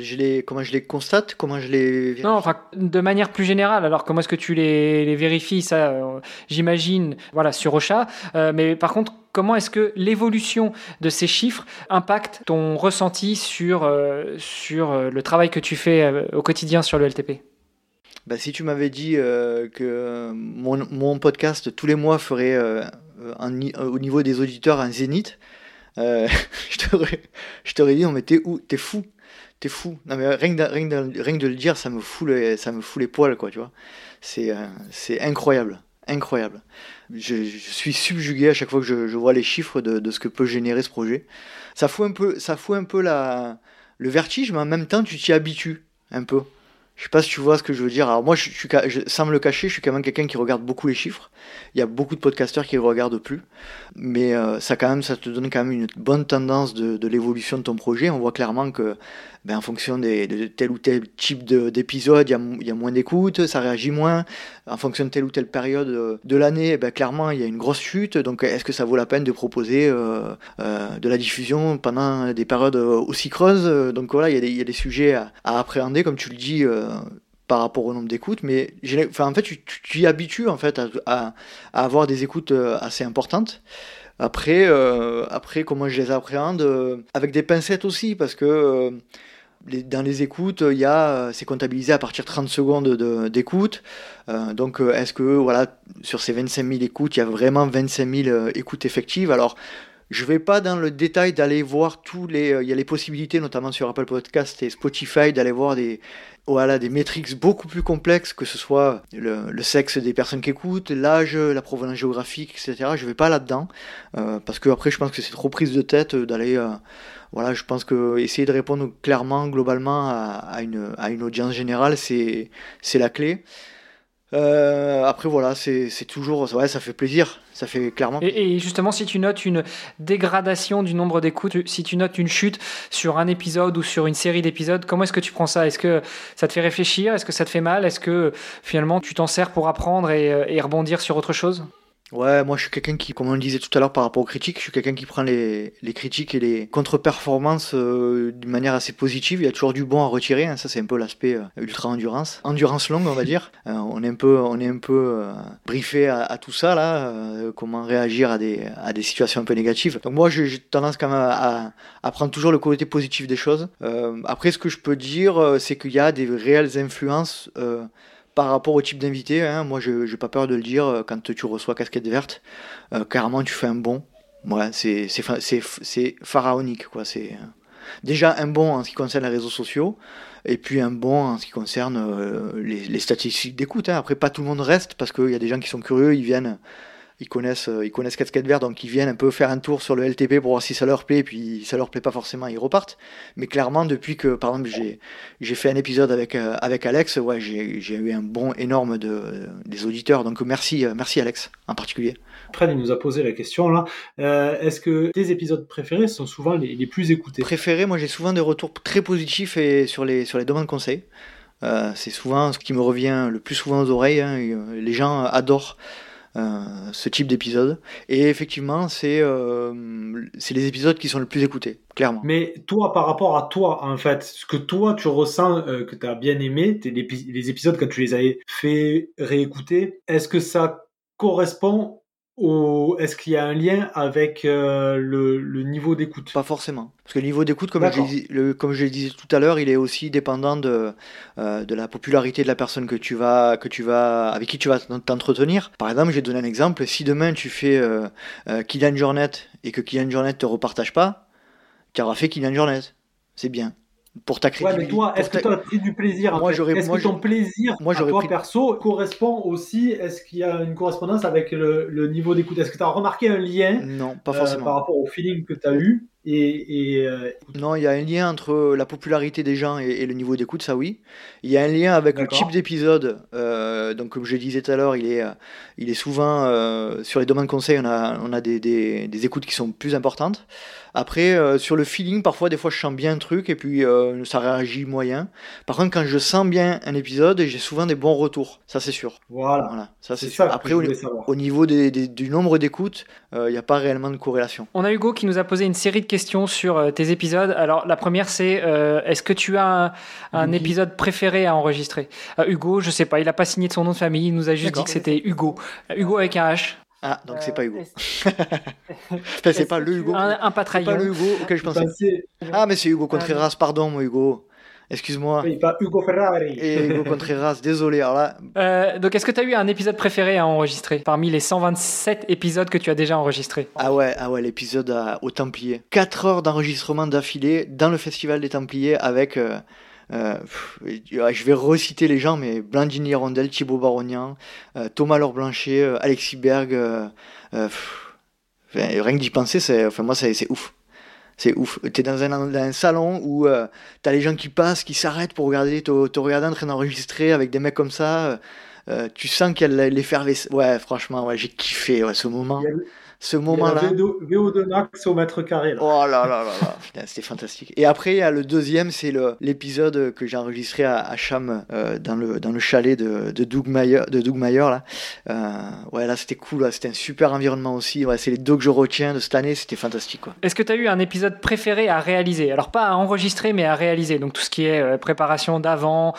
Je les, Comment je les constate Comment je les vérifie Non, enfin, de manière plus générale. Alors, comment est-ce que tu les, les vérifies Ça, euh, j'imagine, voilà, sur Ocha. Euh, mais par contre, comment est-ce que l'évolution de ces chiffres impacte ton ressenti sur, euh, sur le travail que tu fais au quotidien sur le LTP bah, si tu m'avais dit que mon, mon, podcast tous les mois ferait au niveau des auditeurs un zénith, je t'aurais dit, on mais t'es où? T'es fou t'es fou. Non, mais rien que, de le dire, ça me fout les, poils, quoi, tu vois. C'est, euh, incroyable, incroyable. Je, suis subjugué à chaque fois que je, vois les chiffres de, ce que peut générer ce projet. Ça fout un peu, ça fout un peu le vertige, mais en même temps, tu t'y habitues un peu. Je sais pas si tu vois ce que je veux dire. Alors moi, sans me le cacher, je suis quand même quelqu'un qui regarde beaucoup les chiffres. Il y a beaucoup de podcasteurs qui ne regardent plus, mais euh, ça quand même, ça te donne quand même une bonne tendance de l'évolution de ton projet. On voit clairement que ben, en fonction de tel ou tel type d'épisode, il y a, moins d'écoute, ça réagit moins. En fonction de telle ou telle période de l'année, ben, clairement, il y a une grosse chute. Donc, est-ce que ça vaut la peine de proposer euh, euh, de la diffusion pendant des périodes aussi creuses? Donc voilà, il y, a des, sujets à, appréhender, comme tu le dis euh, par rapport au nombre d'écoutes, mais en fait, tu t'y habitues en fait, à, avoir des écoutes assez importantes. Après, après, comment je les appréhende Avec des pincettes aussi, parce que dans les écoutes, il c'est comptabilisé à partir de 30 secondes d'écoute. Euh, donc, euh, est-ce que voilà, sur ces 25 000 écoutes, il y a vraiment 25 000 euh, écoutes effectives? Alors, je ne vais pas dans le détail d'aller voir tous les. Il y a les possibilités, notamment sur Apple Podcast et Spotify, d'aller voir des, voilà, des métriques beaucoup plus complexes, que ce soit le, sexe des personnes qui écoutent, l'âge, la provenance géographique, etc. Je ne vais pas là-dedans, parce que après, je pense que c'est trop prise de tête d'aller voilà, je pense que essayer de répondre clairement, globalement à, une, à une audience générale, c'est la clé. Euh, après voilà, c'est toujours, ouais, ça fait plaisir, ça fait clairement. Et, justement, si tu notes une dégradation du nombre d'écoutes, si tu notes une chute sur un épisode ou sur une série d'épisodes, comment est-ce que tu prends ça? Est-ce que ça te fait réfléchir? Est-ce que ça te fait mal? Est-ce que finalement tu t'en sers pour apprendre et, et rebondir sur autre chose? Ouais, moi je suis quelqu'un qui, comme on le disait tout à l'heure par rapport aux critiques, je suis quelqu'un qui prend les, les critiques et les contre-performances euh, d'une manière assez positive. Il y a toujours du bon à retirer, hein. ça c'est un peu l'aspect euh, ultra-endurance. Endurance longue, on va dire. Euh, on est un peu, on est un peu briefé à, tout ça, là, comment réagir à des, à des situations un peu négatives. Donc moi j'ai tendance quand même à, à, prendre toujours le côté positif des choses. après, ce que je peux dire, c'est qu'il y a des réelles influences par rapport au type d'invité, hein, moi je n'ai pas peur de le dire, euh, quand tu reçois casquette verte, euh, carrément tu fais un bon. C'est pharaonique. quoi. C'est déjà un bon en ce qui concerne les réseaux sociaux, et puis un bon en ce qui concerne les, statistiques d'écoute. Hein. Après, pas tout le monde reste parce qu'il y a des gens qui sont curieux, ils viennent ils connaissent, euh, ils connaissent Casquette Vert, donc ils viennent un peu faire un tour sur le LTP pour voir si ça leur plaît, puis si ça leur plaît pas forcément, ils repartent. Mais clairement, depuis que, par exemple, j'ai, j'ai fait un épisode avec, euh, avec Alex, ouais, j'ai, j'ai eu un bon énorme de, des auditeurs, donc merci, euh, merci Alex en particulier. Fred, il nous a posé la question là. est-ce que tes épisodes préférés sont souvent les, les plus écoutés? Préférés, moi j'ai souvent des retours très positifs et sur les, sur les demandes de conseils. c'est souvent ce qui me revient le plus souvent aux oreilles. Hein, les gens adorent ce type d'épisode. Et effectivement, c'est euh, c'est les épisodes qui sont le plus écoutés, clairement. Mais toi, par rapport à toi, en fait, ce que toi tu ressens, euh, que tu as bien aimé, les, les épisodes quand tu les avais fait réécouter, est-ce que ça correspond est-ce qu'il y a un lien avec euh, le, niveau d'écoute? Pas forcément. Parce que le niveau d'écoute, comme, je, comme je le disais tout à l'heure, il est aussi dépendant de, euh, de la popularité de la personne que tu vas, que tu vas, avec qui tu vas t'entretenir. Par exemple, j'ai donné un exemple. Si demain tu fais euh, euh Kylian Jornet et que Kylian Jornet te repartage pas, tu auras fait Kylian Jornet. C'est bien pour ta crédibilité. Ouais, mais toi, est-ce que tu as pris du plaisir moi, j'aurais, Est-ce que ton plaisir moi, à toi perso correspond aussi Est-ce qu'il y a une correspondance avec le, niveau d'écoute? Est-ce que tu as remarqué un lien Non, pas forcément. par rapport au feeling que tu as eu et, euh, Non, il y a un lien entre la popularité des gens et, le niveau d'écoute, ça oui. Il y a un lien avec le type d'épisode. Euh, donc, comme je disais tout à l'heure, il est, il est souvent euh, sur les domaines conseils, on a, on a des, des, des, écoutes qui sont plus importantes. Après, sur le feeling, parfois, des fois, je sens bien un truc et puis ça réagit moyen. Par contre, quand je sens bien un épisode, j'ai souvent des bons retours. Ça, c'est sûr. Voilà. voilà. Ça, c'est sûr. Après, au, au, niveau des, du nombre d'écoutes, il n'y a pas réellement de corrélation. On a Hugo qui nous a posé une série de questions sur euh, tes épisodes. Alors, la première, c'est euh, est-ce que tu as un, épisode préféré à enregistrer? Euh, Hugo, je sais pas, il a pas signé de son nom de famille, il nous a juste dit que c'était Hugo. Hugo avec un H. Ah, donc c'est pas Hugo. c'est pas le Hugo. Un, un pas le Hugo auquel je pensais. Ah, mais c'est Hugo Contreras, pardon, mon Hugo. Excuse-moi. Oui, pas Hugo Ferrari. Et Hugo Contreras, désolé. Alors là... Euh, donc, est-ce que tu as eu un épisode préféré à enregistrer parmi les 127 épisodes que tu as déjà enregistrés? Ah ouais, ah ouais l'épisode au Templier. 4 heures d'enregistrement d'affilée dans le Festival des Templiers avec. Euh, euh, je vais reciter les gens, mais Blandini Rondel, Thibaut Barognan, Thomas Laure Blanchet, Alexis Berg. rien que d'y penser, c'est, enfin, moi, c'est ouf. C'est ouf. Tu es dans un, salon où euh, tu as les gens qui passent, qui s'arrêtent pour regarder, te, regarder en train d'enregistrer avec des mecs comme ça. Euh, euh, tu sens qu'il y a. Ouais, franchement, ouais, j'ai kiffé ce moment ce moment-là. VO2 max au mètre carré. Oh là là là là, c'était fantastique. Et après, il y a le deuxième, c'est l'épisode que j'ai enregistré à, Cham, euh, dans, le, dans le chalet de, de Doug Mayer, de Doug Mayer là. Euh, ouais, là c'était cool, c'était un super environnement aussi. Ouais, c'est les deux que je retiens de cette année, c'était fantastique. Est-ce que tu as eu un épisode préféré à réaliser? Alors pas à enregistrer, mais à réaliser. Donc tout ce qui est euh, préparation d'avant,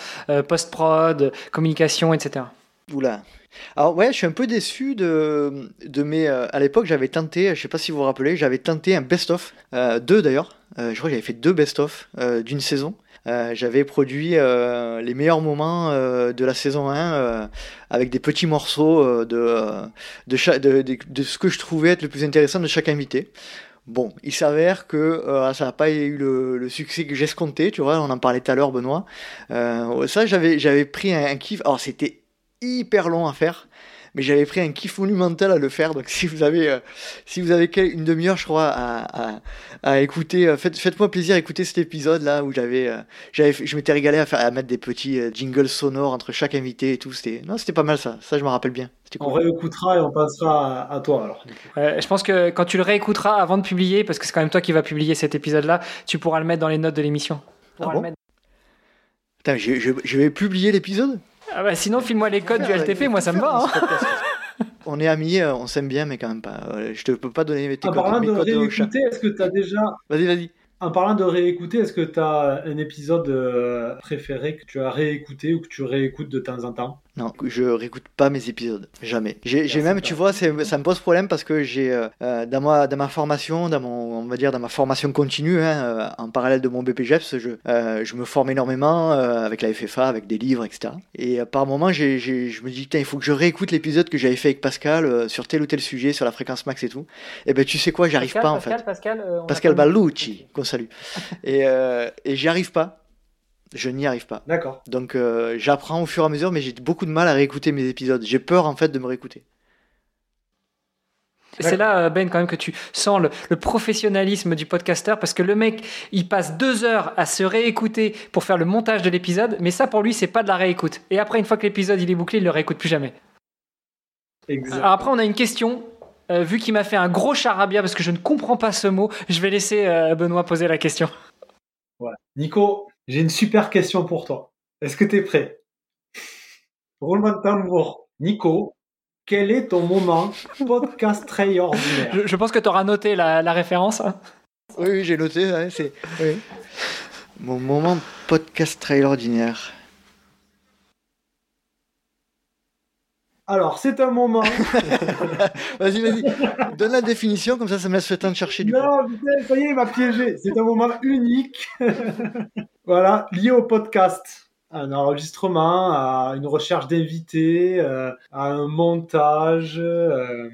post-prod, communication, etc. Oula, alors ouais, je suis un peu déçu de, de mes... Euh, à l'époque, j'avais tenté, je sais pas si vous vous rappelez, j'avais tenté un best-of, euh, deux d'ailleurs, euh, je crois que j'avais fait deux best-of d'une saison. j'avais produit les meilleurs moments de la saison 1 avec des petits morceaux de, de, ce que je trouvais être le plus intéressant de chaque invité. Bon, il s'avère que ça n'a pas eu le, succès que j'escomptais, tu vois, on en parlait tout à l'heure, Benoît. ça, j'avais, j'avais pris un kiff. Alors, c'était hyper long à faire mais j'avais pris un kiff monumental à le faire. Donc si vous avez, euh, si vous avez une demi-heure, je crois, à, à, écouter, euh, faites, faites-moi plaisir, écouter cet épisode là où j'avais, euh, j'avais, je m'étais régalé à, faire, à mettre des petits jingles sonores entre chaque invité et tout. C'était, non, c'était pas mal ça. Ça, je me rappelle bien. On réécoutera et on passera à, toi alors. je pense que quand tu le réécouteras avant de publier, parce que c'est quand même toi qui vas publier cet épisode là, tu pourras le mettre dans les notes de l'émission. Ah Attends, je, je vais publier l'épisode? Ah bah sinon, file-moi les codes du LTP, moi ça me va. Hein. on est amis, euh, on s'aime bien, mais quand même pas. Je te peux pas donner tes en codes. Parlant de réécouter, est-ce que tu as déjà. Vas-y, vas-y. En parlant de réécouter, est-ce que tu as un épisode euh, préféré que tu as réécouté ou que tu réécoutes de temps en temps? Non, je réécoute pas mes épisodes, jamais. J'ai même, tu vois, ça me pose problème parce que j'ai euh, euh, dans ma dans ma formation, dans mon, on va dire dans ma formation continue, hein, euh, en parallèle de mon BPGEPS, je je me forme énormément avec la FFA, avec des livres, etc. Et par moment, j'ai je me dis il faut que je réécoute l'épisode que j'avais fait avec Pascal sur tel ou tel sujet, sur la fréquence max et tout. Et ben tu sais quoi, j'arrive pas en fait. Pascal, Pascal Ballucci, qu'on salue. et et j'y arrive pas je n'y arrive pas. D'accord. Donc euh, j'apprends au fur et à mesure, mais j'ai beaucoup de mal à réécouter mes épisodes. J'ai peur en fait de me réécouter. C'est là, euh, Ben, quand même, que tu sens le, professionnalisme du podcasteur, parce que le mec, il passe deux heures à se réécouter pour faire le montage de l'épisode, mais ça, pour lui, c'est pas de la réécoute. Et après, une fois que l'épisode il est bouclé, il le réécoute plus jamais. Exact. après, on a une question. Euh, vu qu'il m'a fait un gros charabia parce que je ne comprends pas ce mot, je vais laisser Benoît poser la question. Voilà. Nico, j'ai une super question pour toi. Est-ce que tu es prêt? Roulement de tambour. Nico, quel est ton moment podcast très ordinaire? Je, pense que tu auras noté la, référence. Hein. Oui, j'ai noté. c'est Mon moment podcast très ordinaire. Alors, c'est un moment. vas-y, vas-y. Donne la définition, comme ça, ça me laisse le temps de chercher du Non, ça y est, il m'a piégé. C'est un moment unique. voilà, lié au podcast. Un enregistrement, à une recherche d'invités, euh, à un montage. Euh,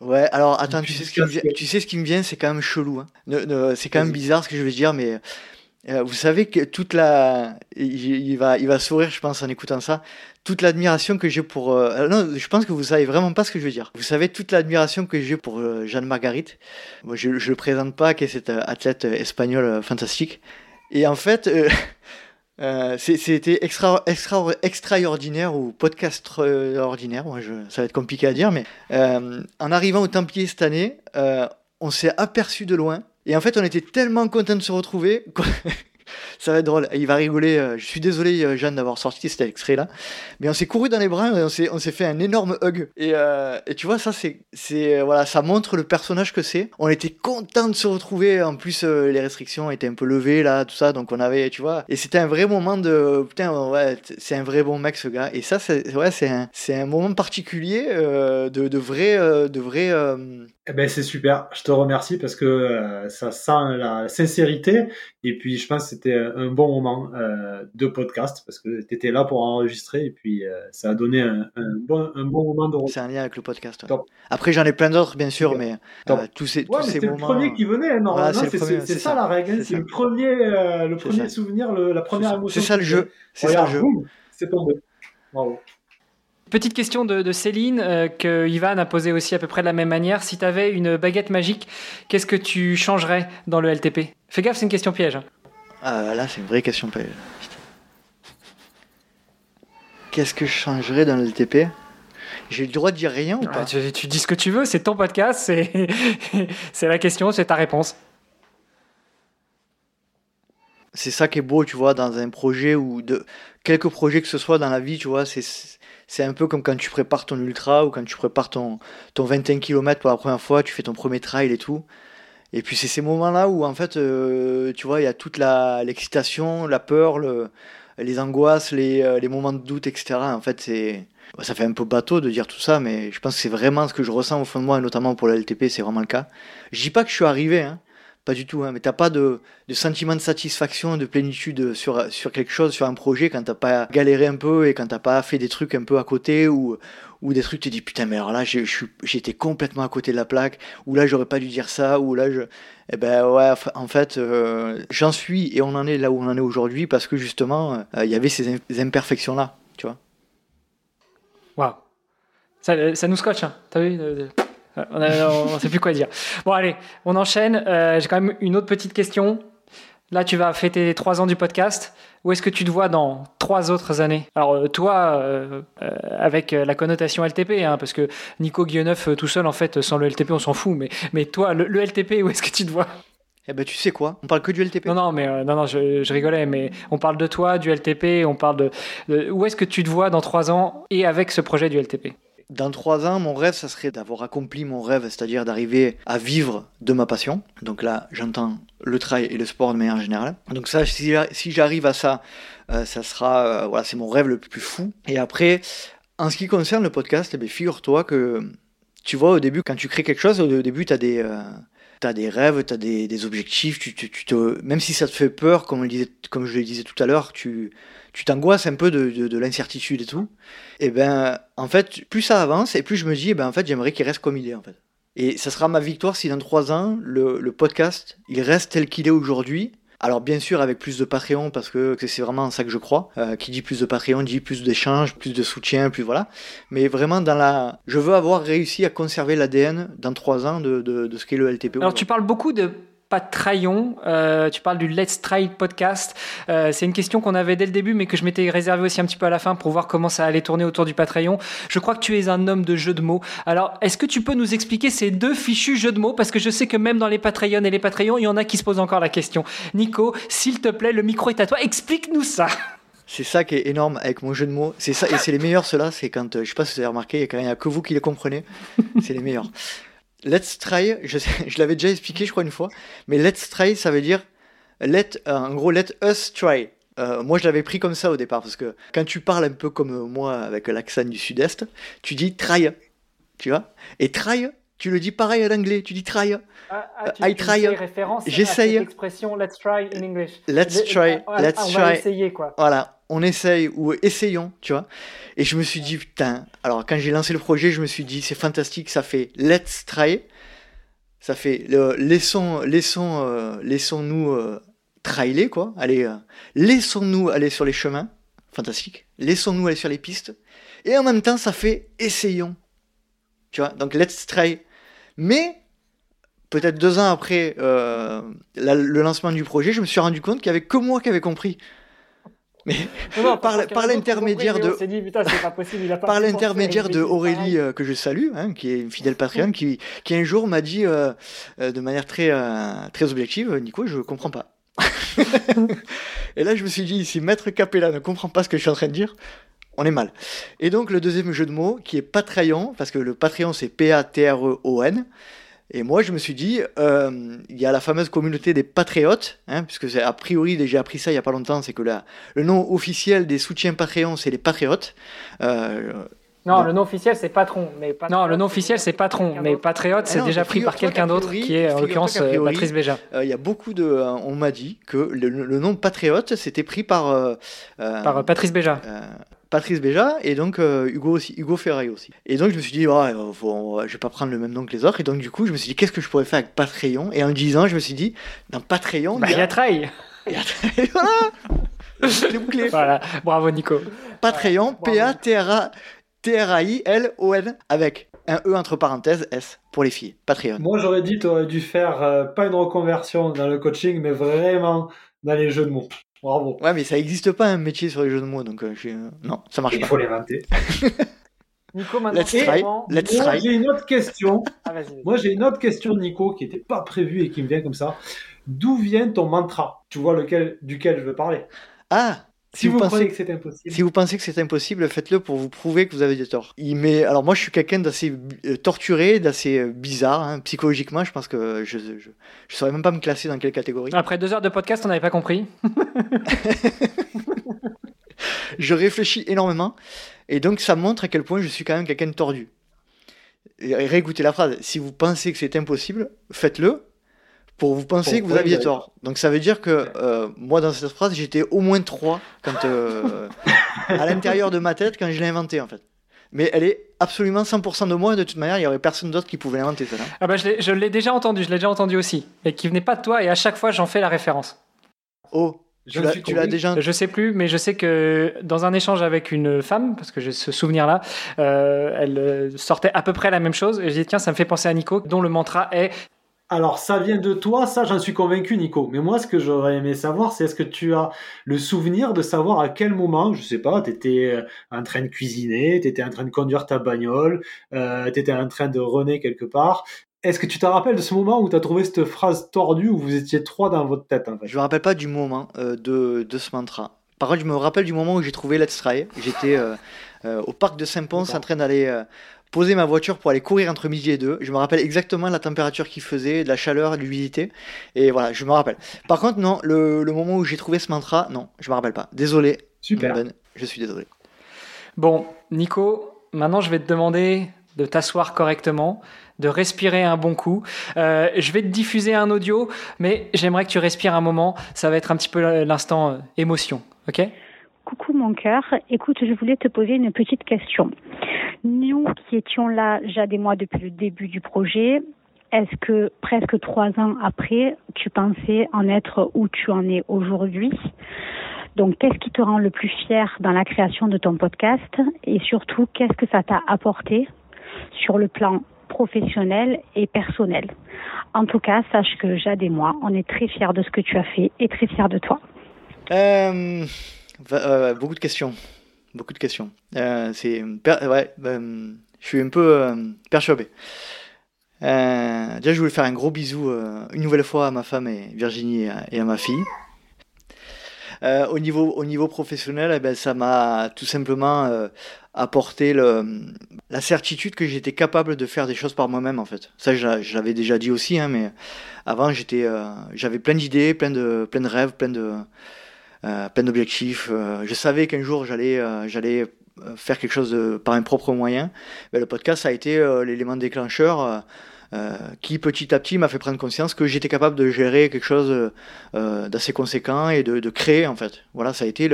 ouais, alors attends, tu sais, ce qui me vient, tu sais ce qui me vient, c'est quand même chelou. Hein. c'est quand même bizarre ce que je vais dire, mais vous savez que toute la. Il, va, il va sourire, je pense, en écoutant ça toute l'admiration que j'ai pour. Euh, non, je pense que vous savez vraiment pas ce que je veux dire. Vous savez toute l'admiration que j'ai pour euh, Jeanne Marguerite. Moi, je, je le présente pas, qui est cette euh, athlète espagnole fantastique. Et en fait, c'était extra, extra, extraordinaire ou podcast ordinaire. Moi, je, ça va être compliqué à dire, mais en arrivant au Templier cette année, on s'est aperçu de loin. Et en fait, on était tellement contents de se retrouver ça va être drôle. Il va rigoler. Euh, je suis désolé, euh, Jeanne, d'avoir sorti cet extrait-là. Mais on s'est couru dans les bras et on s'est, fait un énorme hug. Et, euh, tu vois, ça, c'est, voilà, ça montre le personnage que c'est. On était content de se retrouver. En plus, les restrictions étaient un peu levées, là, tout ça. Donc, on avait, tu vois. Et c'était un vrai moment de. Putain, ouais, c'est un vrai bon mec, ce gars. Et ça, c'est, ouais, un, un moment particulier de, de vrai. de vrai eh ben, c'est super. Je te remercie parce que ça sent la sincérité. Et puis, je pense que c'était un bon moment euh, de podcast parce que tu étais là pour enregistrer et puis euh, ça a donné un, bon, un, bon, moment de C'est un lien avec le podcast. Après, j'en ai plein d'autres, bien sûr, mais euh, tous ces, tous ces moments. C'est le premier qui venait, hein, normalement. c'est ça, la règle. Hein, c'est le premier, le premier souvenir, la première émotion. C'est ça le jeu. C'est ça le jeu. C'est tombé. Bravo. Petite question de, Céline que Ivan a posé aussi à peu près de la même manière. Si tu avais une baguette magique, qu'est-ce que tu changerais dans le LTP Fais gaffe, c'est une question piège. Hein. Ah là, c'est une vraie question. Qu'est-ce que je changerais dans le LTP J'ai le droit de dire rien ou ah, pas? tu, dis ce que tu veux, c'est ton podcast, c'est, c'est la question, c'est ta réponse. C'est ça qui est beau, tu vois, dans un projet ou de quelques projets que ce soit dans la vie, tu vois, c'est, c'est un peu comme quand tu prépares ton ultra ou quand tu prépares ton, ton 21 km pour la première fois, tu fais ton premier trail et tout. Et puis c'est ces moments-là où en fait, euh, tu vois, il y a toute la, l'excitation, la peur, le, les angoisses, les, euh, les, moments de doute, etc. En fait, c'est, ça fait un peu bateau de dire tout ça, mais je pense que c'est vraiment ce que je ressens au fond de moi, et notamment pour le LTP, c'est vraiment le cas. Je dis pas que je suis arrivé, hein, pas du tout, hein, mais t'as pas de, sentiment de satisfaction, de plénitude sur, sur quelque chose, sur un projet, quand t'as pas galéré un peu et quand t'as pas fait des trucs un peu à côté ou, ou des trucs, tu te dis putain, mais alors là, j'étais complètement à côté de la plaque, ou là, j'aurais pas dû dire ça, ou là, je. Eh ben ouais, en fait, euh, j'en suis et on en est là où on en est aujourd'hui parce que justement, euh, il y avait ces imperfections-là, tu vois. Waouh. Ça, ça, nous scotche, hein. T'as vu on, ne sait plus quoi dire. Bon, allez, on enchaîne. Euh, j'ai quand même une autre petite question. Là, tu vas fêter les trois ans du podcast. Où est-ce que tu te vois dans trois autres années? Alors, euh, toi, euh, avec la connotation LTP, hein, parce que Nico Guilleneuf tout seul, en fait, sans le LTP, on s'en fout. Mais, mais toi, le, LTP, où est-ce que tu te vois? Eh ben, tu sais quoi? On parle que du LTP. Non, non, mais non, non, je, rigolais, mais on parle de toi, du LTP, on parle de où est-ce que tu te vois dans trois ans et avec ce projet du LTP dans trois ans, mon rêve, ça serait d'avoir accompli mon rêve, c'est-à-dire d'arriver à vivre de ma passion. Donc là, j'entends le trail et le sport de manière générale. Donc ça, si, j'arrive à ça, euh, ça sera, euh, voilà, c'est mon rêve le plus fou. Et après, En ce qui concerne le podcast, eh figure-toi que tu vois, au début, quand tu crées quelque chose, au début, tu as des. Euh, T'as des rêves, tu as des, des objectifs, tu, tu, tu, te, même si ça te fait peur, comme, disait, comme je le disais tout à l'heure, tu tu t'angoisses un peu de, de, de l'incertitude et tout. Et ben, en fait, plus ça avance, et plus je me dis, eh ben, en fait, j'aimerais qu'il reste comme il est, en fait. Et ça sera ma victoire si dans trois ans, le, le podcast, il reste tel qu'il est aujourd'hui, alors bien sûr avec plus de Patreon parce que, c'est vraiment ça que je crois. Euh, qui dit plus de Patreon dit plus d'échanges, plus de soutien, plus voilà. Mais vraiment dans la, je veux avoir réussi à conserver l'ADN dans trois ans de, de, de ce qu'est le LTP. Alors tu parles beaucoup de Patreon. Euh, tu parles du Let's Try podcast. Euh, c'est une question qu'on avait dès le début, mais que je m'étais réservé aussi un petit peu à la fin pour voir comment ça allait tourner autour du Patreon. Je crois que tu es un homme de jeux de mots. Alors, est-ce que tu peux nous expliquer ces deux fichus jeux de mots? Parce que je sais que même dans les Patreon et les Patreons, il y en a qui se posent encore la question. Nico, s'il te plaît, le micro est à toi. Explique-nous ça. C'est ça qui est énorme avec mon jeu de mots. C'est ça, et c'est les meilleurs ceux-là. C'est quand, euh, je sais pas si vous avez remarqué, il n'y a que vous qui les comprenez. C'est les meilleurs. Let's try, je, je l'avais déjà expliqué, je crois, une fois, mais let's try, ça veut dire let, euh, en gros, let us try. Euh, moi, je l'avais pris comme ça au départ, parce que quand tu parles un peu comme moi avec l'accent du sud-est, tu dis try, tu vois. Et try, tu le dis pareil à l'anglais, tu dis try. Ah, ah, tu, I try. J'essaye. L'expression let's try in English. Let's try, ah, let's on try. Va essayer, quoi. Voilà, on essaye ou essayons, tu vois. Et je me suis dit, putain, alors quand j'ai lancé le projet, je me suis dit, c'est fantastique, ça fait let's try. Ça fait laissons, laissons, euh, laissons-nous euh, trailer, quoi. Allez, euh, laissons-nous aller sur les chemins. Fantastique. Laissons-nous aller sur les pistes. Et en même temps, ça fait essayons. Tu vois, donc let's try. Mais peut-être deux ans après le lancement du projet, je me suis rendu compte qu'il n'y avait que moi qui avait compris. Mais par, l'intermédiaire de par l'intermédiaire de Aurélie euh, que je salue, hein, qui est une fidèle Patreon, qui, qui un jour m'a dit euh, euh, de manière très très objective, Nico, je comprends pas. et là, je me suis dit, si Maître Capella ne comprend pas ce que je suis en train de dire, on est mal. Et donc, le deuxième jeu de mots, qui est Patreon, parce que le Patreon, c'est P-A-T-R-E-O-N, et moi, je me suis dit, euh, il y a la fameuse communauté des patriotes, hein, puisque c'est a priori, j'ai appris ça il n'y a pas longtemps, c'est que la, le nom officiel des soutiens Patreon, c'est les patriotes. Euh, non, le nom officiel c'est patron, mais non, le nom officiel c'est patron, mais patriote c'est ah déjà pris par quelqu'un d'autre qui est en l'occurrence euh, Patrice Béja. Il y a beaucoup de, on m'a dit que le, nom patriote c'était pris par par Patrice Béja. Patrice Béja et donc euh, Hugo aussi, Hugo Ferrari aussi. Et donc je me suis dit, ouais, faut, je vais pas prendre le même nom que les autres. Et donc du coup, je me suis dit, qu'est-ce que je pourrais faire avec Patreon Et en disant, je me suis dit, dans Patreon, bah, il y a Trail. Il y a Trail, voilà. voilà, bravo Nico. Patreon, P-A-T-R-A-I-L-O-N, avec un E entre parenthèses, S, pour les filles. Patreon. Moi j'aurais dit, tu aurais dû faire euh, pas une reconversion dans le coaching, mais vraiment dans les jeux de mots. Bravo. Ouais, mais ça n'existe pas un métier sur les jeux de mots, donc euh, non, ça marche pas. Il faut l'inventer. Nico, maintenant, Let's try. Let's Moi, j'ai une autre question. Ah, Moi, j'ai une autre question, Nico, qui n'était pas prévue et qui me vient comme ça. D'où vient ton mantra? Tu vois lequel, duquel je veux parler? Ah si, vous, pensez que c'est impossible. Si vous pensez que c'est impossible, faites-le pour vous prouver que vous avez des torts. Il met, alors moi je suis quelqu'un d'assez euh, torturé, d'assez euh, bizarre, hein, psychologiquement, je pense que je, je, je, saurais même pas me classer dans quelle catégorie. Après deux heures de podcast, on n'avait pas compris. je réfléchis énormément, et donc ça montre à quel point je suis quand même quelqu'un de tordu. réécoutez la phrase, si vous pensez que c'est impossible, faites-le, pour vous penser que vous aviez tort. Donc ça veut dire que euh, moi dans cette phrase j'étais au moins trois quand euh, à l'intérieur de ma tête quand je l'ai inventé en fait. Mais elle est absolument 100% de moi et de toute manière il y aurait personne d'autre qui pouvait l'inventer ça. Ah bah je l'ai déjà entendu, je l'ai déjà entendu aussi, et qui venait pas de toi et à chaque fois j'en fais la référence. Oh. tu l'as déjà Je sais plus, mais je sais que dans un échange avec une femme, parce que j'ai ce souvenir-là, euh, elle sortait à peu près la même chose. Et j'ai dit, tiens, ça me fait penser à Nico, dont le mantra est alors, ça vient de toi, ça j'en suis convaincu, Nico. Mais moi, ce que j'aurais aimé savoir, c'est est-ce que tu as le souvenir de savoir à quel moment, je sais pas, tu étais euh, en train de cuisiner, tu étais en train de conduire ta bagnole, euh, tu étais en train de runner quelque part. Est-ce que tu te rappelles de ce moment où tu as trouvé cette phrase tordue où vous étiez trois dans votre tête en fait? Je me rappelle pas du moment euh, de, de, ce mantra. Par contre, je me rappelle du moment où j'ai trouvé Let's Try. J'étais au parc de Saint-Pons en train d'aller poser ma voiture pour aller courir entre midi et deux. Je me rappelle exactement la température qu'il faisait, de la chaleur, de l'humidité. Et voilà, je me rappelle. Par contre, non, le, moment où j'ai trouvé ce mantra, non, je me rappelle pas. Désolé. Super. je suis désolé. Bon, Nico, maintenant je vais te demander de t'asseoir correctement, de respirer un bon coup. Euh, je vais te diffuser un audio, mais j'aimerais que tu respires un moment. Ça va être un petit peu l'instant euh, émotion, ok? Coucou mon cœur, écoute, je voulais te poser une petite question. Nous qui étions là, Jade et moi, depuis le début du projet, est-ce que presque trois ans après, tu pensais en être où tu en es aujourd'hui? Donc, qu'est-ce qui te rend le plus fier dans la création de ton podcast? Et surtout, qu'est-ce que ça t'a apporté sur le plan professionnel et personnel? En tout cas, sache que Jade et moi, on est très fiers de ce que tu as fait et très fiers de toi. Euh, euh, beaucoup de questions. Beaucoup de questions. Euh, c'est, ouais, je suis un peu perturbé. déjà, je voulais faire un gros bisou une nouvelle fois à ma femme et Virginie et à ma fille. Euh, au, niveau, au niveau professionnel, eh ben, ça m'a tout simplement euh, apporté la certitude que j'étais capable de faire des choses par moi-même en fait. Ça, je, l'avais déjà dit aussi, hein, mais avant, euh, j'avais plein d'idées, plein de, plein de rêves, plein de, plein d'objectifs. je savais qu'un jour, j'allais, j'allais faire quelque chose par mes propres moyens. Ben, le podcast a été l'élément déclencheur euh, qui petit à petit m'a fait prendre conscience que j'étais capable de gérer quelque chose euh, d'assez conséquent et de, créer en fait. Voilà, ça a été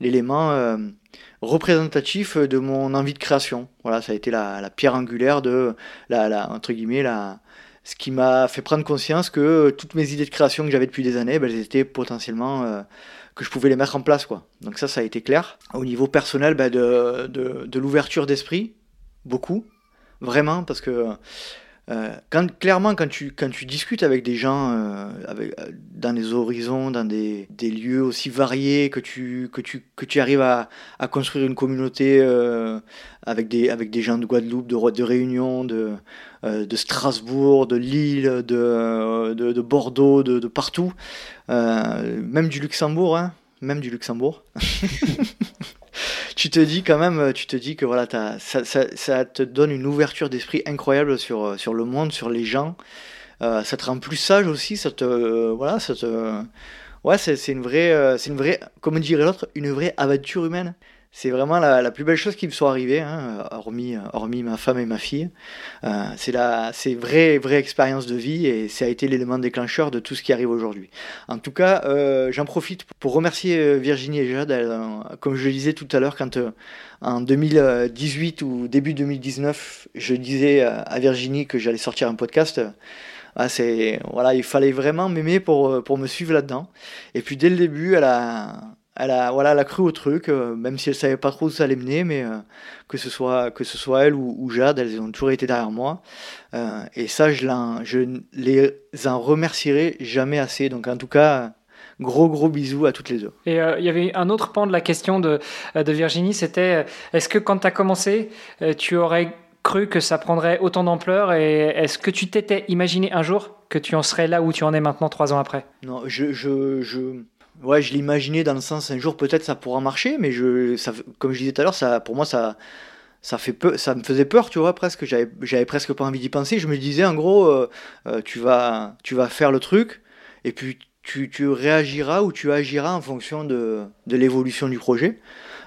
l'élément euh, représentatif de mon envie de création. Voilà, ça a été la, pierre angulaire de la, entre guillemets la ce qui m'a fait prendre conscience que toutes mes idées de création que j'avais depuis des années, ben, elles étaient potentiellement que je pouvais les mettre en place quoi. Donc ça, ça a été clair. Au niveau personnel, de, de l'ouverture d'esprit, beaucoup, vraiment, parce que euh, clairement, quand tu, quand tu discutes avec des gens euh, euh, dans des horizons, dans des, des, lieux aussi variés, que tu, que tu, que tu arrives à, à construire une communauté avec, des, avec des gens de Guadeloupe, de, de Réunion, de, de Strasbourg, de Lille, de, de, de Bordeaux, de, de partout, même du Luxembourg, hein, même du Luxembourg. tu te dis quand même, tu te dis que voilà, ça, te donne une ouverture d'esprit incroyable sur, sur le monde, sur les gens. Euh, ça te rend plus sage aussi, ça euh, voilà, ça ouais, c'est une vraie, euh, c'est une vraie, comme dirait l'autre, une vraie aventure humaine c'est vraiment la, plus belle chose qui me soit arrivée, hein, hormis, hormis ma femme et ma fille. Euh, c'est la c'est vraie, vraie expérience de vie et ça a été l'élément déclencheur de tout ce qui arrive aujourd'hui. En tout cas, euh, j'en profite pour remercier euh, Virginie et Jade, comme je le disais tout à l'heure, quand en 2018 ou début 2019, je disais à Virginie que j'allais sortir un podcast. Ah, c'est voilà, il fallait vraiment m'aimer pour, pour me suivre là-dedans. Et puis dès le début, elle a, elle a, voilà, elle a cru au truc, euh, même si elle savait pas trop où ça allait mener, mais euh, que, ce soit, que ce soit elle ou, Jade, elles ont toujours été derrière moi. Euh, et ça, je, je les en remercierai jamais assez. Donc en tout cas, gros gros bisous à toutes les deux. Et il y avait un autre pan de la question de, de Virginie, c'était est-ce que quand tu as commencé, tu aurais cru que ça prendrait autant d'ampleur et est-ce que tu t'étais imaginé un jour que tu en serais là où tu en es maintenant trois ans après? Non, je, je, je ouais, je l'imaginais dans le sens un jour peut-être ça pourra marcher, mais je, comme je disais tout à l'heure, pour moi ça, ça fait peu, ça me faisait peur, tu vois, presque. J'avais, j'avais presque pas envie d'y penser. Je me disais en gros, euh, euh, tu vas, tu vas faire le truc, et puis tu, tu réagiras ou tu agiras en fonction de, de l'évolution du projet.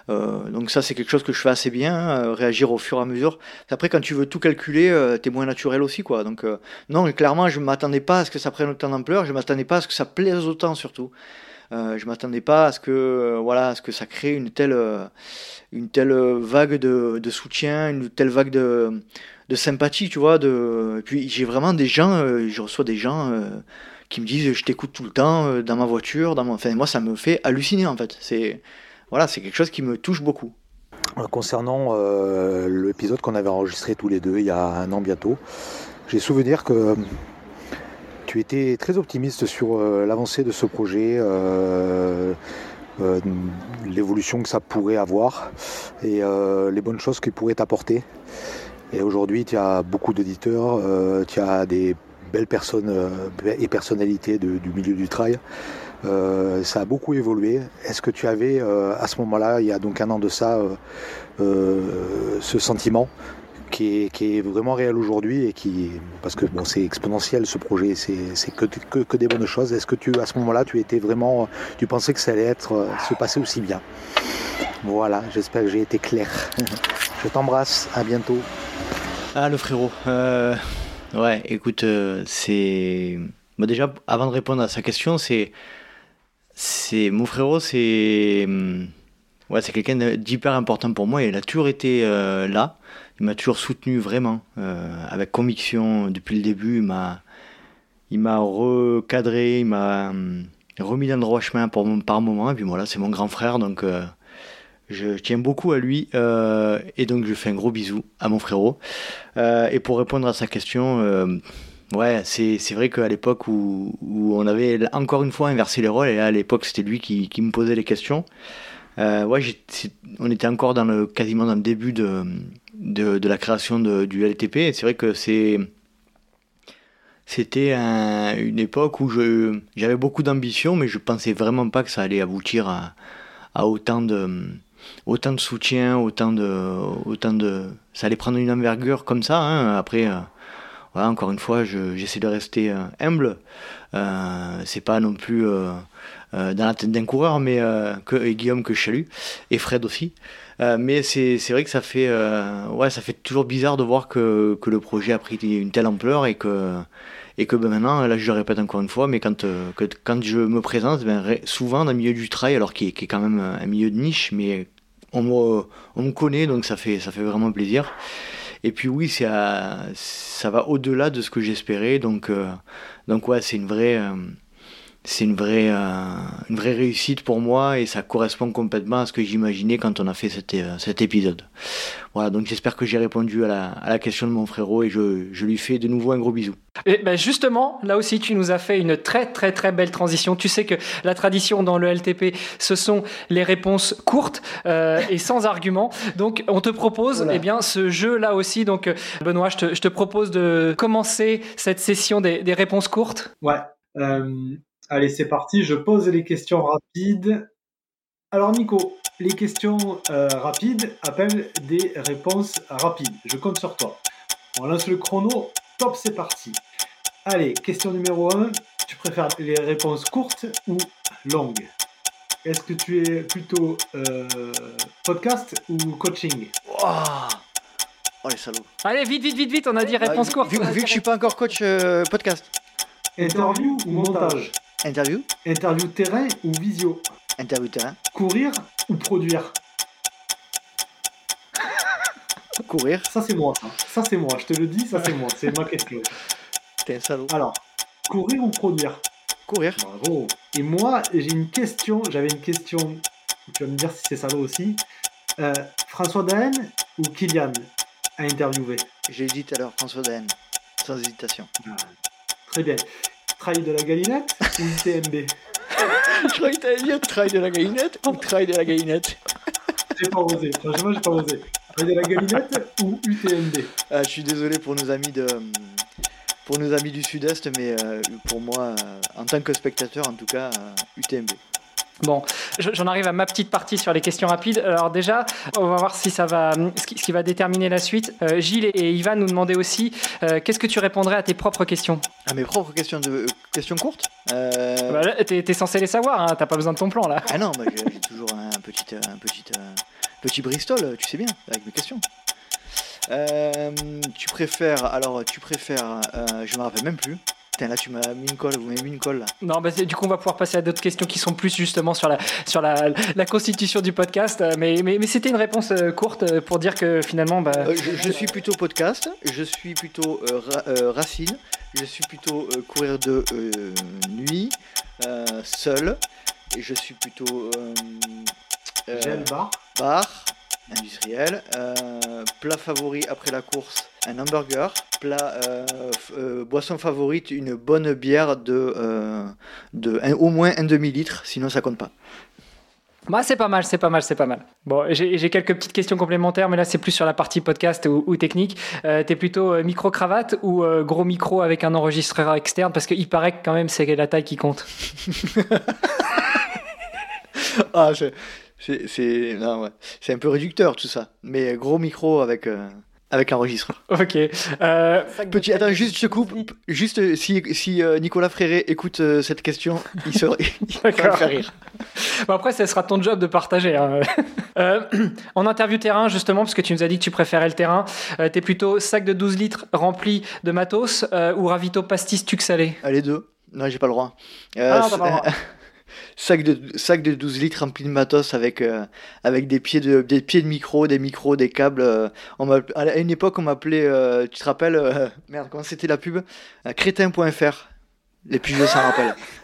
Euh, donc ça c'est quelque chose que je fais assez bien, hein, réagir au fur et à mesure. Après quand tu veux tout calculer, euh, t'es moins naturel aussi quoi. Donc non, clairement je m'attendais pas à ce que ça prenne autant d'ampleur, je m'attendais pas à ce que ça plaise autant surtout. Euh, je m'attendais pas à ce que euh, voilà, à ce que ça crée une telle euh, une telle vague de, soutien, une telle vague de, sympathie, tu vois. De... Puis j'ai vraiment des gens, je reçois des gens qui me disent je t'écoute tout le temps dans ma voiture, dans mon... enfin moi ça me fait halluciner en fait. C'est voilà, c'est quelque chose qui me touche beaucoup. Concernant l'épisode qu'on avait enregistré tous les deux il y a un an bientôt, j'ai souvenir que tu étais très optimiste sur euh, l'avancée de ce projet, euh, euh, l'évolution que ça pourrait avoir et les bonnes choses qu'il pourrait t'apporter. Et aujourd'hui, tu as beaucoup d'auditeurs, tu as des belles personnes et personnalités du milieu du trail. ça a beaucoup évolué. Est-ce que tu avais à ce moment-là, il y a donc un an de ça, ce sentiment qui est, vraiment réel aujourd'hui et qui parce que bon c'est exponentiel ce projet c'est que, que, des bonnes choses est-ce que tu à ce moment-là tu étais vraiment tu pensais que ça allait être se passer aussi bien? Voilà, j'espère que j'ai été clair. Je t'embrasse, à bientôt. Ah, le frérot. Euh, ouais, écoute, euh, c'est. Déjà, avant de répondre à sa question, c'est. C'est. Mon frérot, c'est. Hum, ouais, c'est quelqu'un d'hyper important pour moi. Il a toujours été euh, là. Il m'a toujours soutenu vraiment, avec conviction depuis le début. Il m'a. Il m'a recadré, il m'a hum, remis dans le droit chemin par moment. Et puis voilà, c'est mon grand frère, donc je tiens beaucoup à lui euh, et donc je fais un gros bisou à mon frérot. Euh, et pour répondre à sa question, euh, ouais, c'est, c'est vrai qu'à l'époque où, où, on avait encore une fois inversé les rôles, et à l'époque c'était lui qui, qui, me posait les questions, ouais, on était encore quasiment dans le début de, la création du LTP. C'est vrai que. C'était un, une époque où j'avais beaucoup d'ambition, mais je pensais vraiment pas que ça allait aboutir à, autant de, soutien, autant de, ça allait prendre une envergure comme ça. Hein. Après, euh, encore une fois, j'essaie de rester euh, humble. Euh, c'est pas non plus euh, dans la tête d'un coureur, mais que et Guillaume que je salue et Fred aussi. mais c'est vrai que ça fait, ouais, ça fait toujours bizarre de voir que, que le projet a pris une telle ampleur et que et que ben, maintenant, là je le répète encore une fois, mais quand, que, quand je me présente, ben, souvent dans le milieu du trail, alors qui est, qui est, quand même un milieu de niche, mais on me, on me connaît, donc ça fait, ça fait vraiment plaisir. Et puis oui, ça, ça va au-delà de ce que j'espérais, donc, euh, donc ouais, c'est une vraie, euh, c'est une vraie, euh, une vraie réussite pour moi et ça correspond complètement à ce que j'imaginais quand on a fait cet, euh, cet épisode. Voilà, donc j'espère que j'ai répondu à la, à la, question de mon frérot et je, je, lui fais de nouveau un gros bisou. Et ben justement, là aussi, tu nous as fait une très très très belle transition. Tu sais que la tradition dans le LTP, ce sont les réponses courtes euh, et sans arguments. Donc, on te propose, voilà. eh bien, ce jeu là aussi. Donc, Benoît, je te, je te propose de commencer cette session des, des réponses courtes. Ouais. Euh, Allez, c'est parti, je pose les questions rapides. Alors Nico, les questions euh, rapides appellent des réponses rapides. Je compte sur toi. On lance le chrono, top, c'est parti. Allez, question numéro 1, tu préfères les réponses courtes ou longues? Est-ce que tu es plutôt euh, podcast ou coaching? Wow. Oh les salauds. Allez, vite, vite, vite, vite, on a dit réponse courte. Vu, vu, que je suis pas encore coach euh, podcast. Interview ou montage? Interview. Interview terrain ou visio Interview terrain. Courir ou produire Courir. Ça c'est moi. Ça, ça c'est moi. Je te le dis, ça c'est moi. C'est ma question. T'es un salaud. Alors, courir ou produire Courir. Bravo. Et moi, j'ai une question. J'avais une question. Tu vas me dire si c'est salaud aussi. Euh, François Daen ou Kylian à interviewer? J'ai dit tout à l'heure François Daen. Sans hésitation. Ah, très bien. Trail de la galinette ou UTMB Je croyais que t'allais dire trail de la galinette ou trail de la galinette. J'ai pas osé, franchement j'ai pas osé. Trail de la galinette ou UTMB ah, Je suis désolé pour nos amis de pour nos amis du sud-est, mais euh, pour moi, euh, en tant que spectateur, en tout cas, euh, UTMB. Bon, j'en arrive à ma petite partie sur les questions rapides. Alors déjà, on va voir si ça va, ce qui, va déterminer la suite. Euh, Gilles et Ivan nous demandaient aussi, euh, qu'est-ce que tu répondrais à tes propres questions? À mes propres questions de euh, questions courtes? Euh... bah T'es es censé les savoir, hein, t'as pas besoin de ton plan là. Ah non, bah, j'ai toujours un petit, un petit, petit Bristol, tu sais bien, avec mes questions. tu préfères, alors tu préfères, je me rappelle même plus. Putain, là, tu m'as mis une colle, vous m'avez mis une colle là. Non, bah, du coup, on va pouvoir passer à d'autres questions qui sont plus justement sur la, sur la, la constitution du podcast. Mais, mais, mais c'était une réponse euh, courte pour dire que finalement. Bah... Euh, je, je, suis plutôt podcast, je suis plutôt euh, ra euh, racine, je suis plutôt courir de nuit, seul, et je suis plutôt. Gel bar. Bar, industriel. plat favori après la course un hamburger, plat, euh, euh, boisson favorite, une bonne bière de, euh, de un, au moins un demi-litre, sinon ça compte pas. Bah, c'est pas mal, c'est pas mal, c'est pas mal. Bon, j'ai quelques petites questions complémentaires, mais là c'est plus sur la partie podcast ou, ou technique. Euh, T'es plutôt micro-cravate ou euh, gros micro avec un enregistreur externe? Parce qu'il paraît que quand même c'est la taille qui compte. ah, c'est ouais. un peu réducteur tout ça. Mais gros micro avec avec l'enregistreur. Ok. Euh, Petit, attends, juste je coupe. Juste euh, si, si euh, Nicolas Fréré écoute cette question, il, se, faire rire. Bon, après, ce sera ton job de partager. Hein. en interview terrain, justement, parce que tu nous as dit que tu préférais le terrain, t'es plutôt sac de 12 litres rempli de matos ou ravito pastis tuc salé Les deux. Non, j'ai pas le droit. ah, non, pas le droit. Sac de, sac de 12 litres rempli de matos avec, euh, avec des, pieds de, des pieds de micro, des micros, des câbles. Euh, à une époque, on m'appelait, euh, tu te rappelles, merde, comment c'était la pub? Crétin.fr. Les plus vieux s'en rappellent.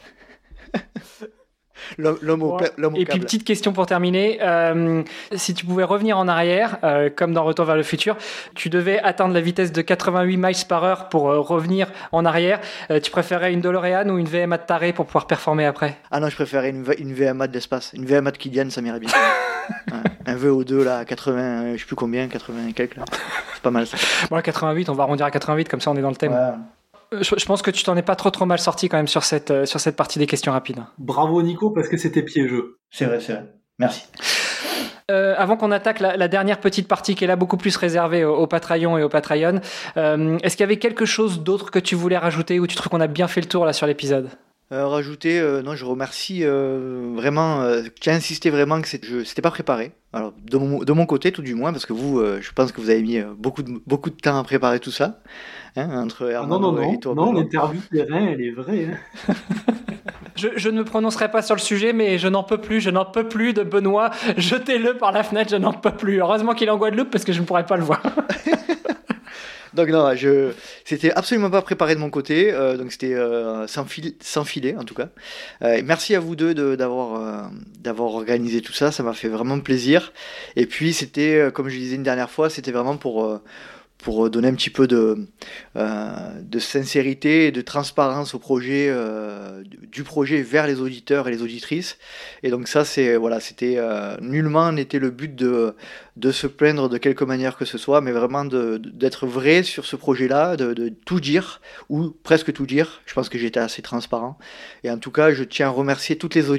L'homme au, Et puis petite question pour terminer, euh, si tu pouvais revenir en arrière, euh, comme dans Retour vers le futur, tu devais atteindre la vitesse de 88 miles par heure pour euh, revenir en arrière. tu préférais une DeLorean ou une VMA de taré pour pouvoir performer après? Ah non, je préférais une, une VMA de l'espace, une VMA de Kylian, ça m'irait bien. un VO2 là, 80, je sais plus combien, 80 et quelques C'est pas mal ça. Bon, 88, on va arrondir à 88, comme ça on est dans le thème. Je, pense que tu t'en es pas trop trop mal sorti quand même sur cette, euh, sur cette partie des questions rapides. Bravo Nico, parce que c'était piégeux. C'est vrai, c'est vrai. Merci. Euh, avant qu'on attaque la, dernière petite partie qui est là beaucoup plus réservée au, Patreon et au Patreon, est-ce qu'il y avait quelque chose d'autre que tu voulais rajouter ou tu trouves qu'on a bien fait le tour là sur l'épisode? Rajouter, non, je remercie vraiment, tu as insisté vraiment que c'était pas préparé. Alors, de mon, de mon, côté, tout du moins, parce que vous, je pense que vous avez mis beaucoup, de, beaucoup de temps à préparer tout ça. Hein, entre ah non, non, non, et toi. Non, l'interview terrain, elle est vraie. Hein. je, ne me prononcerai pas sur le sujet, mais je n'en peux plus, je n'en peux plus de Benoît. Jetez-le par la fenêtre, je n'en peux plus. Heureusement qu'il est en Guadeloupe parce que je ne pourrais pas le voir. donc non, je c'était absolument pas préparé de mon côté, euh, donc c'était euh, sans, sans, filet en tout cas. Euh, merci à vous deux d'avoir d'avoir organisé tout ça, ça m'a fait vraiment plaisir. Et puis c'était, comme je disais une dernière fois, c'était vraiment pour pour donner un petit peu de, euh, de sincérité et de transparence au projet, euh, du projet vers les auditeurs et les auditrices. Et donc ça, c'est voilà, c'était euh, nullement n'était le but de, de se plaindre de quelque manière que ce soit, mais vraiment d'être vrai sur ce projet-là, de, de, tout dire ou presque tout dire. Je pense que j'étais assez transparent. Et en tout cas, je tiens à remercier toutes les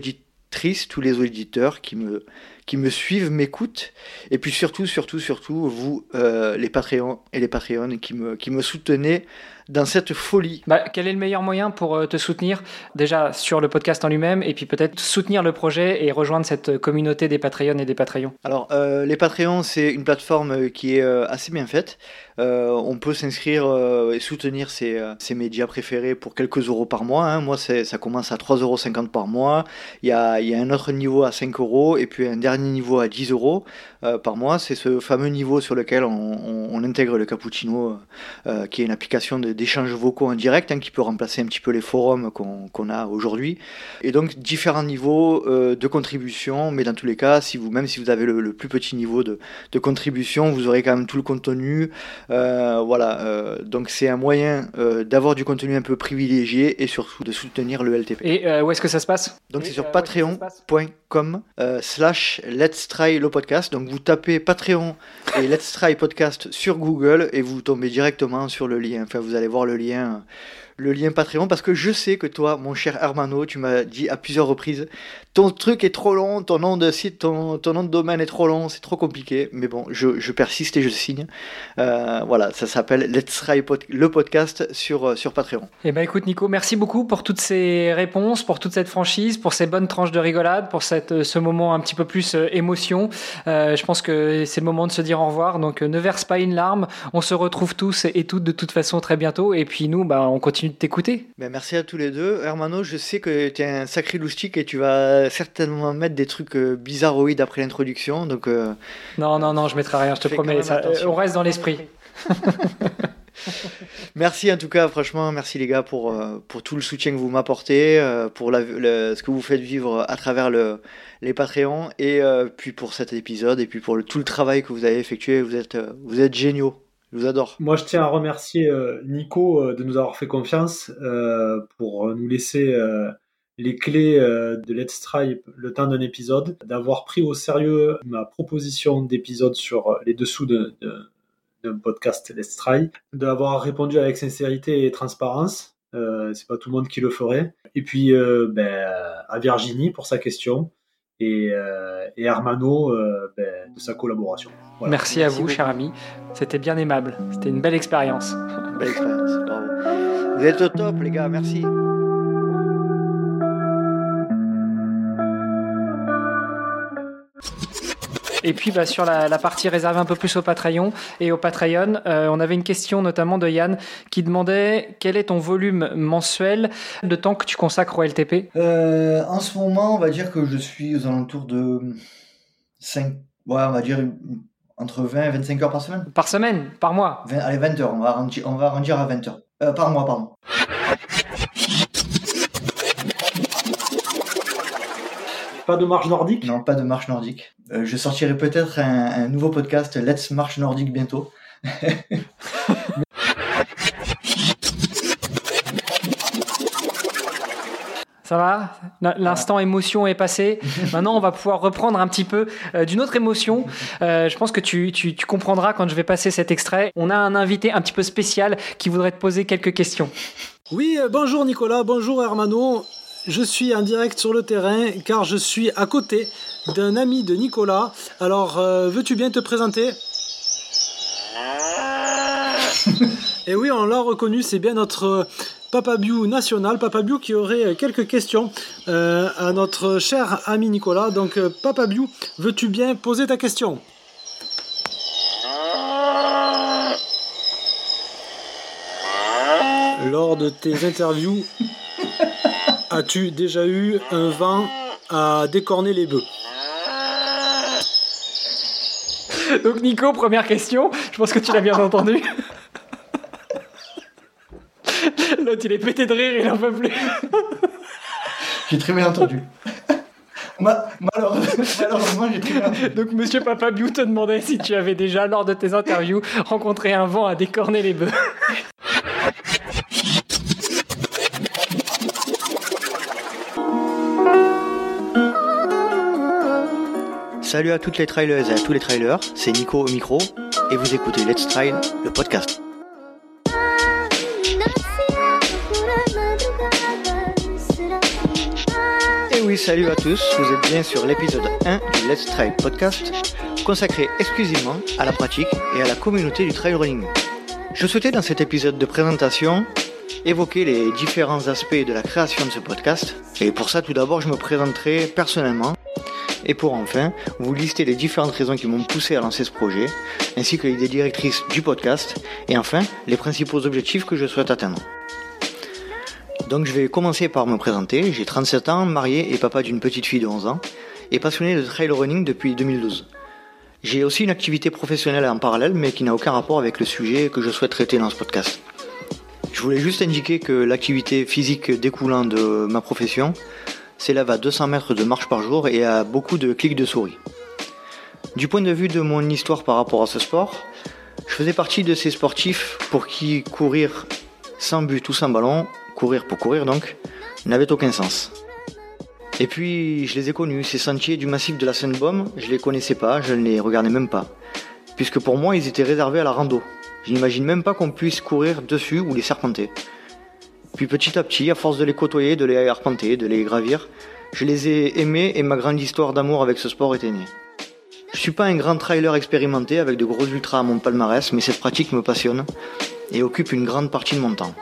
auditrices, tous les auditeurs qui me qui me suivent, m'écoutent, et puis surtout, surtout, surtout, vous, euh, les Patreons et les Patreons qui me, qui me soutenez dans cette folie. Bah, quel est le meilleur moyen pour euh, te soutenir? Déjà sur le podcast en lui-même, et puis peut-être soutenir le projet et rejoindre cette communauté des Patreons et des Patreons. Alors, euh, les Patreons, c'est une plateforme qui est assez bien faite. On peut s'inscrire et soutenir ses, ses, médias préférés pour quelques euros par mois. Hein. Moi, ça commence à 3,50 euros par mois. Il y a, un autre niveau à 5 euros, et puis un dernier niveau à 10 euros euh, par mois. C'est ce fameux niveau sur lequel on, intègre le Cappuccino, euh, qui est une application d'échange vocaux en direct, hein, qui peut remplacer un petit peu les forums qu'on a aujourd'hui. Et donc différents niveaux euh, de contribution, mais dans tous les cas, si vous, même si vous avez le, plus petit niveau de, de, contribution, vous aurez quand même tout le contenu. Voilà, donc c'est un moyen d'avoir du contenu un peu privilégié et surtout de soutenir le LTP. Et où est-ce que ça se passe? Donc c'est sur patreon.com slash Let's Try le podcast. Donc vous tapez Patreon et Let's Try podcast sur Google et vous tombez directement sur le lien. Enfin, vous allez voir le lien le lien Patreon parce que je sais que toi, mon cher Hermano, tu m'as dit à plusieurs reprises, ton truc est trop long, ton nom de site, ton, ton nom de domaine est trop long, c'est trop compliqué. Mais bon, je, je, persiste et je signe. Euh, voilà, ça s'appelle Let's Try le podcast sur, euh, sur Patreon. Eh ben écoute Nico, merci beaucoup pour toutes ces réponses, pour toute cette franchise, pour ces bonnes tranches de rigolade, pour cette, euh, ce moment un petit peu plus émotion. je pense que c'est le moment de se dire au revoir. Donc ne verse pas une larme. On se retrouve tous et toutes de toute façon très bientôt. Et puis nous, bah, on continue de t'écouter. Ben, merci à tous les deux. Hermano, je sais que tu es un sacré loustique et tu vas certainement mettre des trucs euh, bizarroïdes après l'introduction. Donc, euh, non, non, non, je mettrai rien, je te promets. Ça, on reste dans l'esprit. merci en tout cas, franchement, merci les gars pour, euh, pour tout le soutien que vous m'apportez, pour la, ce que vous faites vivre à travers le, les Patreons, et puis pour cet épisode, et puis pour tout le travail que vous avez effectué. Vous êtes, vous êtes géniaux. Je vous adore. Moi, je tiens à remercier euh, Nico euh, de nous avoir fait confiance euh, pour nous laisser les clés de Let's Try le temps d'un épisode, d'avoir pris au sérieux ma proposition d'épisode sur les dessous de, d'un podcast Let's Try, d'avoir répondu avec sincérité et transparence. c'est pas tout le monde qui le ferait. Et puis ben, à Virginie pour sa question. Et, et Armano ben, de sa collaboration. Merci à vous, cher ami. C'était bien aimable. C'était une belle expérience. Belle expérience, bravo. Vous êtes au top, les gars, merci. Et puis bah, sur la, partie réservée un peu plus au Patreon et au Patreon, euh, on avait une question notamment de Yann qui demandait quel est ton volume mensuel de temps que tu consacres au LTP euh, En ce moment, on va dire que je suis aux alentours de 5, ouais, on va dire entre 20 et 25 heures par semaine. Par semaine Par mois? Allez, 20 heures, on va arrondir, on va arrondir à 20 heures. Euh, par mois, pardon. Pas de marche nordique Non, pas de marche nordique. Euh, je sortirai peut-être un, nouveau podcast, Let's Marche Nordique, bientôt. Ça va L'instant émotion est passé. Maintenant, on va pouvoir reprendre un petit peu euh, d'une autre émotion. Euh, je pense que tu, tu, comprendras quand je vais passer cet extrait. On a un invité un petit peu spécial qui voudrait te poser quelques questions. Oui, bonjour Nicolas, bonjour Hermano. Je suis en direct sur le terrain car je suis à côté d'un ami de Nicolas. Alors, euh, veux-tu bien te présenter? Et oui, on l'a reconnu, c'est bien notre Papa Biou national, Papa Biou qui aurait quelques questions euh, à notre cher ami Nicolas. Donc, euh, Papa Biou, veux-tu bien poser ta question? Lors de tes interviews, As-tu déjà eu un vent à décorner les bœufs Donc Nico, première question, je pense que tu l'as bien entendu. L'autre il est pété de rire, il n'en peut plus. J'ai très bien entendu. malheureusement, j'ai très bien entendu. Donc Monsieur Papa Biou te demandait si tu avais déjà, lors de tes interviews, rencontré un vent à décorner les bœufs. Salut à toutes les trailers et à tous les trailers, c'est Nico au micro et vous écoutez Let's Trail, le podcast. Et oui, salut à tous, vous êtes bien sur l'épisode 1 du Let's Trail podcast consacré exclusivement à la pratique et à la communauté du trail running. Je souhaitais dans cet épisode de présentation évoquer les différents aspects de la création de ce podcast. Et pour ça, tout d'abord, je me présenterai personnellement et pour enfin vous lister les différentes raisons qui m'ont poussé à lancer ce projet, ainsi que l'idée directrice du podcast, et enfin les principaux objectifs que je souhaite atteindre. Donc je vais commencer par me présenter, j'ai 37 ans, marié et papa d'une petite fille de 11 ans, et passionné de trail running depuis 2012. J'ai aussi une activité professionnelle en parallèle, mais qui n'a aucun rapport avec le sujet que je souhaite traiter dans ce podcast. Je voulais juste indiquer que l'activité physique découlant de ma profession s'élève à 200 mètres de marche par jour et à beaucoup de clics de souris. Du point de vue de mon histoire par rapport à ce sport, je faisais partie de ces sportifs pour qui courir sans but ou sans ballon, courir pour courir donc, n'avait aucun sens. Et puis je les ai connus, ces sentiers du massif de la Seine-Baume, je les connaissais pas, je ne les regardais même pas. Puisque pour moi ils étaient réservés à la rando. Je n'imagine même pas qu'on puisse courir dessus ou les serpenter. Puis petit à petit, à force de les côtoyer, de les arpenter, de les gravir, je les ai aimés et ma grande histoire d'amour avec ce sport était née. Je suis pas un grand trailer expérimenté avec de gros ultras à mon palmarès, mais cette pratique me passionne et occupe une grande partie de mon temps.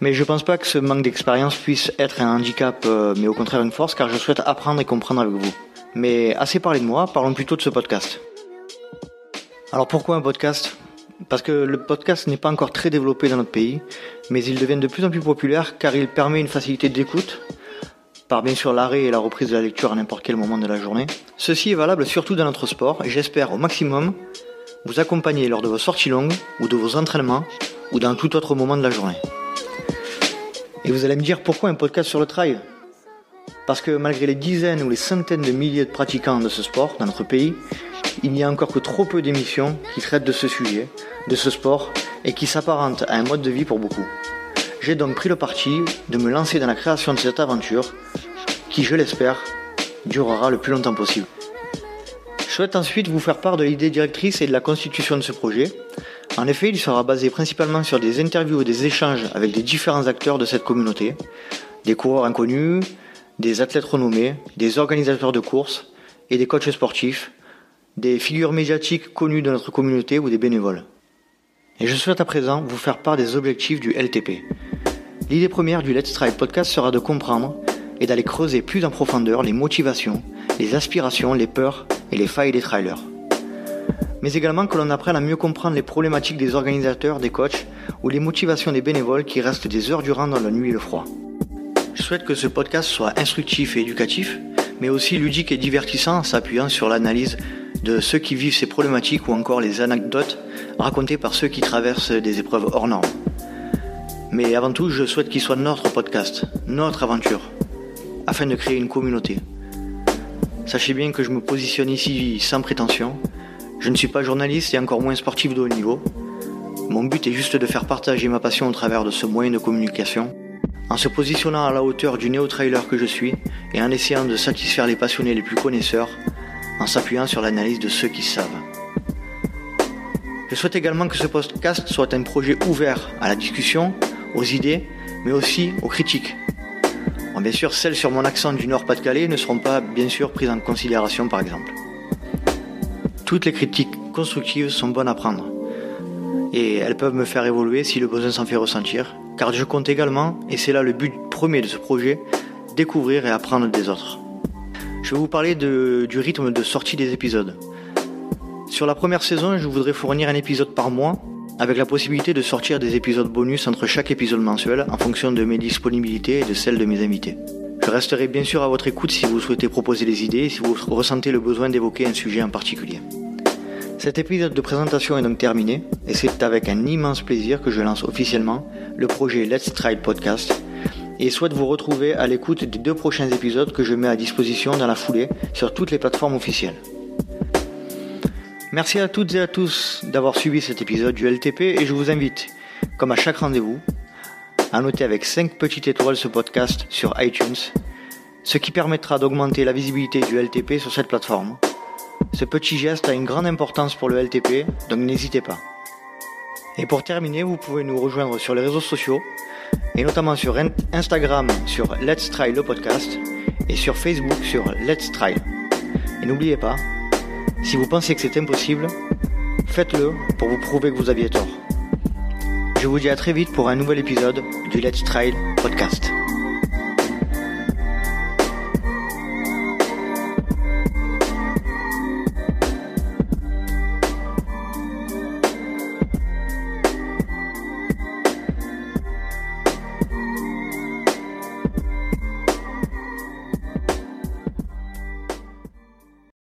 Mais je pense pas que ce manque d'expérience puisse être un handicap, euh, mais au contraire une force, car je souhaite apprendre et comprendre avec vous. Mais assez parlé de moi, parlons plutôt de ce podcast. Alors pourquoi un podcast? Parce que le podcast n'est pas encore très développé dans notre pays, mais il devient de plus en plus populaire car il permet une facilité d'écoute, par bien sûr l'arrêt et la reprise de la lecture à n'importe quel moment de la journée. Ceci est valable surtout dans notre sport et j'espère au maximum vous accompagner lors de vos sorties longues ou de vos entraînements ou dans tout autre moment de la journée. Et vous allez me dire pourquoi un podcast sur le trail? Parce que malgré les dizaines ou les centaines de milliers de pratiquants de ce sport dans notre pays, il n'y a encore que trop peu d'émissions qui traitent de ce sujet, de ce sport, et qui s'apparentent à un mode de vie pour beaucoup. J'ai donc pris le parti de me lancer dans la création de cette aventure, qui, je l'espère, durera le plus longtemps possible. Je souhaite ensuite vous faire part de l'idée directrice et de la constitution de ce projet. En effet, il sera basé principalement sur des interviews et des échanges avec des différents acteurs de cette communauté, des coureurs inconnus, des athlètes renommés, des organisateurs de courses et des coachs sportifs, des figures médiatiques connues de notre communauté ou des bénévoles. Et je souhaite à présent vous faire part des objectifs du LTP. L'idée première du Let's Try podcast sera de comprendre et d'aller creuser plus en profondeur les motivations, les aspirations, les peurs et les failles des trailers. Mais également que l'on apprenne à mieux comprendre les problématiques des organisateurs, des coachs ou les motivations des bénévoles qui restent des heures durant dans la nuit et le froid. Je souhaite que ce podcast soit instructif et éducatif, mais aussi ludique et divertissant en s'appuyant sur l'analyse de ceux qui vivent ces problématiques ou encore les anecdotes racontées par ceux qui traversent des épreuves hors normes. Mais avant tout, je souhaite qu'il soit notre podcast, notre aventure, afin de créer une communauté. Sachez bien que je me positionne ici sans prétention. Je ne suis pas journaliste et encore moins sportif de haut niveau. Mon but est juste de faire partager ma passion au travers de ce moyen de communication, en se positionnant à la hauteur du néo-trailer que je suis et en essayant de satisfaire les passionnés les plus connaisseurs, en s'appuyant sur l'analyse de ceux qui savent. Je souhaite également que ce podcast soit un projet ouvert à la discussion, aux idées, mais aussi aux critiques. bien sûr, celles sur mon accent du Nord-Pas-de-Calais ne seront pas bien sûr prises en considération par exemple. Toutes les critiques constructives sont bonnes à prendre et elles peuvent me faire évoluer si le besoin s'en fait ressentir, car je compte également, et c'est là le but premier de ce projet, découvrir et apprendre des autres. Je vais vous parler du rythme de sortie des épisodes. Sur la première saison, je voudrais fournir un épisode par mois, avec la possibilité de sortir des épisodes bonus entre chaque épisode mensuel en fonction de mes disponibilités et de celles de mes invités. Je resterai bien sûr à votre écoute si vous souhaitez proposer des idées, si vous ressentez le besoin d'évoquer un sujet en particulier. Cet épisode de présentation est donc terminé et c'est avec un immense plaisir que je lance officiellement le projet Let's Try Podcast et souhaite vous retrouver à l'écoute des deux prochains épisodes que je mets à disposition dans la foulée sur toutes les plateformes officielles. Merci à toutes et à tous d'avoir suivi cet épisode du LTP et je vous invite, comme à chaque rendez-vous, à noter avec 5 petites étoiles ce podcast sur iTunes, ce qui permettra d'augmenter la visibilité du LTP sur cette plateforme ce petit geste a une grande importance pour le LTP, donc n'hésitez pas. Et pour terminer, vous pouvez nous rejoindre sur les réseaux sociaux, et notamment sur Instagram sur Let's Try le podcast, et sur Facebook sur Let's Try. Et n'oubliez pas, si vous pensez que c'est impossible, faites-le pour vous prouver que vous aviez tort. Je vous dis à très vite pour un nouvel épisode du Let's Try podcast.